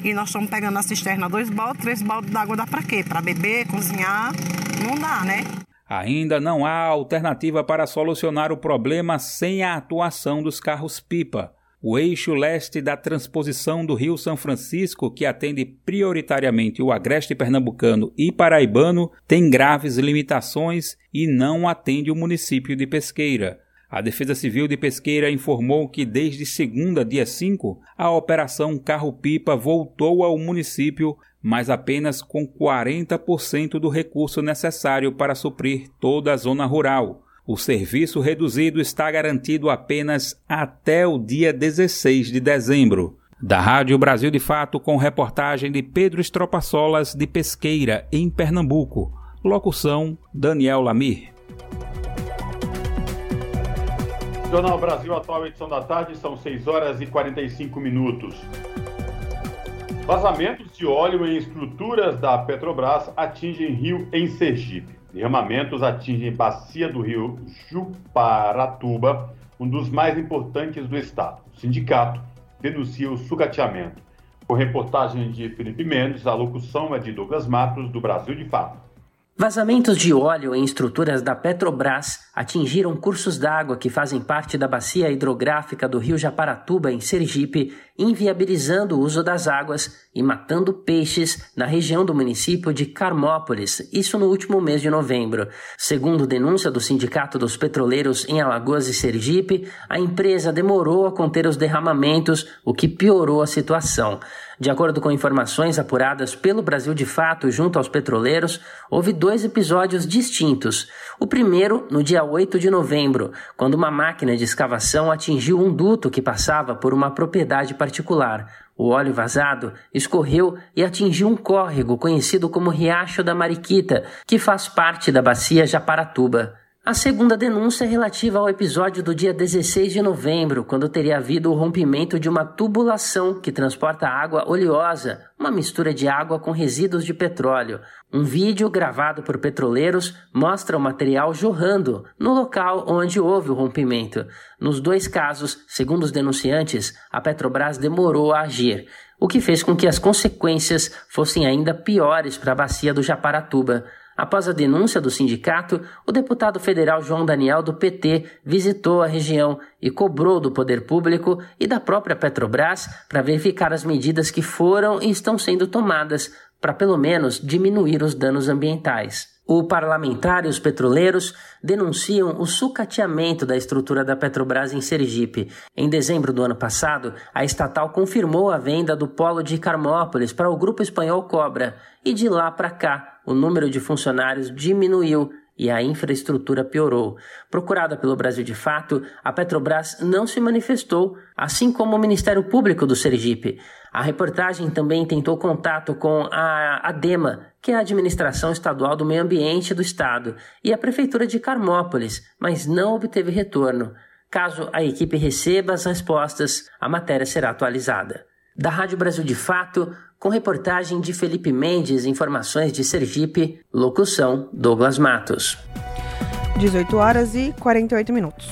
e nós estamos pegando a cisterna dois baldes, três baldes d'água dá para quê? Para beber, cozinhar? Não dá, né? Ainda não há alternativa para solucionar o problema sem a atuação dos carros-pipa. O eixo leste da transposição do Rio São Francisco, que atende prioritariamente o agreste pernambucano e paraibano, tem graves limitações e não atende o município de Pesqueira. A Defesa Civil de Pesqueira informou que desde segunda, dia 5, a operação Carro-Pipa voltou ao município, mas apenas com 40% do recurso necessário para suprir toda a zona rural. O serviço reduzido está garantido apenas até o dia 16 de dezembro. Da Rádio Brasil de Fato, com reportagem de Pedro Estropaçolas de Pesqueira, em Pernambuco. Locução: Daniel Lamir. Jornal Brasil Atual, edição da tarde, são 6 horas e 45 minutos. Vazamentos de óleo em estruturas da Petrobras atingem rio em Sergipe. Derramamentos atingem bacia do rio Juparatuba, um dos mais importantes do estado. O sindicato denuncia o sucateamento. Com reportagem de Felipe Mendes, a locução é de Douglas Matos, do Brasil de Fato. Vazamentos de óleo em estruturas da Petrobras atingiram cursos d'água que fazem parte da bacia hidrográfica do rio Japaratuba, em Sergipe, inviabilizando o uso das águas e matando peixes na região do município de Carmópolis, isso no último mês de novembro. Segundo denúncia do Sindicato dos Petroleiros em Alagoas e Sergipe, a empresa demorou a conter os derramamentos, o que piorou a situação. De acordo com informações apuradas pelo Brasil de Fato junto aos petroleiros, houve dois episódios distintos. O primeiro, no dia 8 de novembro, quando uma máquina de escavação atingiu um duto que passava por uma propriedade particular. O óleo vazado escorreu e atingiu um córrego conhecido como Riacho da Mariquita, que faz parte da bacia Japaratuba. A segunda denúncia é relativa ao episódio do dia 16 de novembro, quando teria havido o rompimento de uma tubulação que transporta água oleosa, uma mistura de água com resíduos de petróleo. Um vídeo gravado por petroleiros mostra o material jorrando no local onde houve o rompimento. Nos dois casos, segundo os denunciantes, a Petrobras demorou a agir, o que fez com que as consequências fossem ainda piores para a bacia do Japaratuba. Após a denúncia do sindicato, o deputado federal João Daniel do PT visitou a região e cobrou do poder público e da própria Petrobras para verificar as medidas que foram e estão sendo tomadas para pelo menos diminuir os danos ambientais. O parlamentar e os petroleiros denunciam o sucateamento da estrutura da Petrobras em Sergipe. Em dezembro do ano passado, a estatal confirmou a venda do polo de Carmópolis para o grupo espanhol Cobra, e de lá para cá o número de funcionários diminuiu e a infraestrutura piorou. Procurada pelo Brasil de Fato, a Petrobras não se manifestou, assim como o Ministério Público do Sergipe. A reportagem também tentou contato com a ADEMA, que é a Administração Estadual do Meio Ambiente do Estado, e a Prefeitura de Carmópolis, mas não obteve retorno. Caso a equipe receba as respostas, a matéria será atualizada. Da Rádio Brasil de Fato, com reportagem de Felipe Mendes, informações de Sergipe, locução Douglas Matos. 18 horas e 48 minutos.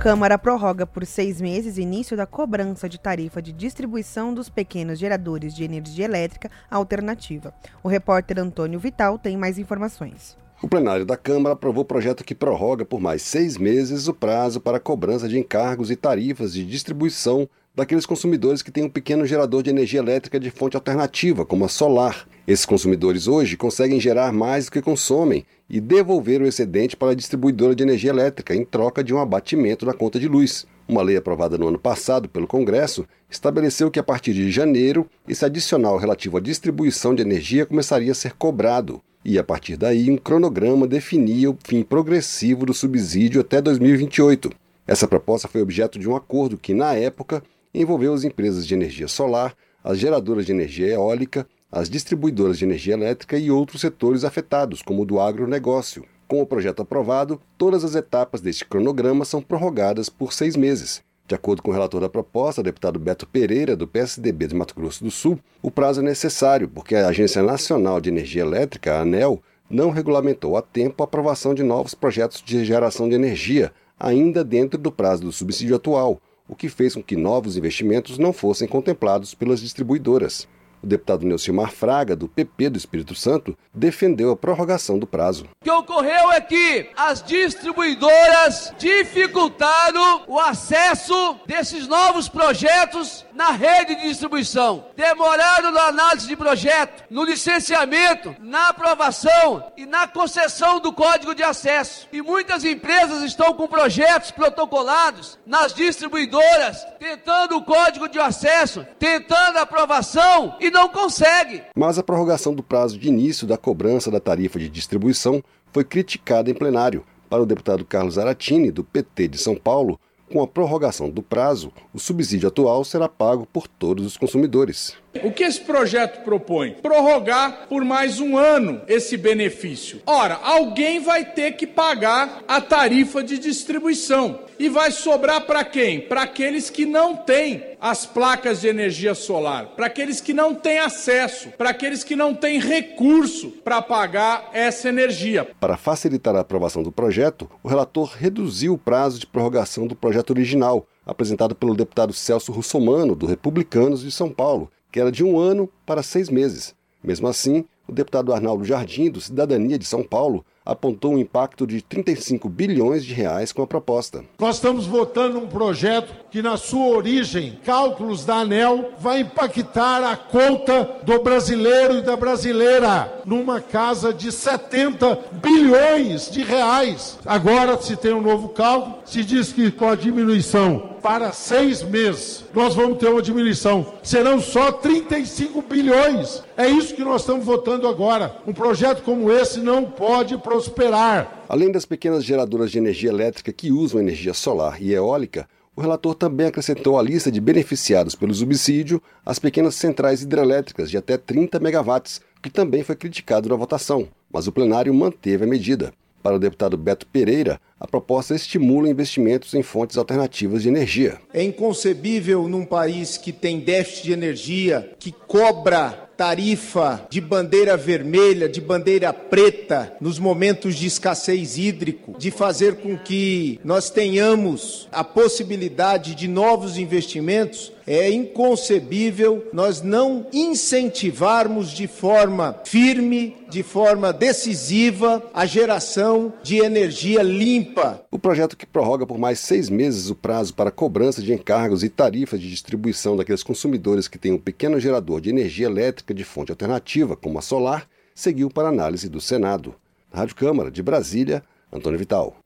Câmara prorroga por seis meses início da cobrança de tarifa de distribuição dos pequenos geradores de energia elétrica alternativa. O repórter Antônio Vital tem mais informações. O plenário da Câmara aprovou o projeto que prorroga por mais seis meses o prazo para a cobrança de encargos e tarifas de distribuição daqueles consumidores que têm um pequeno gerador de energia elétrica de fonte alternativa, como a solar. Esses consumidores hoje conseguem gerar mais do que consomem e devolver o excedente para a distribuidora de energia elétrica em troca de um abatimento na conta de luz. Uma lei aprovada no ano passado pelo Congresso estabeleceu que a partir de janeiro esse adicional relativo à distribuição de energia começaria a ser cobrado. E a partir daí, um cronograma definia o fim progressivo do subsídio até 2028. Essa proposta foi objeto de um acordo que, na época, envolveu as empresas de energia solar, as geradoras de energia eólica, as distribuidoras de energia elétrica e outros setores afetados, como o do agronegócio. Com o projeto aprovado, todas as etapas deste cronograma são prorrogadas por seis meses. De acordo com o relator da proposta, deputado Beto Pereira, do PSDB de Mato Grosso do Sul, o prazo é necessário porque a Agência Nacional de Energia Elétrica, a ANEL, não regulamentou a tempo a aprovação de novos projetos de geração de energia, ainda dentro do prazo do subsídio atual, o que fez com que novos investimentos não fossem contemplados pelas distribuidoras. O deputado Neucimar Fraga, do PP do Espírito Santo, defendeu a prorrogação do prazo. O que ocorreu é que as distribuidoras dificultaram o acesso desses novos projetos na rede de distribuição. Demoraram na análise de projeto, no licenciamento, na aprovação e na concessão do código de acesso. E muitas empresas estão com projetos protocolados nas distribuidoras, tentando o código de acesso, tentando a aprovação e não consegue. Mas a prorrogação do prazo de início da cobrança da tarifa de distribuição foi criticada em plenário. Para o deputado Carlos Aratini, do PT de São Paulo, com a prorrogação do prazo, o subsídio atual será pago por todos os consumidores. O que esse projeto propõe? Prorrogar por mais um ano esse benefício. Ora, alguém vai ter que pagar a tarifa de distribuição. E vai sobrar para quem? Para aqueles que não têm as placas de energia solar, para aqueles que não têm acesso, para aqueles que não têm recurso para pagar essa energia. Para facilitar a aprovação do projeto, o relator reduziu o prazo de prorrogação do projeto original, apresentado pelo deputado Celso Russomano, do Republicanos de São Paulo, que era de um ano para seis meses. Mesmo assim, o deputado Arnaldo Jardim, do Cidadania de São Paulo, apontou um impacto de 35 bilhões de reais com a proposta. Nós estamos votando um projeto que, na sua origem, cálculos da ANEL, vai impactar a conta do brasileiro e da brasileira numa casa de 70 bilhões de reais. Agora se tem um novo cálculo, se diz que com a diminuição para seis meses, nós vamos ter uma diminuição. Serão só 35 bilhões. É isso que nós estamos votando agora. Um projeto como esse não pode prosperar. Além das pequenas geradoras de energia elétrica que usam energia solar e eólica, o relator também acrescentou à lista de beneficiados pelo subsídio as pequenas centrais hidrelétricas de até 30 megawatts, que também foi criticado na votação, mas o plenário manteve a medida. Para o deputado Beto Pereira, a proposta estimula investimentos em fontes alternativas de energia. É inconcebível num país que tem déficit de energia, que cobra tarifa de bandeira vermelha, de bandeira preta nos momentos de escassez hídrico, de fazer com que nós tenhamos a possibilidade de novos investimentos, é inconcebível nós não incentivarmos de forma firme, de forma decisiva, a geração de energia limpa. O projeto que prorroga por mais seis meses o prazo para cobrança de encargos e tarifas de distribuição daqueles consumidores que têm um pequeno gerador de energia elétrica de fonte alternativa, como a solar, seguiu para análise do Senado. Na Rádio Câmara de Brasília, Antônio Vital.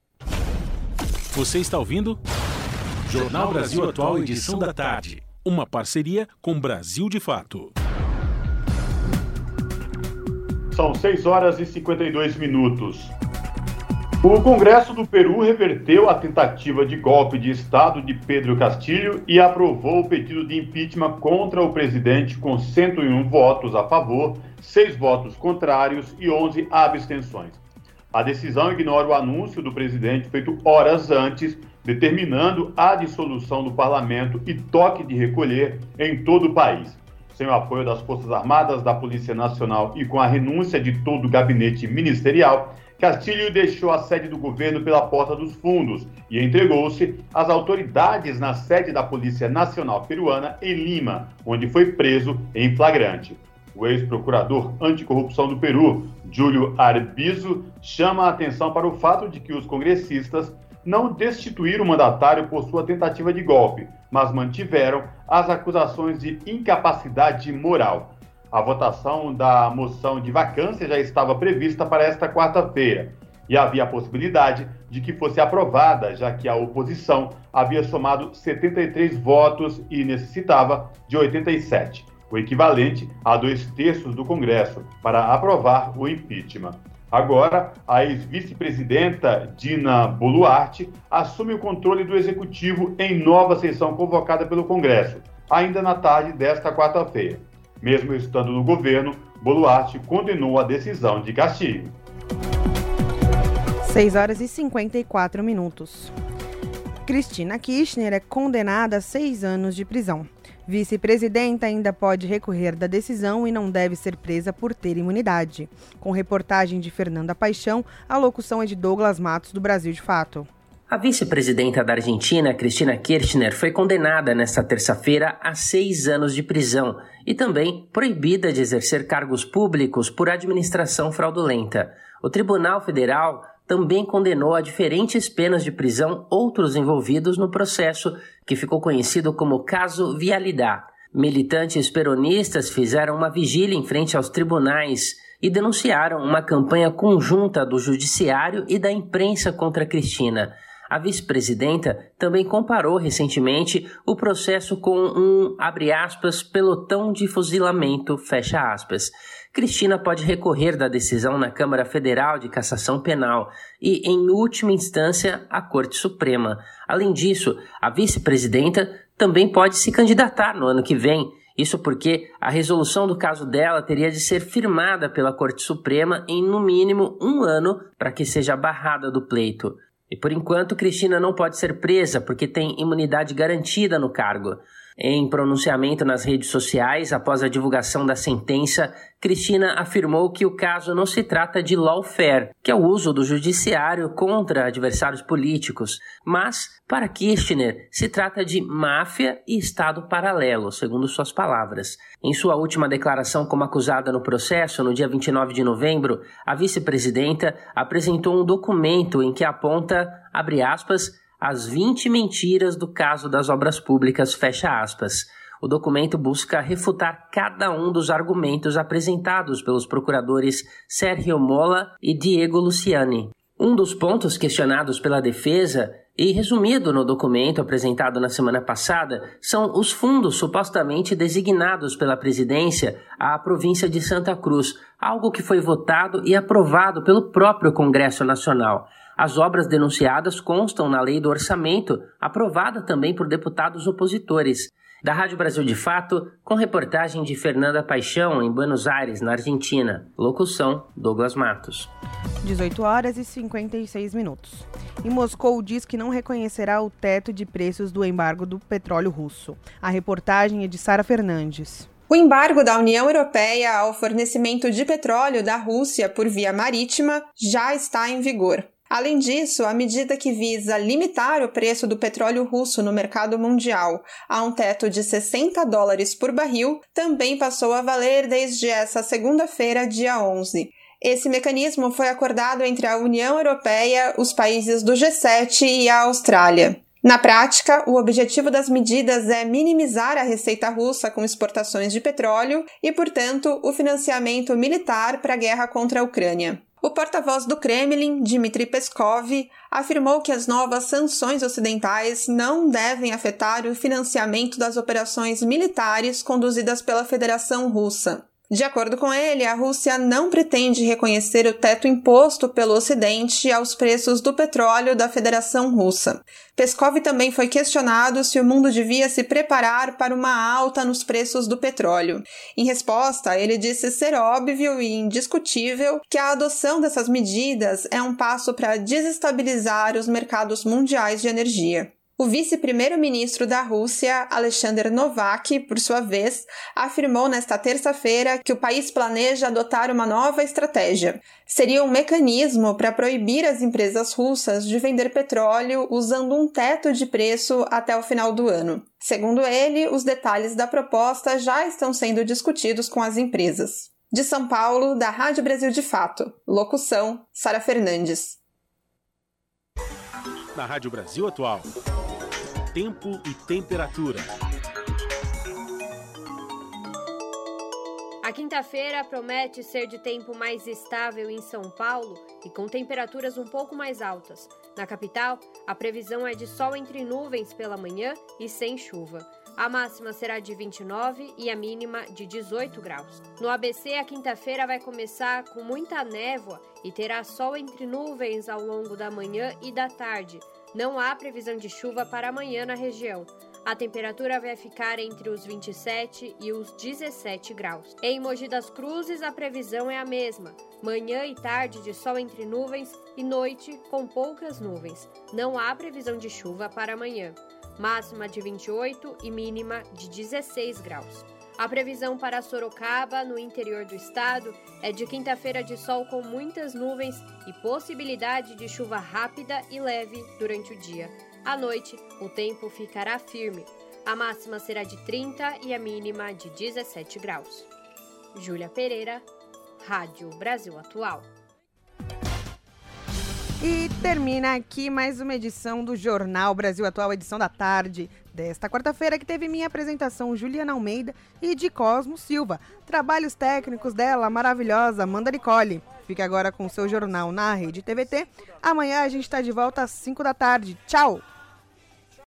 Você está ouvindo? Jornal Brasil Atual, edição da tarde. Uma parceria com Brasil de Fato. São 6 horas e 52 minutos. O Congresso do Peru reverteu a tentativa de golpe de Estado de Pedro Castilho e aprovou o pedido de impeachment contra o presidente com 101 votos a favor, 6 votos contrários e 11 abstenções. A decisão ignora o anúncio do presidente feito horas antes determinando a dissolução do parlamento e toque de recolher em todo o país. Sem o apoio das Forças Armadas, da Polícia Nacional e com a renúncia de todo o gabinete ministerial, Castilho deixou a sede do governo pela porta dos fundos e entregou-se às autoridades na sede da Polícia Nacional Peruana em Lima, onde foi preso em flagrante. O ex-procurador anticorrupção do Peru, Júlio Arbizo, chama a atenção para o fato de que os congressistas não destituíram o mandatário por sua tentativa de golpe, mas mantiveram as acusações de incapacidade moral. A votação da moção de vacância já estava prevista para esta quarta-feira e havia a possibilidade de que fosse aprovada, já que a oposição havia somado 73 votos e necessitava de 87, o equivalente a dois terços do Congresso, para aprovar o impeachment. Agora, a ex-vice-presidenta Dina Boluarte assume o controle do executivo em nova sessão convocada pelo Congresso, ainda na tarde desta quarta-feira. Mesmo estando no governo, Boluarte condenou a decisão de Castilho. 6 horas e 54 minutos. Cristina Kirchner é condenada a seis anos de prisão. Vice-presidenta ainda pode recorrer da decisão e não deve ser presa por ter imunidade. Com reportagem de Fernanda Paixão, a locução é de Douglas Matos, do Brasil de Fato. A vice-presidenta da Argentina, Cristina Kirchner, foi condenada nesta terça-feira a seis anos de prisão e também proibida de exercer cargos públicos por administração fraudulenta. O Tribunal Federal também condenou a diferentes penas de prisão outros envolvidos no processo, que ficou conhecido como Caso Vialidad. Militantes peronistas fizeram uma vigília em frente aos tribunais e denunciaram uma campanha conjunta do judiciário e da imprensa contra Cristina. A vice-presidenta também comparou recentemente o processo com um, abre aspas, pelotão de fuzilamento, fecha aspas. Cristina pode recorrer da decisão na Câmara Federal de Cassação Penal e, em última instância, à Corte Suprema. Além disso, a vice-presidenta também pode se candidatar no ano que vem. Isso porque a resolução do caso dela teria de ser firmada pela Corte Suprema em no mínimo um ano para que seja barrada do pleito. E por enquanto, Cristina não pode ser presa porque tem imunidade garantida no cargo. Em pronunciamento nas redes sociais após a divulgação da sentença, Cristina afirmou que o caso não se trata de lawfare, que é o uso do judiciário contra adversários políticos, mas, para Kirchner, se trata de máfia e Estado paralelo, segundo suas palavras. Em sua última declaração como acusada no processo, no dia 29 de novembro, a vice-presidenta apresentou um documento em que aponta, abre aspas, as 20 mentiras do caso das obras públicas, fecha aspas. O documento busca refutar cada um dos argumentos apresentados pelos procuradores Sérgio Mola e Diego Luciani. Um dos pontos questionados pela defesa e resumido no documento apresentado na semana passada são os fundos supostamente designados pela presidência à província de Santa Cruz, algo que foi votado e aprovado pelo próprio Congresso Nacional. As obras denunciadas constam na lei do orçamento, aprovada também por deputados opositores. Da Rádio Brasil de Fato, com reportagem de Fernanda Paixão, em Buenos Aires, na Argentina. Locução: Douglas Matos. 18 horas e 56 minutos. E Moscou diz que não reconhecerá o teto de preços do embargo do petróleo russo. A reportagem é de Sara Fernandes. O embargo da União Europeia ao fornecimento de petróleo da Rússia por via marítima já está em vigor. Além disso, a medida que visa limitar o preço do petróleo russo no mercado mundial a um teto de 60 dólares por barril também passou a valer desde essa segunda-feira, dia 11. Esse mecanismo foi acordado entre a União Europeia, os países do G7 e a Austrália. Na prática, o objetivo das medidas é minimizar a receita russa com exportações de petróleo e, portanto, o financiamento militar para a guerra contra a Ucrânia. O porta-voz do Kremlin, Dmitry Peskov, afirmou que as novas sanções ocidentais não devem afetar o financiamento das operações militares conduzidas pela Federação Russa. De acordo com ele, a Rússia não pretende reconhecer o teto imposto pelo Ocidente aos preços do petróleo da Federação Russa. Peskov também foi questionado se o mundo devia se preparar para uma alta nos preços do petróleo. Em resposta, ele disse ser óbvio e indiscutível que a adoção dessas medidas é um passo para desestabilizar os mercados mundiais de energia. O vice-primeiro-ministro da Rússia, Alexander Novak, por sua vez, afirmou nesta terça-feira que o país planeja adotar uma nova estratégia. Seria um mecanismo para proibir as empresas russas de vender petróleo usando um teto de preço até o final do ano. Segundo ele, os detalhes da proposta já estão sendo discutidos com as empresas. De São Paulo, da Rádio Brasil de Fato. Locução: Sara Fernandes. Na Rádio Brasil Atual. Tempo e temperatura. A quinta-feira promete ser de tempo mais estável em São Paulo e com temperaturas um pouco mais altas. Na capital, a previsão é de sol entre nuvens pela manhã e sem chuva. A máxima será de 29 e a mínima de 18 graus. No ABC, a quinta-feira vai começar com muita névoa e terá sol entre nuvens ao longo da manhã e da tarde. Não há previsão de chuva para amanhã na região. A temperatura vai ficar entre os 27 e os 17 graus. Em Mogi das Cruzes, a previsão é a mesma: manhã e tarde de sol entre nuvens e noite com poucas nuvens. Não há previsão de chuva para amanhã. Máxima de 28 e mínima de 16 graus. A previsão para Sorocaba, no interior do estado, é de quinta-feira de sol com muitas nuvens e possibilidade de chuva rápida e leve durante o dia. À noite, o tempo ficará firme. A máxima será de 30 e a mínima de 17 graus. Júlia Pereira, Rádio Brasil Atual. E termina aqui mais uma edição do Jornal Brasil Atual, edição da tarde desta quarta-feira, que teve minha apresentação Juliana Almeida e de Cosmo Silva. Trabalhos técnicos dela, maravilhosa, Amanda Nicole. Fique agora com o seu jornal na Rede TVT. Amanhã a gente está de volta às 5 da tarde. Tchau!